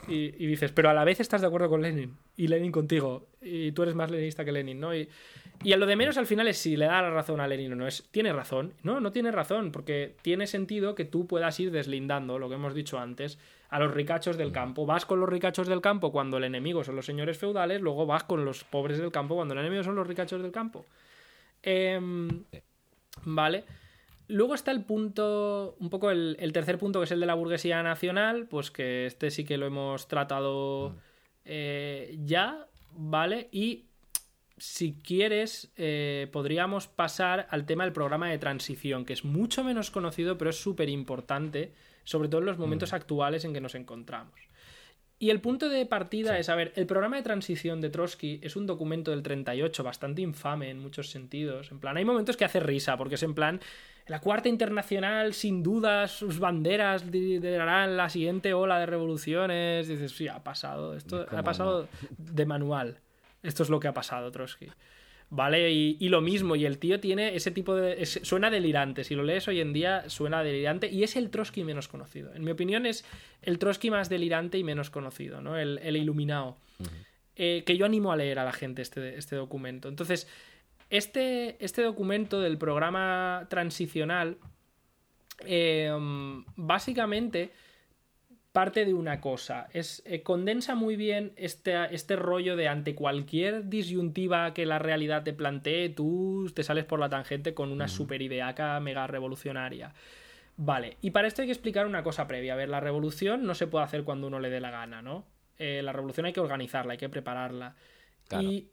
Y, dices, pero a la vez estás de acuerdo con Lenin y Lenin contigo y tú eres más leninista que Lenin, ¿no? Y, y a lo de menos al final es si le da la razón a Lenin o no. Es, ¿Tiene razón? No, no tiene razón, porque tiene sentido que tú puedas ir deslindando, lo que hemos dicho antes, a los ricachos del campo. Vas con los ricachos del campo cuando el enemigo son los señores feudales, luego vas con los pobres del campo cuando el enemigo son los ricachos del campo. Eh, ¿Vale? Luego está el punto, un poco el, tercer punto, que es el de la burguesía nacional, pues que este sí que lo hemos tratado eh, ya, ¿vale? Y si quieres, eh, podríamos pasar al tema del programa de transición, que es mucho menos conocido, pero es súper importante, sobre todo en los momentos actuales en que nos encontramos. Y el punto de partida es, a ver, el programa de transición de Trotsky es un documento del 38 bastante infame en muchos sentidos. En plan, hay momentos que hace risa, porque es en plan, la cuarta internacional, sin duda, sus banderas liderarán la siguiente ola de revoluciones. dices, sí, ha pasado. Esto ha pasado de manual. Esto es lo que ha pasado, Trotsky. ¿Vale? Y, lo mismo, y el tío tiene ese tipo de... suena delirante, si lo lees hoy en día suena delirante y es el Trotsky menos conocido. En mi opinión es el Trotsky más delirante y menos conocido, ¿no? El, iluminado. Eh, que yo animo a leer a la gente este, este documento. Entonces, este, este documento del programa transicional eh, básicamente parte de una cosa. Es, eh, condensa muy bien este, este rollo de ante cualquier disyuntiva que la realidad te plantee, tú te sales por la tangente con una super ideaca mega revolucionaria. Vale, y para esto hay que explicar una cosa previa. A ver, la revolución no se puede hacer cuando uno le dé la gana, ¿no? Eh, la revolución hay que organizarla, hay que prepararla. Y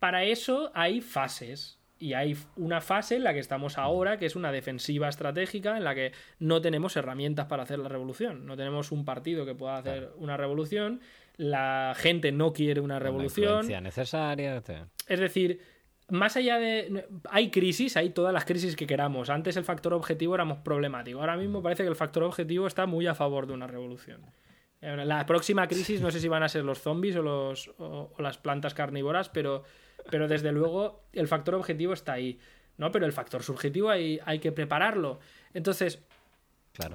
para eso hay fases. Y hay una fase en la que estamos ahora, que es una defensiva estratégica, en la que no tenemos herramientas para hacer la revolución. No tenemos un partido que pueda hacer una revolución. La gente no quiere una revolución. necesaria. Es decir, más allá de. Hay crisis, hay todas las crisis que queramos. Antes el factor objetivo era más problemático. Ahora mismo parece que el factor objetivo está muy a favor de una revolución. La próxima crisis no sé si van a ser los zombies o, los, o las plantas carnívoras, pero pero desde luego el factor objetivo está ahí, ¿no? Pero el factor subjetivo hay, hay que prepararlo. Entonces,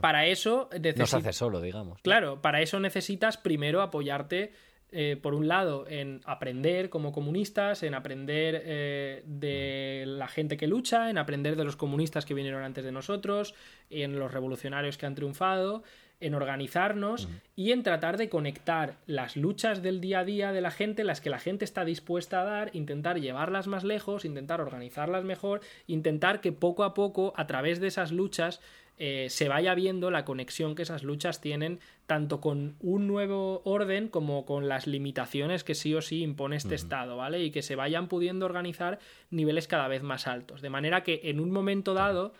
para eso... No se hace solo, digamos. Claro, para eso necesitas primero apoyarte eh, por un lado, en aprender como comunistas, en aprender eh, de la gente que lucha, en aprender de los comunistas que vinieron antes de nosotros, en los revolucionarios que han triunfado, en organizarnos y en tratar de conectar las luchas del día a día de la gente, las que la gente está dispuesta a dar, intentar llevarlas más lejos, intentar organizarlas mejor, intentar que poco a poco, a través de esas luchas, eh, se vaya viendo la conexión que esas luchas tienen tanto con un nuevo orden como con las limitaciones que sí o sí impone este Estado, ¿vale? Y que se vayan pudiendo organizar niveles cada vez más altos. De manera que en un momento dado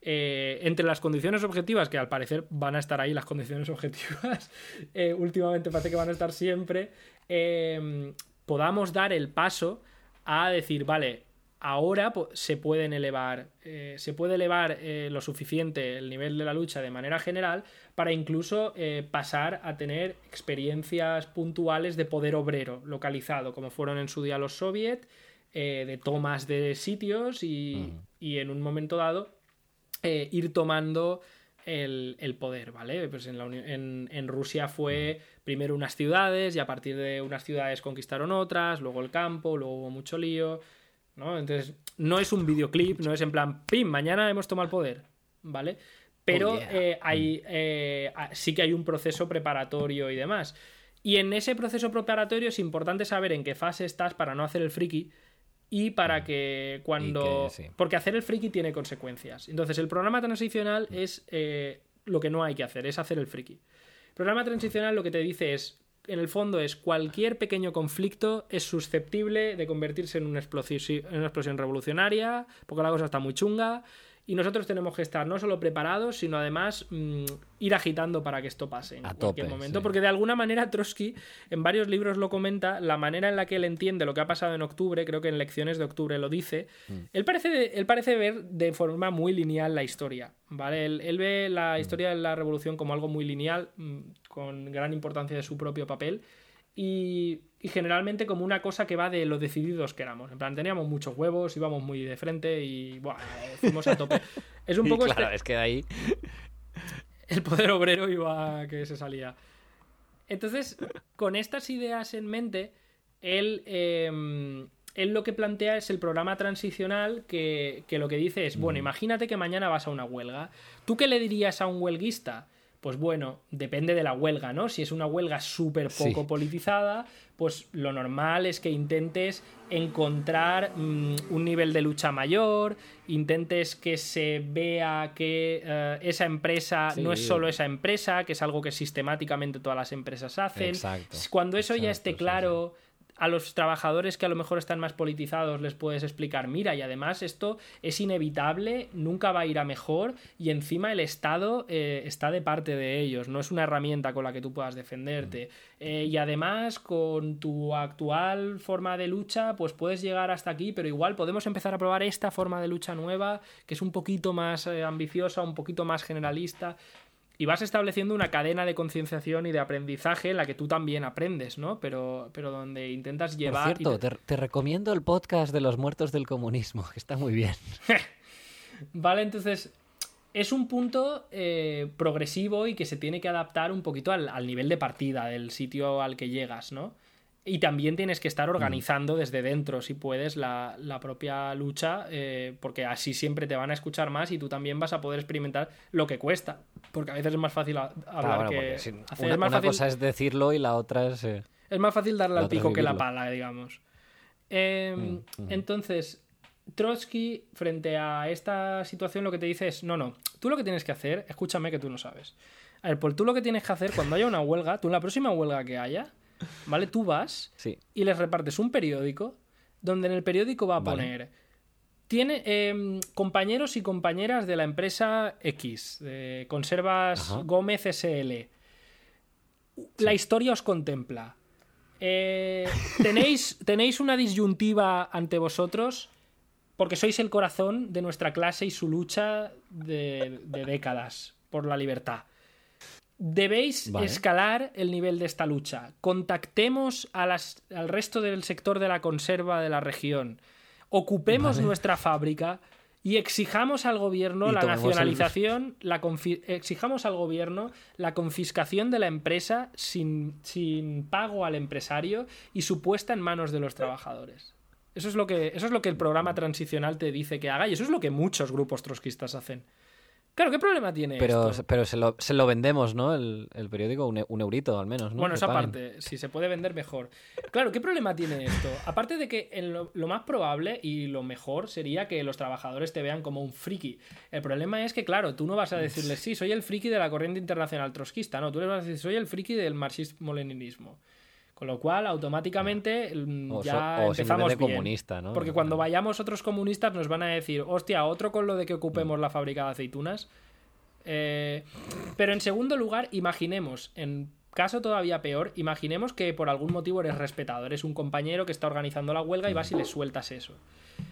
eh, entre las condiciones objetivas, que al parecer van a estar ahí las condiciones objetivas, eh, últimamente parece que van a estar siempre, eh, podamos dar el paso a decir, vale, ahora se pueden elevar, se puede elevar lo suficiente el nivel de la lucha de manera general para incluso pasar a tener experiencias puntuales de poder obrero localizado, como fueron en su día los soviet, de tomas de sitios y en un momento dado eh, ir tomando el, poder, ¿vale? Pues en, en, Rusia fue primero unas ciudades y a partir de unas ciudades conquistaron otras, luego el campo, luego hubo mucho lío, ¿no? Entonces, no es un videoclip, no es en plan, ¡pim! Mañana hemos tomado el poder, ¿vale? Pero oh, eh, hay, eh, sí que hay un proceso preparatorio y demás. Y en ese proceso preparatorio es importante saber en qué fase estás para no hacer el friki, y para que cuando... Porque hacer el friki tiene consecuencias. Entonces, el programa transicional es eh, lo que no hay que hacer, es hacer el friki. El programa transicional lo que te dice es, en el fondo es cualquier pequeño conflicto es susceptible de convertirse en una explosión, en una explosión revolucionaria, porque la cosa está muy chunga, y nosotros tenemos que estar no solo preparados, sino además mm, ir agitando para que esto pase en cualquier momento. Porque de alguna manera Trotsky, en varios libros lo comenta, la manera en la que él entiende lo que ha pasado en octubre, creo que en lecciones de octubre lo dice, mm. él, parece, él parece ver de forma muy lineal la historia. ¿vale? Él, ve la mm. historia de la revolución como algo muy lineal, con gran importancia de su propio papel. Y, generalmente como una cosa que va de lo decididos que éramos. En plan, teníamos muchos huevos, íbamos muy de frente y buah, fuimos a tope. Es un poco... claro, este es que ahí... El poder obrero iba que se salía. Entonces, con estas ideas en mente, él, em, él lo que plantea es el programa transicional que, que lo que dice es, bueno, mm. imagínate que mañana vas a una huelga. ¿Tú qué le dirías a un huelguista? pues bueno, depende de la huelga, ¿no? Si es una huelga súper poco politizada, pues lo normal es que intentes encontrar mm, un nivel de lucha mayor, intentes que se vea que eh, esa empresa no es solo esa empresa, que es algo que sistemáticamente todas las empresas hacen. Cuando eso ya esté claro a los trabajadores que a lo mejor están más politizados les puedes explicar, mira, y además esto es inevitable, nunca va a ir a mejor y encima el Estado eh, está de parte de ellos, no es una herramienta con la que tú puedas defenderte. Eh, y además con tu actual forma de lucha, pues puedes llegar hasta aquí, pero igual podemos empezar a probar esta forma de lucha nueva, que es un poquito más eh, ambiciosa, un poquito más generalista y vas estableciendo una cadena de concienciación y de aprendizaje en la que tú también aprendes, ¿no? Pero, pero donde intentas llevar... Por cierto, te... recomiendo el podcast de los muertos del comunismo, que está muy bien. vale, entonces es un punto eh, progresivo y que se tiene que adaptar un poquito al, al nivel de partida del sitio al que llegas, ¿no? Y también tienes que estar organizando desde dentro, si puedes, la, propia lucha, eh, porque así siempre te van a escuchar más y tú también vas a poder experimentar lo que cuesta. Porque a veces es más fácil hablar que hacer. Una, cosa es decirlo y la otra es. Eh, es más fácil darle al pico que la pala, digamos. Em, mm, mm. Entonces, Trotsky, frente a esta situación, lo que te dice es: no, no, tú lo que tienes que hacer, escúchame que tú no sabes. A ver, pues tú lo que tienes que hacer cuando haya una huelga, tú en la próxima huelga que haya ¿vale? Tú vas y les repartes un periódico donde en el periódico va a poner... Tiene em, compañeros y compañeras de la empresa X, Conservas Gómez SL. La historia os contempla. Eh, ¿tenéis, ¿Tenéis una disyuntiva ante vosotros? Porque sois el corazón de nuestra clase y su lucha de décadas por la libertad. Debéis escalar el nivel de esta lucha. Contactemos a las, al resto del sector de la conserva de la región. Ocupemos nuestra fábrica y exijamos al gobierno la nacionalización, la exijamos al gobierno la confiscación de la empresa sin, sin pago al empresario y su puesta en manos de los trabajadores. Eso es, lo que, eso es lo que el programa transicional te dice que haga y eso es lo que muchos grupos trotskistas hacen. Claro, ¿qué problema tiene pero, esto? Pero se lo, se lo vendemos, ¿no? El, periódico, un, un, eurito al menos, ¿no? Bueno, esa parte, si se puede vender mejor. Claro, ¿qué problema tiene esto? Aparte de que lo, más probable y lo mejor sería que los trabajadores te vean como un friki. El problema es que, claro, tú no vas a decirles, sí, soy el friki de la corriente internacional trotskista. No, tú les vas a decir, soy el friki del marxismo-leninismo. Con lo cual, automáticamente mm, ya empezamos bien. comunista, ¿no? Porque cuando vayamos otros comunistas nos van a decir, hostia, otro con lo de que ocupemos la fábrica de aceitunas. Eh, pero en segundo lugar, imaginemos, en caso todavía peor, imaginemos que por algún motivo eres respetado, eres un compañero que está organizando la huelga y vas y le sueltas eso.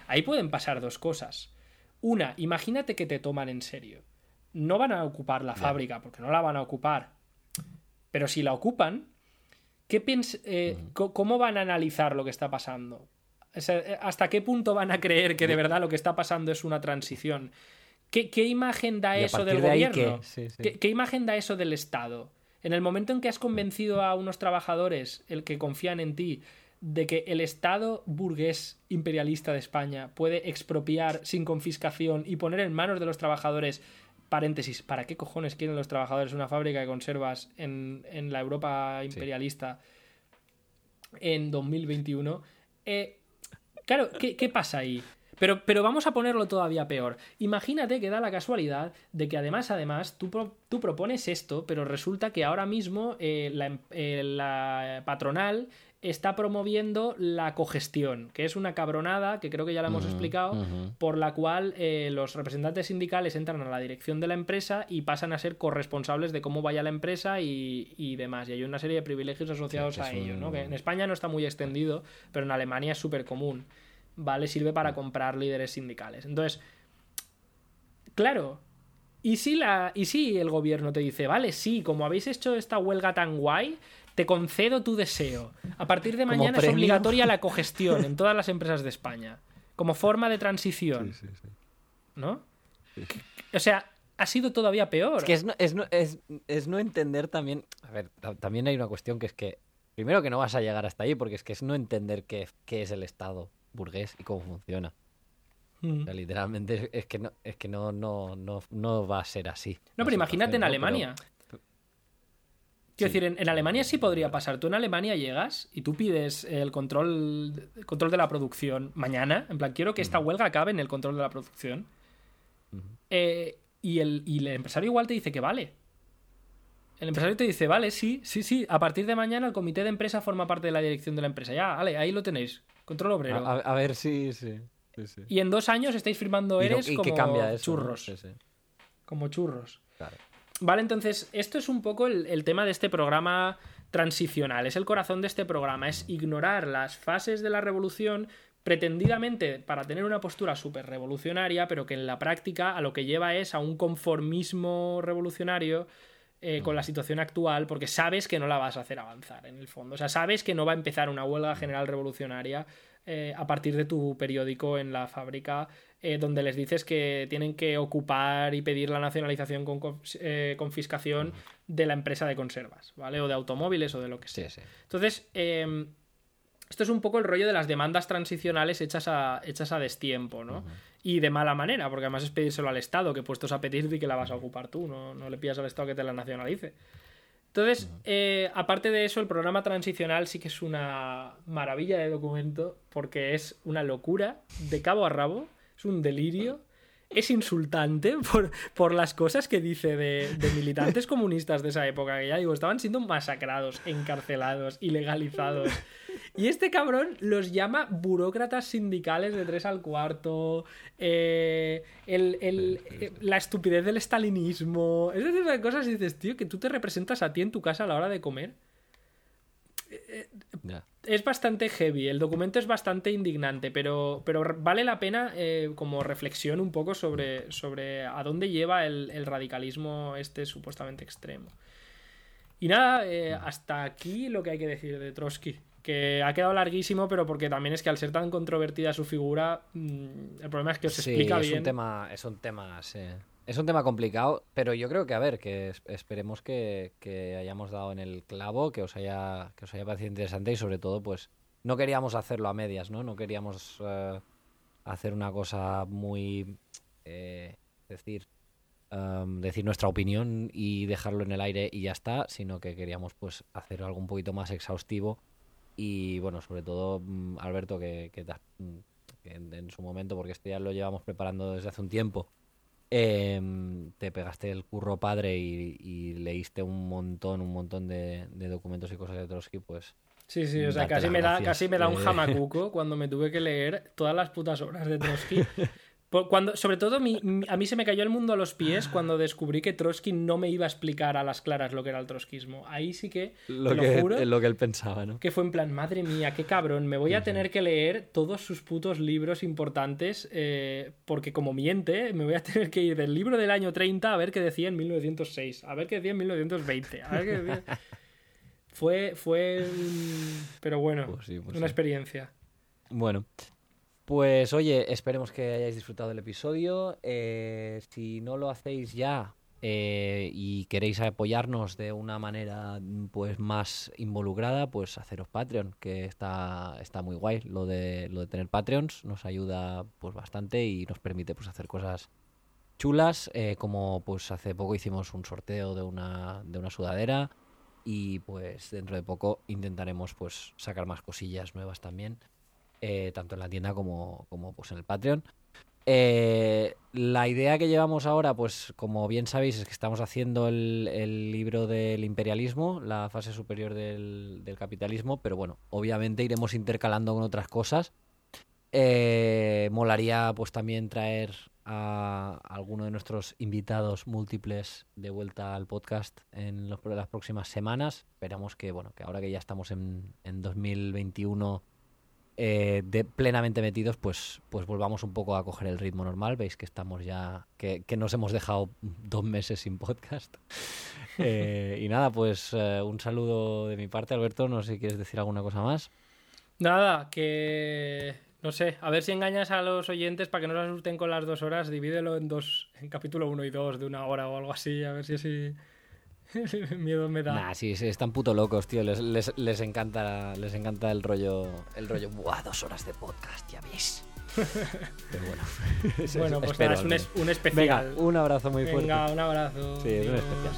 Ahí pueden pasar dos cosas. Una, imagínate que te toman en serio. No van a ocupar la fábrica, porque no la van a ocupar. Pero si la ocupan, ¿Qué eh, ¿Cómo van a analizar lo que está pasando? Eh, ¿Hasta qué punto van a creer que de verdad lo que está pasando es una transición? ¿Qué, imagen da eso del gobierno? qué? imagen da eso del Estado? En el momento en que has convencido a unos trabajadores, el que confían en ti, de que el Estado burgués imperialista de España puede expropiar sin confiscación y poner en manos de los trabajadores paréntesis, ¿para qué cojones quieren los trabajadores una fábrica de conservas en, la Europa imperialista en 2021? Eh, claro, ¿qué, pasa ahí? Pero, pero, vamos a ponerlo todavía peor. Imagínate que da la casualidad de que además, además, tú, tú propones esto, pero resulta que ahora mismo eh, la, eh, la, patronal está promoviendo la cogestión, que es una cabronada, que creo que ya la hemos explicado, por la cual eh, los representantes sindicales entran a la dirección de la empresa y pasan a ser corresponsables de cómo vaya la empresa y, demás. Y hay una serie de privilegios asociados a ello, ¿no? que en España no está muy extendido, pero en Alemania es súper común. ¿Vale? Sirve para comprar líderes sindicales. Entonces, claro, ¿Y si, la, y si el gobierno te dice, vale, sí, como habéis hecho esta huelga tan guay, te concedo tu deseo. A partir de mañana es obligatoria la cogestión en todas las empresas de España, como forma de transición. ¿No? O sea, ha sido todavía peor. Es que es no, entender también. A ver, también hay una cuestión que es que. Primero que no vas a llegar hasta ahí, porque es que es no entender qué, es el Estado burgués y cómo funciona. Mm. literalmente es que no, es que no, no, no, va a ser así. No, pero imagínate en Alemania. Quiero decir, en, Alemania sí podría pasar. Tú en Alemania llegas y tú pides el control, control de la producción mañana. En plan, quiero que esta huelga acabe en el control de la producción. Eh, y, el, y el empresario igual te dice que vale. El empresario te dice, vale, sí, sí, sí, a partir de mañana el comité de empresa forma parte de la dirección de la empresa. Ya, vale, ahí lo tenéis. Control obrero. A, a ver, sí, sí. sí, sí. Y en dos años estáis firmando ¿Y no- eres y como cambia eso, churros. Como churros. claro. Vale, entonces, esto es un poco el, tema de este programa transicional. Es el corazón de este programa. Es ignorar las fases de la revolución pretendidamente para tener una postura súper revolucionaria, pero que en la práctica a lo que lleva es a un conformismo revolucionario eh, con la situación actual, porque sabes que no la vas a hacer avanzar en el fondo. O sea, sabes que no va a empezar una huelga general revolucionaria eh, a partir de tu periódico en la fábrica, eh, donde les dices que tienen que ocupar y pedir la nacionalización con eh, confiscación de la empresa de conservas, ¿vale? O de automóviles o de lo que sea. Sí, sí. Entonces, eh, esto es un poco el rollo de las demandas transicionales hechas a, hechas a destiempo, ¿no? Y de mala manera, porque además es pedírselo al Estado, que puestos a pedir y que la vas a ocupar tú, no, no le pidas al Estado que te la nacionalice. Entonces, eh, aparte de eso, el programa transicional sí que es una maravilla de documento, porque es una locura de cabo a rabo, es un delirio, es insultante por, por las cosas que dice de, de militantes comunistas de esa época, que ya digo, estaban siendo masacrados, encarcelados, ilegalizados. Y este cabrón los llama burócratas sindicales de tres al cuarto, eh, el- el- eh, la estupidez del estalinismo, ese tipo de cosas y dices, tío, que tú te representas a ti en tu casa a la hora de comer. Ya. Es bastante heavy, el documento es bastante indignante, pero, pero vale la pena eh, como reflexión un poco sobre, sobre a dónde lleva el, el radicalismo este supuestamente extremo. Y nada, eh, hasta aquí lo que hay que decir de Trotsky. Que ha quedado larguísimo, pero porque también es que al ser tan controvertida su figura, mm, el problema es que os Sí, explica es bien. un tema, es un tema, sí. Es un tema complicado, pero yo creo que, a ver, que es- esperemos que, que hayamos dado en el clavo, que os haya, que os haya parecido interesante y sobre todo, pues, no queríamos hacerlo a medias, ¿no? No queríamos eh, hacer una cosa muy, eh, decir, em, decir nuestra opinión y dejarlo en el aire y ya está, sino que queríamos, pues, hacer algo un poquito más exhaustivo y, bueno, sobre todo, mm, Alberto, que, mm, que en, en su momento, porque esto ya lo llevamos preparando desde hace un tiempo, em, te pegaste el curro padre y, y leíste un montón, un montón de, de documentos y cosas de Trotsky, pues Sí, sí, o sea, casi me, da, casi me da un jamacuco cuando me tuve que leer todas las putas obras de Trotsky. Cuando, sobre todo, mi- a mí se me cayó el mundo a los pies cuando descubrí que Trotsky no me iba a explicar a las claras lo que era el trotskismo. Ahí sí que, lo, te lo juro, lo que él pensaba, ¿no? que fue en plan, madre mía, qué cabrón, me voy a tener que leer todos sus putos libros importantes eh, porque como miente, me voy a tener que ir del libro del año 30 a ver qué decía en 1906, a ver qué decía en 1920, a ver qué decía... Fue, fue... Pero bueno, Pues sí, pues una sí. experiencia. Bueno, pues oye, esperemos que hayáis disfrutado del episodio. Eh, si no lo hacéis ya eh, y queréis apoyarnos de una manera pues más involucrada, pues haceros Patreon, que está, está muy guay. Lo de, lo de tener Patreons nos ayuda pues bastante y nos permite pues hacer cosas chulas, eh, como pues hace poco hicimos un sorteo de una, de una sudadera y pues dentro de poco intentaremos pues sacar más cosillas nuevas también eh, tanto en la tienda como, como pues en el Patreon. Eh, la idea que llevamos ahora, pues como bien sabéis, es que estamos haciendo el, el libro del imperialismo, la fase superior del, del capitalismo, pero bueno, obviamente iremos intercalando con otras cosas. Eh, molaría pues también traer a alguno de nuestros invitados múltiples de vuelta al podcast en los- las próximas semanas. Esperamos que, bueno, que ahora que ya estamos en, en 2021 eh, de plenamente metidos, pues, pues volvamos un poco a coger el ritmo normal. Veis que estamos ya, que, nos hemos dejado dos meses sin podcast. Eh, y nada, pues eh, un saludo de mi parte, Alberto. No sé si quieres decir alguna cosa más. Nada, que... No sé, a ver si engañas a los oyentes para que no se asusten con las dos horas. Divídelo en dos, en capítulo 1 y 2 de una hora o algo así. A ver si así... Miedo me da. Nah, sí, sí, están puto locos, tío. Les, les, les encanta, les encanta el rollo, el rollo. Buah, dos horas de podcast, ya ves. Pero bueno. bueno, pues espero nada, es un, un especial. Venga, un abrazo muy fuerte. Venga, un abrazo. Sí, es un Adiós. especial.